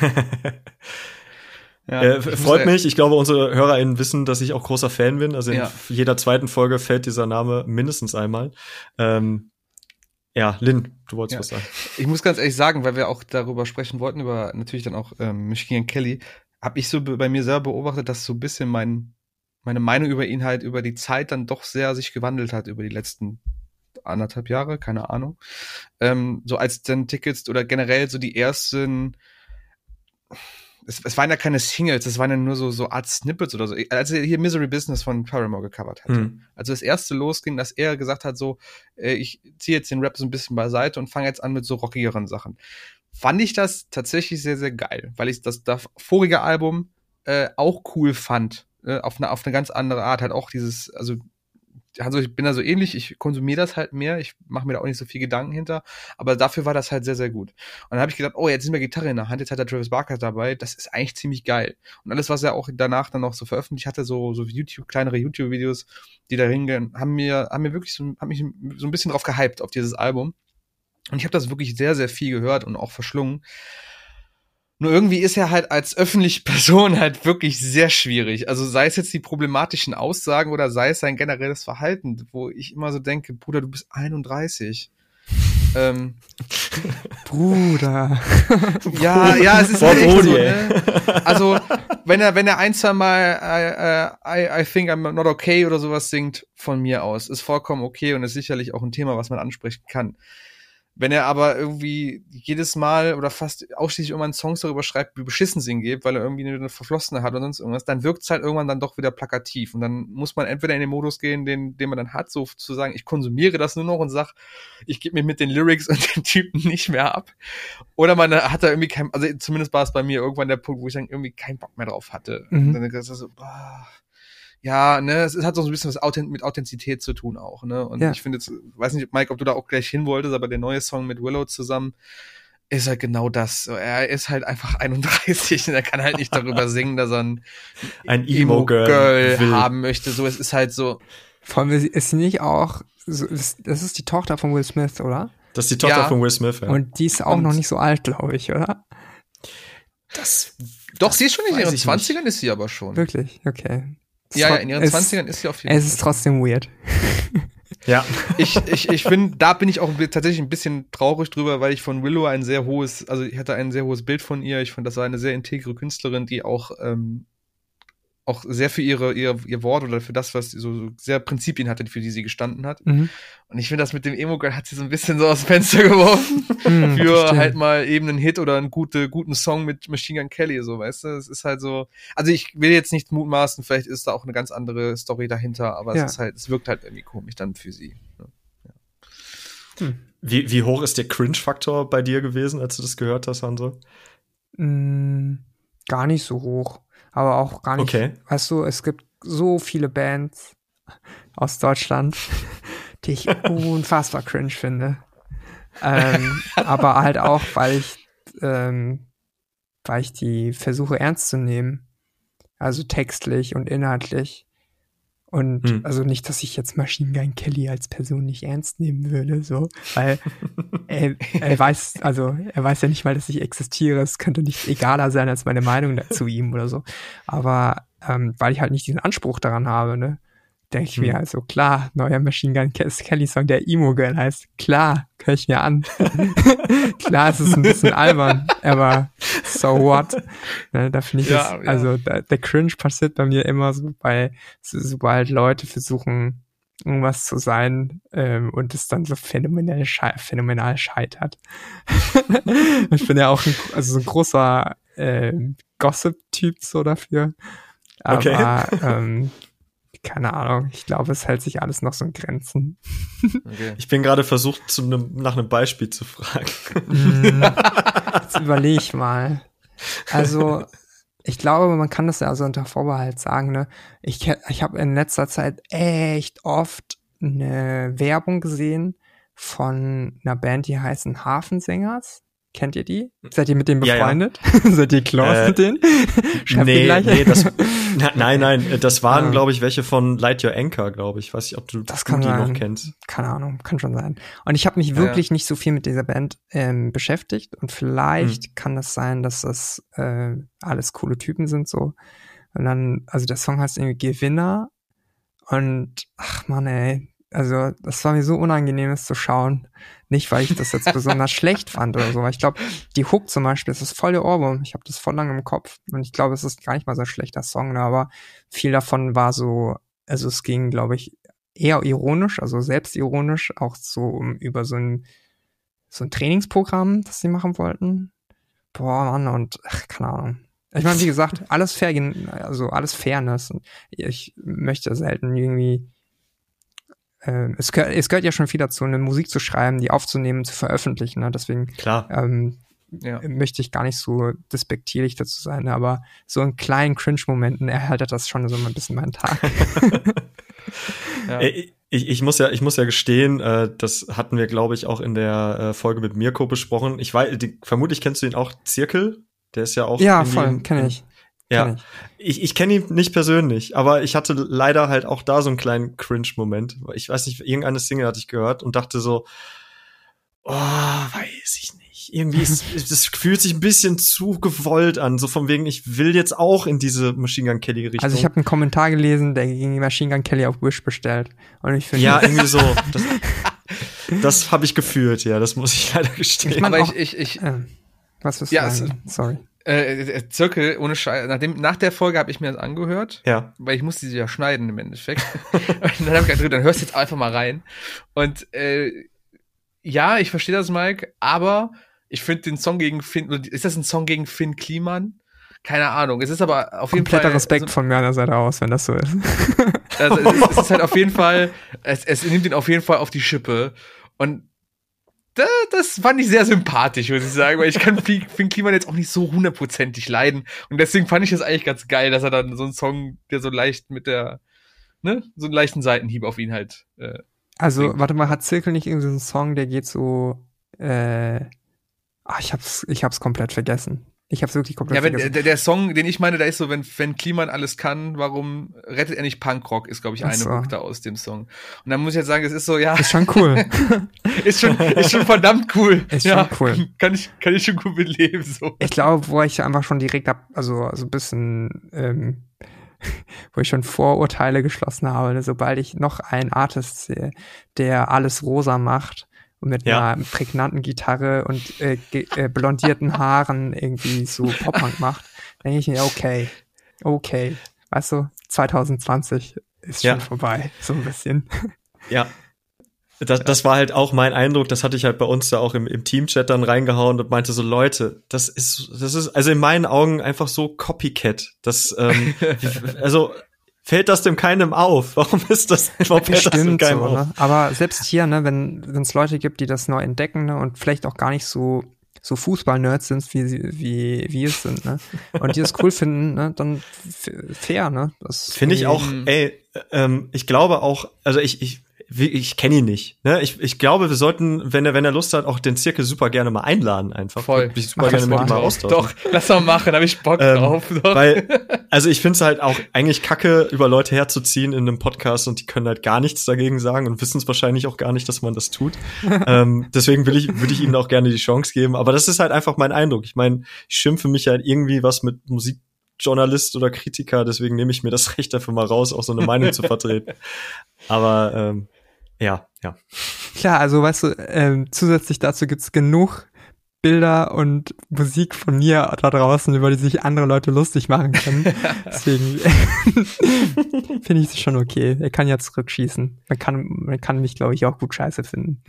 ja, äh, freut mich. Ich glaube, unsere HörerInnen wissen, dass ich auch großer Fan bin. Also in ja. jeder zweiten Folge fällt dieser Name mindestens einmal. Ähm, ja, Lynn, du wolltest was sagen. Ich muss ganz ehrlich sagen, weil wir auch darüber sprechen wollten, über natürlich dann auch ähm, Michigan Kelly, habe ich so bei mir selber beobachtet, dass so ein bisschen mein, meine Meinung über ihn halt über die Zeit dann doch sehr sich gewandelt hat über die letzten anderthalb Jahre, keine Ahnung. Ähm, so als dann Tickets oder generell so die ersten es, es waren ja keine Singles, es waren ja nur so, so Art Snippets oder so. Als er hier Misery Business von Paramore gecovert hatte. Mhm. Also das erste losging, dass er gesagt hat, so, äh, ich ziehe jetzt den Rap so ein bisschen beiseite und fange jetzt an mit so rockigeren Sachen. Fand ich das tatsächlich sehr, sehr geil, weil ich das, das vorige Album äh, auch cool fand. Äh, auf eine, auf eine ganz andere Art. Halt auch dieses, also also ich bin da so ähnlich, ich konsumiere das halt mehr, ich mache mir da auch nicht so viel Gedanken hinter, aber dafür war das halt sehr, sehr gut. Und dann habe ich gedacht, oh, jetzt sind wir Gitarre in der Hand, jetzt hat der Travis Barker dabei, das ist eigentlich ziemlich geil. Und alles, was er auch danach dann noch so veröffentlicht hatte, so, so YouTube, kleinere YouTube-Videos, die da hingehen, haben mir, haben mir wirklich so, haben mich so ein bisschen drauf gehypt auf dieses Album. Und ich habe das wirklich sehr, sehr viel gehört und auch verschlungen. Nur irgendwie ist er halt als öffentliche Person halt wirklich sehr schwierig. Also sei es jetzt die problematischen Aussagen oder sei es sein generelles Verhalten, wo ich immer so denke, Bruder, du bist 31. ähm, Bruder. ja, ja, es ist echt so, ne? Also, wenn er, wenn er ein, zwei Mal I, I, I think I'm not okay oder sowas singt, von mir aus, ist vollkommen okay und ist sicherlich auch ein Thema, was man ansprechen kann. Wenn er aber irgendwie jedes Mal oder fast ausschließlich irgendwann Songs darüber schreibt, wie beschissen sie ihn geht, weil er irgendwie eine Verflossene hat oder sonst irgendwas, dann wirkt es halt irgendwann dann doch wieder plakativ. Und dann muss man entweder in den Modus gehen, den, den man dann hat, so zu sagen, ich konsumiere das nur noch und sag, ich gebe mir mit den Lyrics und den Typen nicht mehr ab. Oder man hat da irgendwie kein, also zumindest war es bei mir irgendwann der Punkt, wo ich dann irgendwie keinen Bock mehr drauf hatte. Mhm. Und dann ist das so, boah ja, ne, es hat so ein bisschen was Authent mit Authentizität zu tun auch, ne? Und ja. ich finde jetzt, weiß nicht, Mike, ob du da auch gleich hin wolltest, aber der neue Song mit Willow zusammen, ist halt genau das. Er ist halt einfach 31 und er kann halt nicht darüber singen, dass er ein, ein Emo-Girl Emo haben möchte. So, es ist halt so. Vor allem ist sie nicht auch, das ist die Tochter von Will Smith, oder? Das ist die Tochter ja. von Will Smith, ja. Und die ist auch und noch nicht so alt, glaube ich, oder? Das. Doch, das sie ist schon in ihren 20ern, ist sie aber schon. Wirklich? Okay. Ja, ja, in ihren es, 20ern ist sie auf jeden Fall. Es ist trotzdem weird. Ja. Ich, ich, ich bin, da bin ich auch tatsächlich ein bisschen traurig drüber, weil ich von Willow ein sehr hohes, also ich hatte ein sehr hohes Bild von ihr. Ich fand, das war eine sehr integre Künstlerin, die auch ähm, auch sehr für ihre, ihr, ihr Wort oder für das, was sie so, so sehr Prinzipien hatte, für die sie gestanden hat. Mhm. Und ich finde, das mit dem Emo-Girl hat sie so ein bisschen so aus dem Fenster geworfen. Mhm, für halt mal eben einen Hit oder einen gute, guten Song mit Machine Gun Kelly, so, weißt du? Es ist halt so, also ich will jetzt nicht mutmaßen, vielleicht ist da auch eine ganz andere Story dahinter, aber ja. es ist halt, es wirkt halt irgendwie komisch dann für sie. Ne? Ja. Hm. Wie, wie hoch ist der Cringe-Faktor bei dir gewesen, als du das gehört hast, Hanso? Mm, gar nicht so hoch aber auch gar nicht. Okay. Weißt du, es gibt so viele Bands aus Deutschland, die ich unfassbar cringe finde. Ähm, aber halt auch, weil ich, ähm, weil ich die versuche ernst zu nehmen. Also textlich und inhaltlich. Und hm. also nicht, dass ich jetzt Machine Gun Kelly als Person nicht ernst nehmen würde, so, weil er, er weiß, also er weiß ja nicht mal, dass ich existiere. Es könnte nicht egaler sein als meine Meinung dazu ihm oder so. Aber ähm, weil ich halt nicht diesen Anspruch daran habe, ne, denke ich hm. mir also, klar, neuer Machine Gun Kelly Song, der Emo Girl heißt, klar, höre ich mir an. klar, es ist ein bisschen albern, aber so what? Ne, da finde ich ja, es, ja. also da, der Cringe passiert bei mir immer so bei, so, sobald Leute versuchen, irgendwas zu sein ähm, und es dann so phänomenal, schei phänomenal scheitert. ich bin ja auch ein, also so ein großer äh, Gossip-Typ so dafür. Aber okay. ähm, keine Ahnung, ich glaube, es hält sich alles noch so in Grenzen. Okay. Ich bin gerade versucht, zu ne, nach einem Beispiel zu fragen. Mm, jetzt überlege ich mal. Also, ich glaube, man kann das ja so unter Vorbehalt sagen, ne? Ich, ich habe in letzter Zeit echt oft eine Werbung gesehen von einer Band, die heißen Hafensängers. Kennt ihr die? Seid ihr mit denen befreundet? Ja, ja. Seid ihr close äh, mit denen? Schreibt nee, nee, das, na, nein, nein, das waren, ja. glaube ich, welche von Light Your Anchor, glaube ich. Weiß ich, ob du, das kann die sein. noch kennst. Keine Ahnung, kann schon sein. Und ich habe mich wirklich nicht so viel mit dieser Band ähm, beschäftigt und vielleicht hm. kann das sein, dass das äh, alles coole Typen sind so. Und dann, also der Song heißt irgendwie Gewinner und ach man, ey, also das war mir so unangenehm, es zu schauen. Nicht, weil ich das jetzt besonders schlecht fand oder so. Weil ich glaube, die Hook zum Beispiel, das ist voll der Ohrwurm. Ich habe das voll lange im Kopf. Und ich glaube, es ist gar nicht mal so ein schlechter Song, ne? aber viel davon war so, also es ging, glaube ich, eher ironisch, also selbstironisch, auch so um, über so ein, so ein Trainingsprogramm, das sie machen wollten. Boah, Mann, und ach, keine Ahnung. Ich meine, wie gesagt, alles fair, also alles Fairness. Ich möchte selten irgendwie äh, es, gehört, es gehört ja schon viel dazu, eine Musik zu schreiben, die aufzunehmen, zu veröffentlichen. Ne? Deswegen Klar. Ähm, ja. möchte ich gar nicht so despektierlich dazu sein, aber so in kleinen Cringe-Momenten erhaltet das schon so ein bisschen meinen Tag. ja. ich, ich, muss ja, ich muss ja gestehen, äh, das hatten wir, glaube ich, auch in der äh, Folge mit Mirko besprochen. Ich weiß, die, vermutlich kennst du ihn auch, Zirkel. Der ist ja auch. Ja, voll, kenne ich. Ja, ich, ich kenne ihn nicht persönlich, aber ich hatte leider halt auch da so einen kleinen Cringe-Moment. Ich weiß nicht, irgendeine Single hatte ich gehört und dachte so, oh, weiß ich nicht. Irgendwie ist, das fühlt sich ein bisschen zu gewollt an, so von wegen, ich will jetzt auch in diese Machine Gun Kelly Richtung. Also ich habe einen Kommentar gelesen, der gegen die Machine Gun Kelly auf Wish bestellt und ich finde ja irgendwie so. Das, das habe ich gefühlt, ja, das muss ich leider gestehen. Ich mein, aber ich, ich, ich äh, was du ja? Sorry. Äh, äh, Zirkel, ohne Scheiß. Nachdem, nach der Folge habe ich mir das angehört. Ja. Weil ich musste sie ja schneiden im Endeffekt. und dann habe ich gedacht, dann hörst du jetzt einfach mal rein. Und äh, ja, ich verstehe das, Mike, aber ich finde den Song gegen Finn, ist das ein Song gegen Finn Kliman? Keine Ahnung. Es ist aber auf jeden Kompletter Fall. Respekt also, von meiner Seite aus, wenn das so ist. also es, es ist halt auf jeden Fall, es, es nimmt ihn auf jeden Fall auf die Schippe. Und das fand ich sehr sympathisch, muss ich sagen, weil ich kann Finn Kliman jetzt auch nicht so hundertprozentig leiden. Und deswegen fand ich das eigentlich ganz geil, dass er dann so einen Song, der so leicht mit der, ne, so einen leichten Seitenhieb auf ihn halt. Äh, also, bringt. warte mal, hat Zirkel nicht irgendwie so einen Song, der geht so, äh, Ach, ich hab's, ich hab's komplett vergessen. Ich hab's wirklich komplett Ja, wenn vergessen. der, der Song, den ich meine, da ist so, wenn, wenn Kliman alles kann, warum rettet er nicht Punkrock, ist, glaube ich, eine so. Hook da aus dem Song. Und dann muss ich jetzt sagen, es ist so, ja, Ist schon cool. ist schon, ist schon verdammt cool. Ist ja, schon cool. Kann ich, kann ich schon gut mitleben, so. Ich glaube, wo ich einfach schon direkt ab, also so ein bisschen, ähm, wo ich schon Vorurteile geschlossen habe, sobald ich noch einen Artist sehe, der alles rosa macht und mit Ja. einer prägnanten Gitarre und äh, ge- äh, blondierten Haaren irgendwie so Pop-Punk macht, denke ich mir, okay, okay, weißt du, 2020 ist schon Ja. vorbei, so ein bisschen. Ja. Das, das war halt auch mein Eindruck, das hatte ich halt bei uns da auch im, im Teamchat dann reingehauen und meinte so, Leute, das ist, das ist also in meinen Augen einfach so Copycat. Das, ähm, also fällt das dem keinem auf? Warum ist das, warum fällt das dem Stimmt keinem so, auf? ne? Aber selbst hier, ne, wenn es Leute gibt, die das neu entdecken, ne, und vielleicht auch gar nicht so so Fußball-Nerds sind, wie sie, wie wie es sind, ne, und die das cool finden, ne, dann fair, ne. Das Finde ich auch, Mhm. ey, ähm, ich glaube auch, also ich, ich, ich kenne ihn nicht. Ne? Ich, ich glaube, wir sollten, wenn er, wenn er Lust hat, auch den Zirkel super gerne mal einladen einfach. Voll. Ich super gerne mit ihm mal. austauschen. Doch, lass mal machen, hab ich Bock Ähm, drauf. Doch. Weil, also ich finde es halt auch eigentlich kacke, über Leute herzuziehen in einem Podcast und die können halt gar nichts dagegen sagen und wissen es wahrscheinlich auch gar nicht, dass man das tut. ähm, deswegen will ich, würde ich ihnen auch gerne die Chance geben. Aber das ist halt einfach mein Eindruck. Ich meine, ich schimpfe mich halt irgendwie was mit Musikjournalist oder Kritiker, deswegen nehme ich mir das Recht dafür mal raus, auch so eine Meinung zu vertreten. Aber ähm, ja, ja. Klar, also weißt du, ähm, zusätzlich dazu gibt's genug Bilder und Musik von mir da draußen, über die sich andere Leute lustig machen können. Deswegen finde ich es schon okay. Er kann ja zurückschießen. Man kann, man kann mich, glaube ich, auch gut scheiße finden.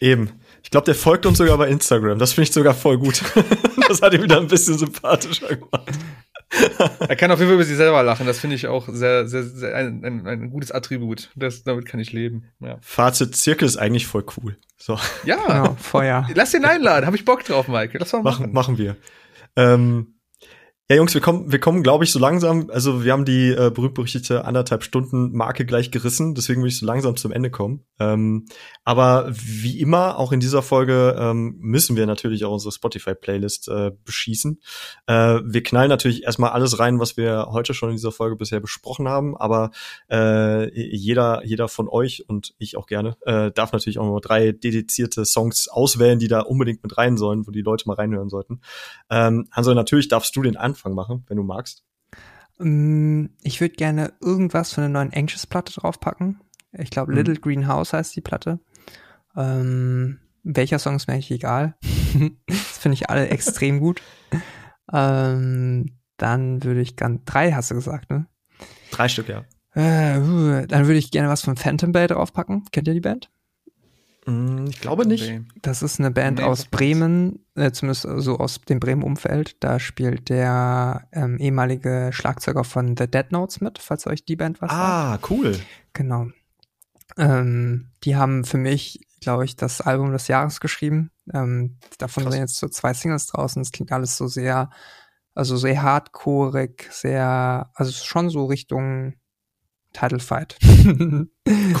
Eben. Ich glaube, der folgt uns sogar bei Instagram. Das finde ich sogar voll gut. das hat ihn wieder ein bisschen sympathischer gemacht. Er kann auf jeden Fall über sich selber lachen. Das finde ich auch sehr, sehr, sehr ein, ein, ein gutes Attribut. Das, damit kann ich leben. Ja. Fazit, Zirkel ist eigentlich voll cool. So, ja. Genau, Feuer. Lass den einladen. Habe ich Bock drauf, Mike. Lass mal machen, machen. machen wir. Ähm, ja, Jungs, wir kommen, wir kommen, glaube ich, so langsam. Also wir haben die äh, berühmt-berüchtigte anderthalb Stunden Marke gleich gerissen. Deswegen will ich so langsam zum Ende kommen. Ähm, aber wie immer, auch in dieser Folge ähm, müssen wir natürlich auch unsere Spotify-Playlist äh, beschießen. Äh, wir knallen natürlich erstmal alles rein, was wir heute schon in dieser Folge bisher besprochen haben. Aber äh, jeder, jeder von euch und ich auch gerne äh, darf natürlich auch nur drei dedizierte Songs auswählen, die da unbedingt mit rein sollen, wo die Leute mal reinhören sollten. Ähm, Hanso, natürlich darfst du den Anfang machen, wenn du magst. Mm, Ich würde gerne irgendwas von der neuen Anxious-Platte draufpacken. Ich glaube, Mhm. Little Green House heißt die Platte. Ähm, welcher Song ist mir eigentlich egal. das finde ich alle extrem gut. Ähm, dann würde ich gern, drei hast du gesagt, ne? Drei Stück, ja. Äh, uh, dann würde ich gerne was von Phantom Bay draufpacken. Kennt ihr die Band? Mm, Ich glaube nicht. Das ist eine Band Nee, aus sagt Bremen, äh, zumindest so aus dem Bremen-Umfeld. Da spielt der ähm, ehemalige Schlagzeuger von The Dead Notes mit, falls euch die Band was sagt. Ah, cool. Genau. Ähm, die haben für mich, glaube ich, das Album des Jahres geschrieben. Ähm, davon Krass. sind jetzt so zwei Singles draußen. Es klingt alles so sehr, also sehr hardcoreig, sehr, also schon so Richtung Title Fight.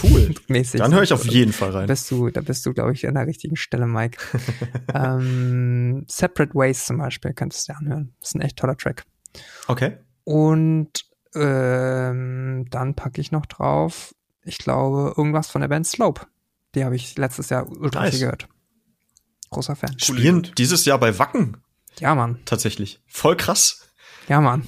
Cool. Mäßig. Dann höre ich auf jeden Fall Da rein. bist du, da bist du, glaube ich, an der richtigen Stelle, Mike. ähm, Separate Ways zum Beispiel könntest du dir anhören. Das ist ein echt toller Track. Okay. Und ähm, dann packe ich noch drauf, ich glaube, irgendwas von der Band Slope. Die habe ich letztes Jahr ultra Nice. viel gehört. Großer Fan. Spielen dieses Jahr bei Wacken Ja, Mann. tatsächlich. Voll krass. Ja, Mann.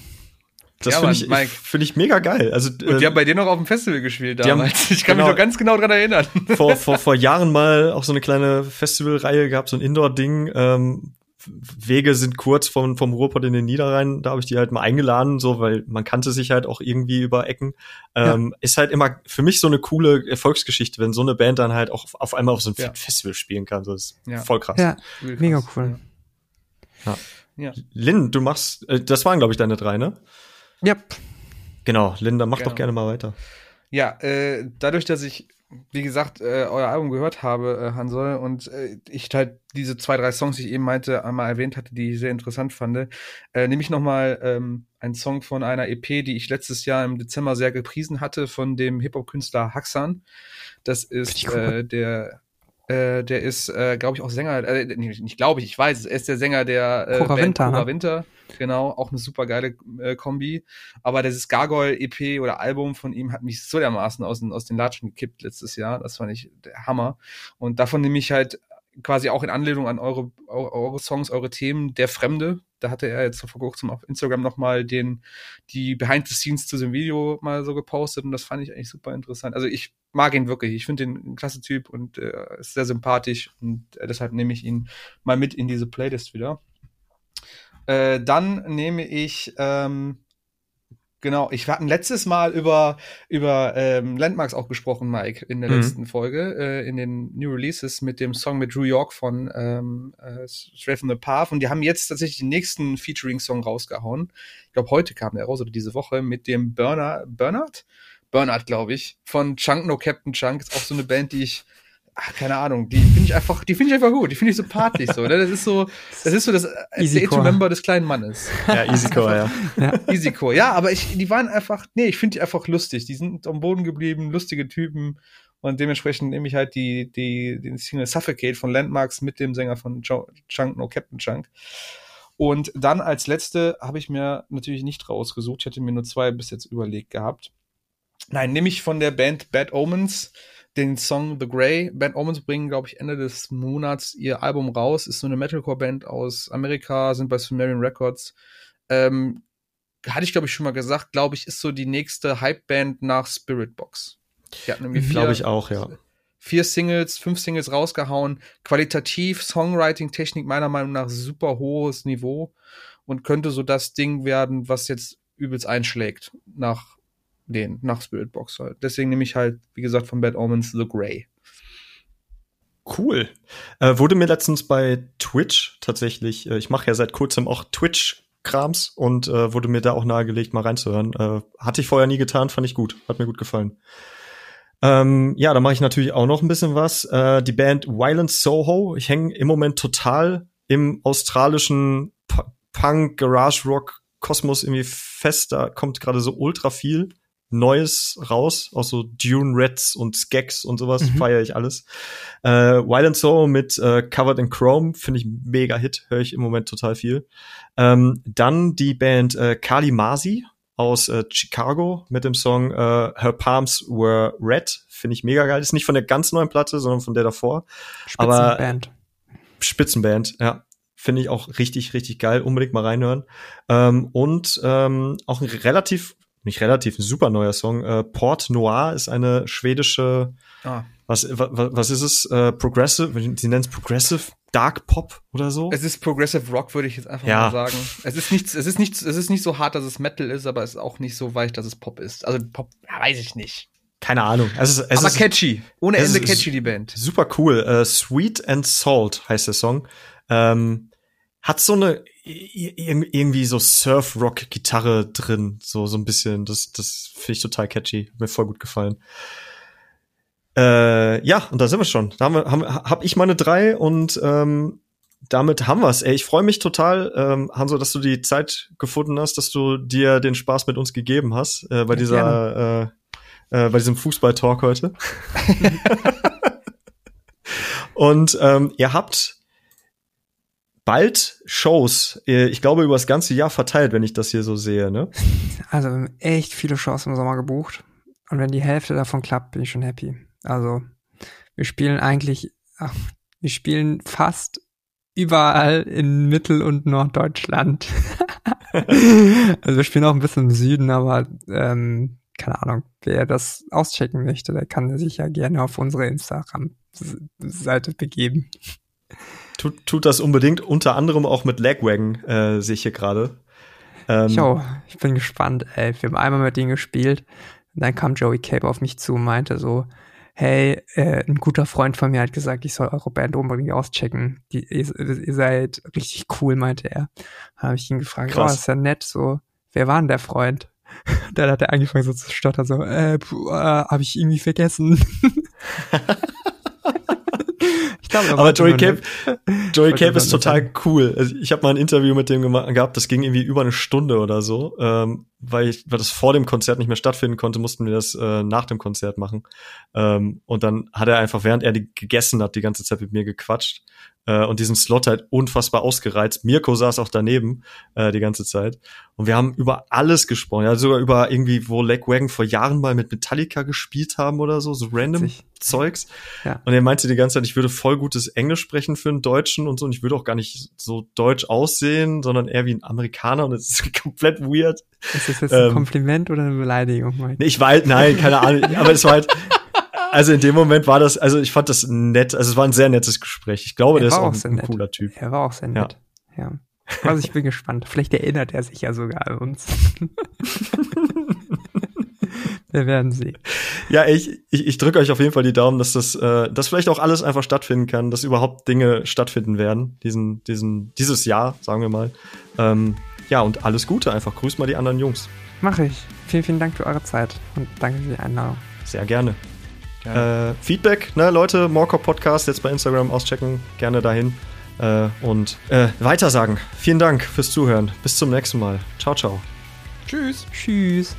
Das Ja, finde ich, Mike. ich, find ich mega geil. Also Und äh, die haben bei dir noch auf dem Festival gespielt die haben- damals. ich kann genau. mich noch ganz genau dran erinnern. vor, vor, vor Jahren mal auch so eine kleine Festivalreihe gehabt, so ein Indoor-Ding. Ähm, Wege sind kurz vom, vom Ruhrpott in den Niederrhein. Da habe ich die halt mal eingeladen, so, weil man kannte sich halt auch irgendwie über Ecken. Ähm, Ist halt immer für mich so eine coole Erfolgsgeschichte, wenn so eine Band dann halt auch auf, auf einmal auf so einem Ja. Festival spielen kann. So, das ist Ja. voll krass. Ja, mega cool. Ja. Ja. Lynn, du machst, äh, das waren, glaube ich, deine drei, ne? Yep. Genau, Lynn, dann mach Genau. doch gerne mal weiter. Ja, äh, dadurch, dass ich, wie gesagt, äh, euer Album gehört habe, äh, Hansol, und äh, ich halt diese zwei, drei Songs, die ich eben meinte, einmal erwähnt hatte, die ich sehr interessant fand, äh, nehme ich nochmal ähm, einen Song von einer EP, die ich letztes Jahr im Dezember sehr gepriesen hatte, von dem Hip-Hop-Künstler Haxan. Das ist äh, der Äh, der ist, äh, glaube ich, auch Sänger, äh, nicht, nicht glaube ich, ich weiß, er ist der Sänger der äh, Cora Band Winter, Cora ne? Genau, auch eine super geile äh, Kombi. Aber dieses Gargoyle-EP oder Album von ihm hat mich so dermaßen aus, den- aus den Latschen gekippt letztes Jahr. Das fand ich der Hammer. Und davon nehme ich halt quasi auch in Anlehnung an eure, eure, eure Songs, eure Themen, Der Fremde. Da hatte er jetzt vor kurzem auf Instagram nochmal den, die Behind the Scenes zu dem Video mal so gepostet und das fand ich eigentlich super interessant. Also ich mag ihn wirklich. Ich finde ihn ein klasse Typ und äh, ist sehr sympathisch und äh, deshalb nehme ich ihn mal mit in diese Playlist wieder. Äh, dann nehme ich, ähm, genau, ich wir hatten letztes Mal über, über ähm, Landmarks auch gesprochen, Mike, in der Mhm. letzten Folge, äh, in den New Releases mit dem Song mit Drew York von ähm, äh, Straight from the Path. Und die haben jetzt tatsächlich den nächsten Featuring-Song rausgehauen. Ich glaube, heute kam der raus oder diese Woche mit dem Burner, Bernard? Bernard, glaube ich, von Chunk No Captain Chunk. Ist auch so eine Band, die ich, ach, keine Ahnung, die finde ich einfach, die finde ich einfach gut, die finde ich sympathisch so. Ne? Das ist so, das ist so das Easy to Core. Member des kleinen Mannes. Ja, Easycore, ja. Ja. Easycore. Ja, aber ich, die waren einfach, nee, ich finde die einfach lustig. Die sind am Boden geblieben, lustige Typen. Und dementsprechend nehme ich halt die, die, den Single Suffocate von Landmarks mit dem Sänger von Chunk, no Captain Chunk. Und dann als letzte habe ich mir natürlich nicht rausgesucht. Ich hatte mir nur zwei bis jetzt überlegt gehabt. Nein, nehme ich von der Band Bad Omens den Song The Grey. Bad Omens bringen, glaube ich, Ende des Monats ihr Album raus. Ist so eine Metalcore-Band aus Amerika, sind bei Sumerian Records. Ähm, hatte ich, glaube ich, schon mal gesagt, glaube ich, ist so die nächste Hype-Band nach Spirit Box. Die hatten irgendwie Glaube ich auch, ja. vier Singles, fünf Singles rausgehauen. Qualitativ, Songwriting-Technik meiner Meinung nach super hohes Niveau und könnte so das Ding werden, was jetzt übelst einschlägt nach den, nach Spirit Box halt. Deswegen nehme ich halt, wie gesagt, von Bad Omens The Grey. Cool. Äh, wurde mir letztens bei Twitch tatsächlich, äh, ich mache ja seit kurzem auch Twitch-Krams und äh, wurde mir da auch nahegelegt, mal reinzuhören. Äh, hatte ich vorher nie getan, fand ich gut. Hat mir gut gefallen. Ähm, ja, da mache ich natürlich auch noch ein bisschen was. Äh, die Band Violent Soho. Ich hänge im Moment total im australischen P Punk, Garage Rock Kosmos irgendwie fest. Da kommt gerade so ultra viel Neues raus, auch so Dune Reds und Skeks und sowas, Mhm. feiere ich alles. Äh, Violent Soul mit äh, Covered in Chrome finde ich mega Hit, höre ich im Moment total viel. Ähm, dann die Band äh, Kali Masi aus äh, Chicago mit dem Song äh, Her Palms Were Red, finde ich mega geil. Ist nicht von der ganz neuen Platte, sondern von der davor. Aber- Spitzenband. Spitzenband, ja. Finde ich auch richtig, richtig geil. Unbedingt mal reinhören. Ähm, und ähm, auch ein relativ, nicht relativ, ein super neuer Song. Äh, Port Noir ist eine schwedische, Ah. was, was, was ist es? Äh, Progressive, sie nennen es Progressive Dark Pop oder so. Es ist Progressive Rock, würde ich jetzt einfach Ja. mal sagen. Es ist nichts, es ist nichts, es ist nicht so hart, dass es Metal ist, aber es ist auch nicht so weich, dass es Pop ist. Also Pop, ja, weiß ich nicht. Keine Ahnung. Es ist, es aber ist catchy. Ohne Ende catchy, die Band. super cool. Äh, Sweet and Salt heißt der Song. Ähm, hat so eine irgendwie so Surf-Rock-Gitarre drin, so so ein bisschen. Das das finde ich total catchy. Hat mir voll gut gefallen. Äh, ja, und da sind wir schon. Da haben wir, haben, hab ich meine drei und ähm, damit haben wir's. Ey, ich freue mich total, ähm, Hanso, dass du die Zeit gefunden hast, dass du dir den Spaß mit uns gegeben hast äh, bei Ja, dieser, äh, äh, bei diesem Fußball-Talk heute. und ähm, ihr habt bald Shows, äh, ich glaube über das ganze Jahr verteilt, wenn ich das hier so sehe, ne? Also wir haben echt viele Shows im Sommer gebucht. Und wenn die Hälfte davon klappt, bin ich schon happy. Also wir spielen eigentlich, ach, wir spielen fast überall in Mittel- und Norddeutschland. also wir spielen auch ein bisschen im Süden, aber ähm, keine Ahnung, wer das auschecken möchte, der kann sich ja gerne auf unsere Instagram-Seite begeben. Tut, tut das unbedingt, unter anderem auch mit Lagwagon, äh, sehe ich hier gerade. Ähm, Jo, ich bin gespannt, ey. Wir haben einmal mit denen gespielt. Und dann kam Joey Cape auf mich zu und meinte so, hey, äh, ein guter Freund von mir hat gesagt, ich soll eure Band unbedingt auschecken. Die, ihr, ihr seid richtig cool, meinte er. Habe ich ihn gefragt, Krass. oh, ist ja nett, so, wer war denn der Freund? Dann hat er angefangen so zu stottern, so, äh, puh, äh habe ich irgendwie vergessen. glaube, er Aber Joey Cape. Joey Cape ist total cool. Also ich habe mal ein Interview mit dem gehabt, das ging irgendwie über eine Stunde oder so. Ähm, weil, ich, weil das vor dem Konzert nicht mehr stattfinden konnte, mussten wir das äh, nach dem Konzert machen. Ähm, und dann hat er einfach, während er die gegessen hat, die ganze Zeit mit mir gequatscht äh, und diesen Slot halt unfassbar ausgereizt. Mirko saß auch daneben äh, die ganze Zeit. Und wir haben über alles gesprochen. Ja, sogar über irgendwie, wo Legwagon vor Jahren mal mit Metallica gespielt haben oder so, so random Witzig. Zeugs. Ja. Und er meinte die ganze Zeit, ich würde voll gutes Englisch sprechen für einen Deutschen und so. Und ich würde auch gar nicht so deutsch aussehen, sondern eher wie ein Amerikaner. Und es ist komplett weird. Ist das jetzt ein ähm, Kompliment oder eine Beleidigung? Mike? Nee, ich war halt, nein, keine Ahnung. aber es war halt, also in dem Moment war das, also ich fand das nett, also es war ein sehr nettes Gespräch. Ich glaube, er der ist auch, ein, ein cooler Typ. Er war auch sehr nett. Ja. ja. Also ich bin gespannt. Vielleicht erinnert er sich ja sogar an uns. Wir werden sehen. Ja, ich, ich, ich drücke euch auf jeden Fall die Daumen, dass das, äh, dass vielleicht auch alles einfach stattfinden kann, dass überhaupt Dinge stattfinden werden, diesen, diesen, dieses Jahr, sagen wir mal. Ähm, ja, und alles Gute einfach. Grüß mal die anderen Jungs. Mache ich. Vielen, vielen Dank für eure Zeit und danke für die Einladung. Sehr gerne. Äh, Feedback, ne, Leute, Morecore Podcast jetzt bei Instagram auschecken, gerne dahin. Äh, und äh, weitersagen. Vielen Dank fürs Zuhören. Bis zum nächsten Mal. Ciao, ciao. Tschüss. Tschüss.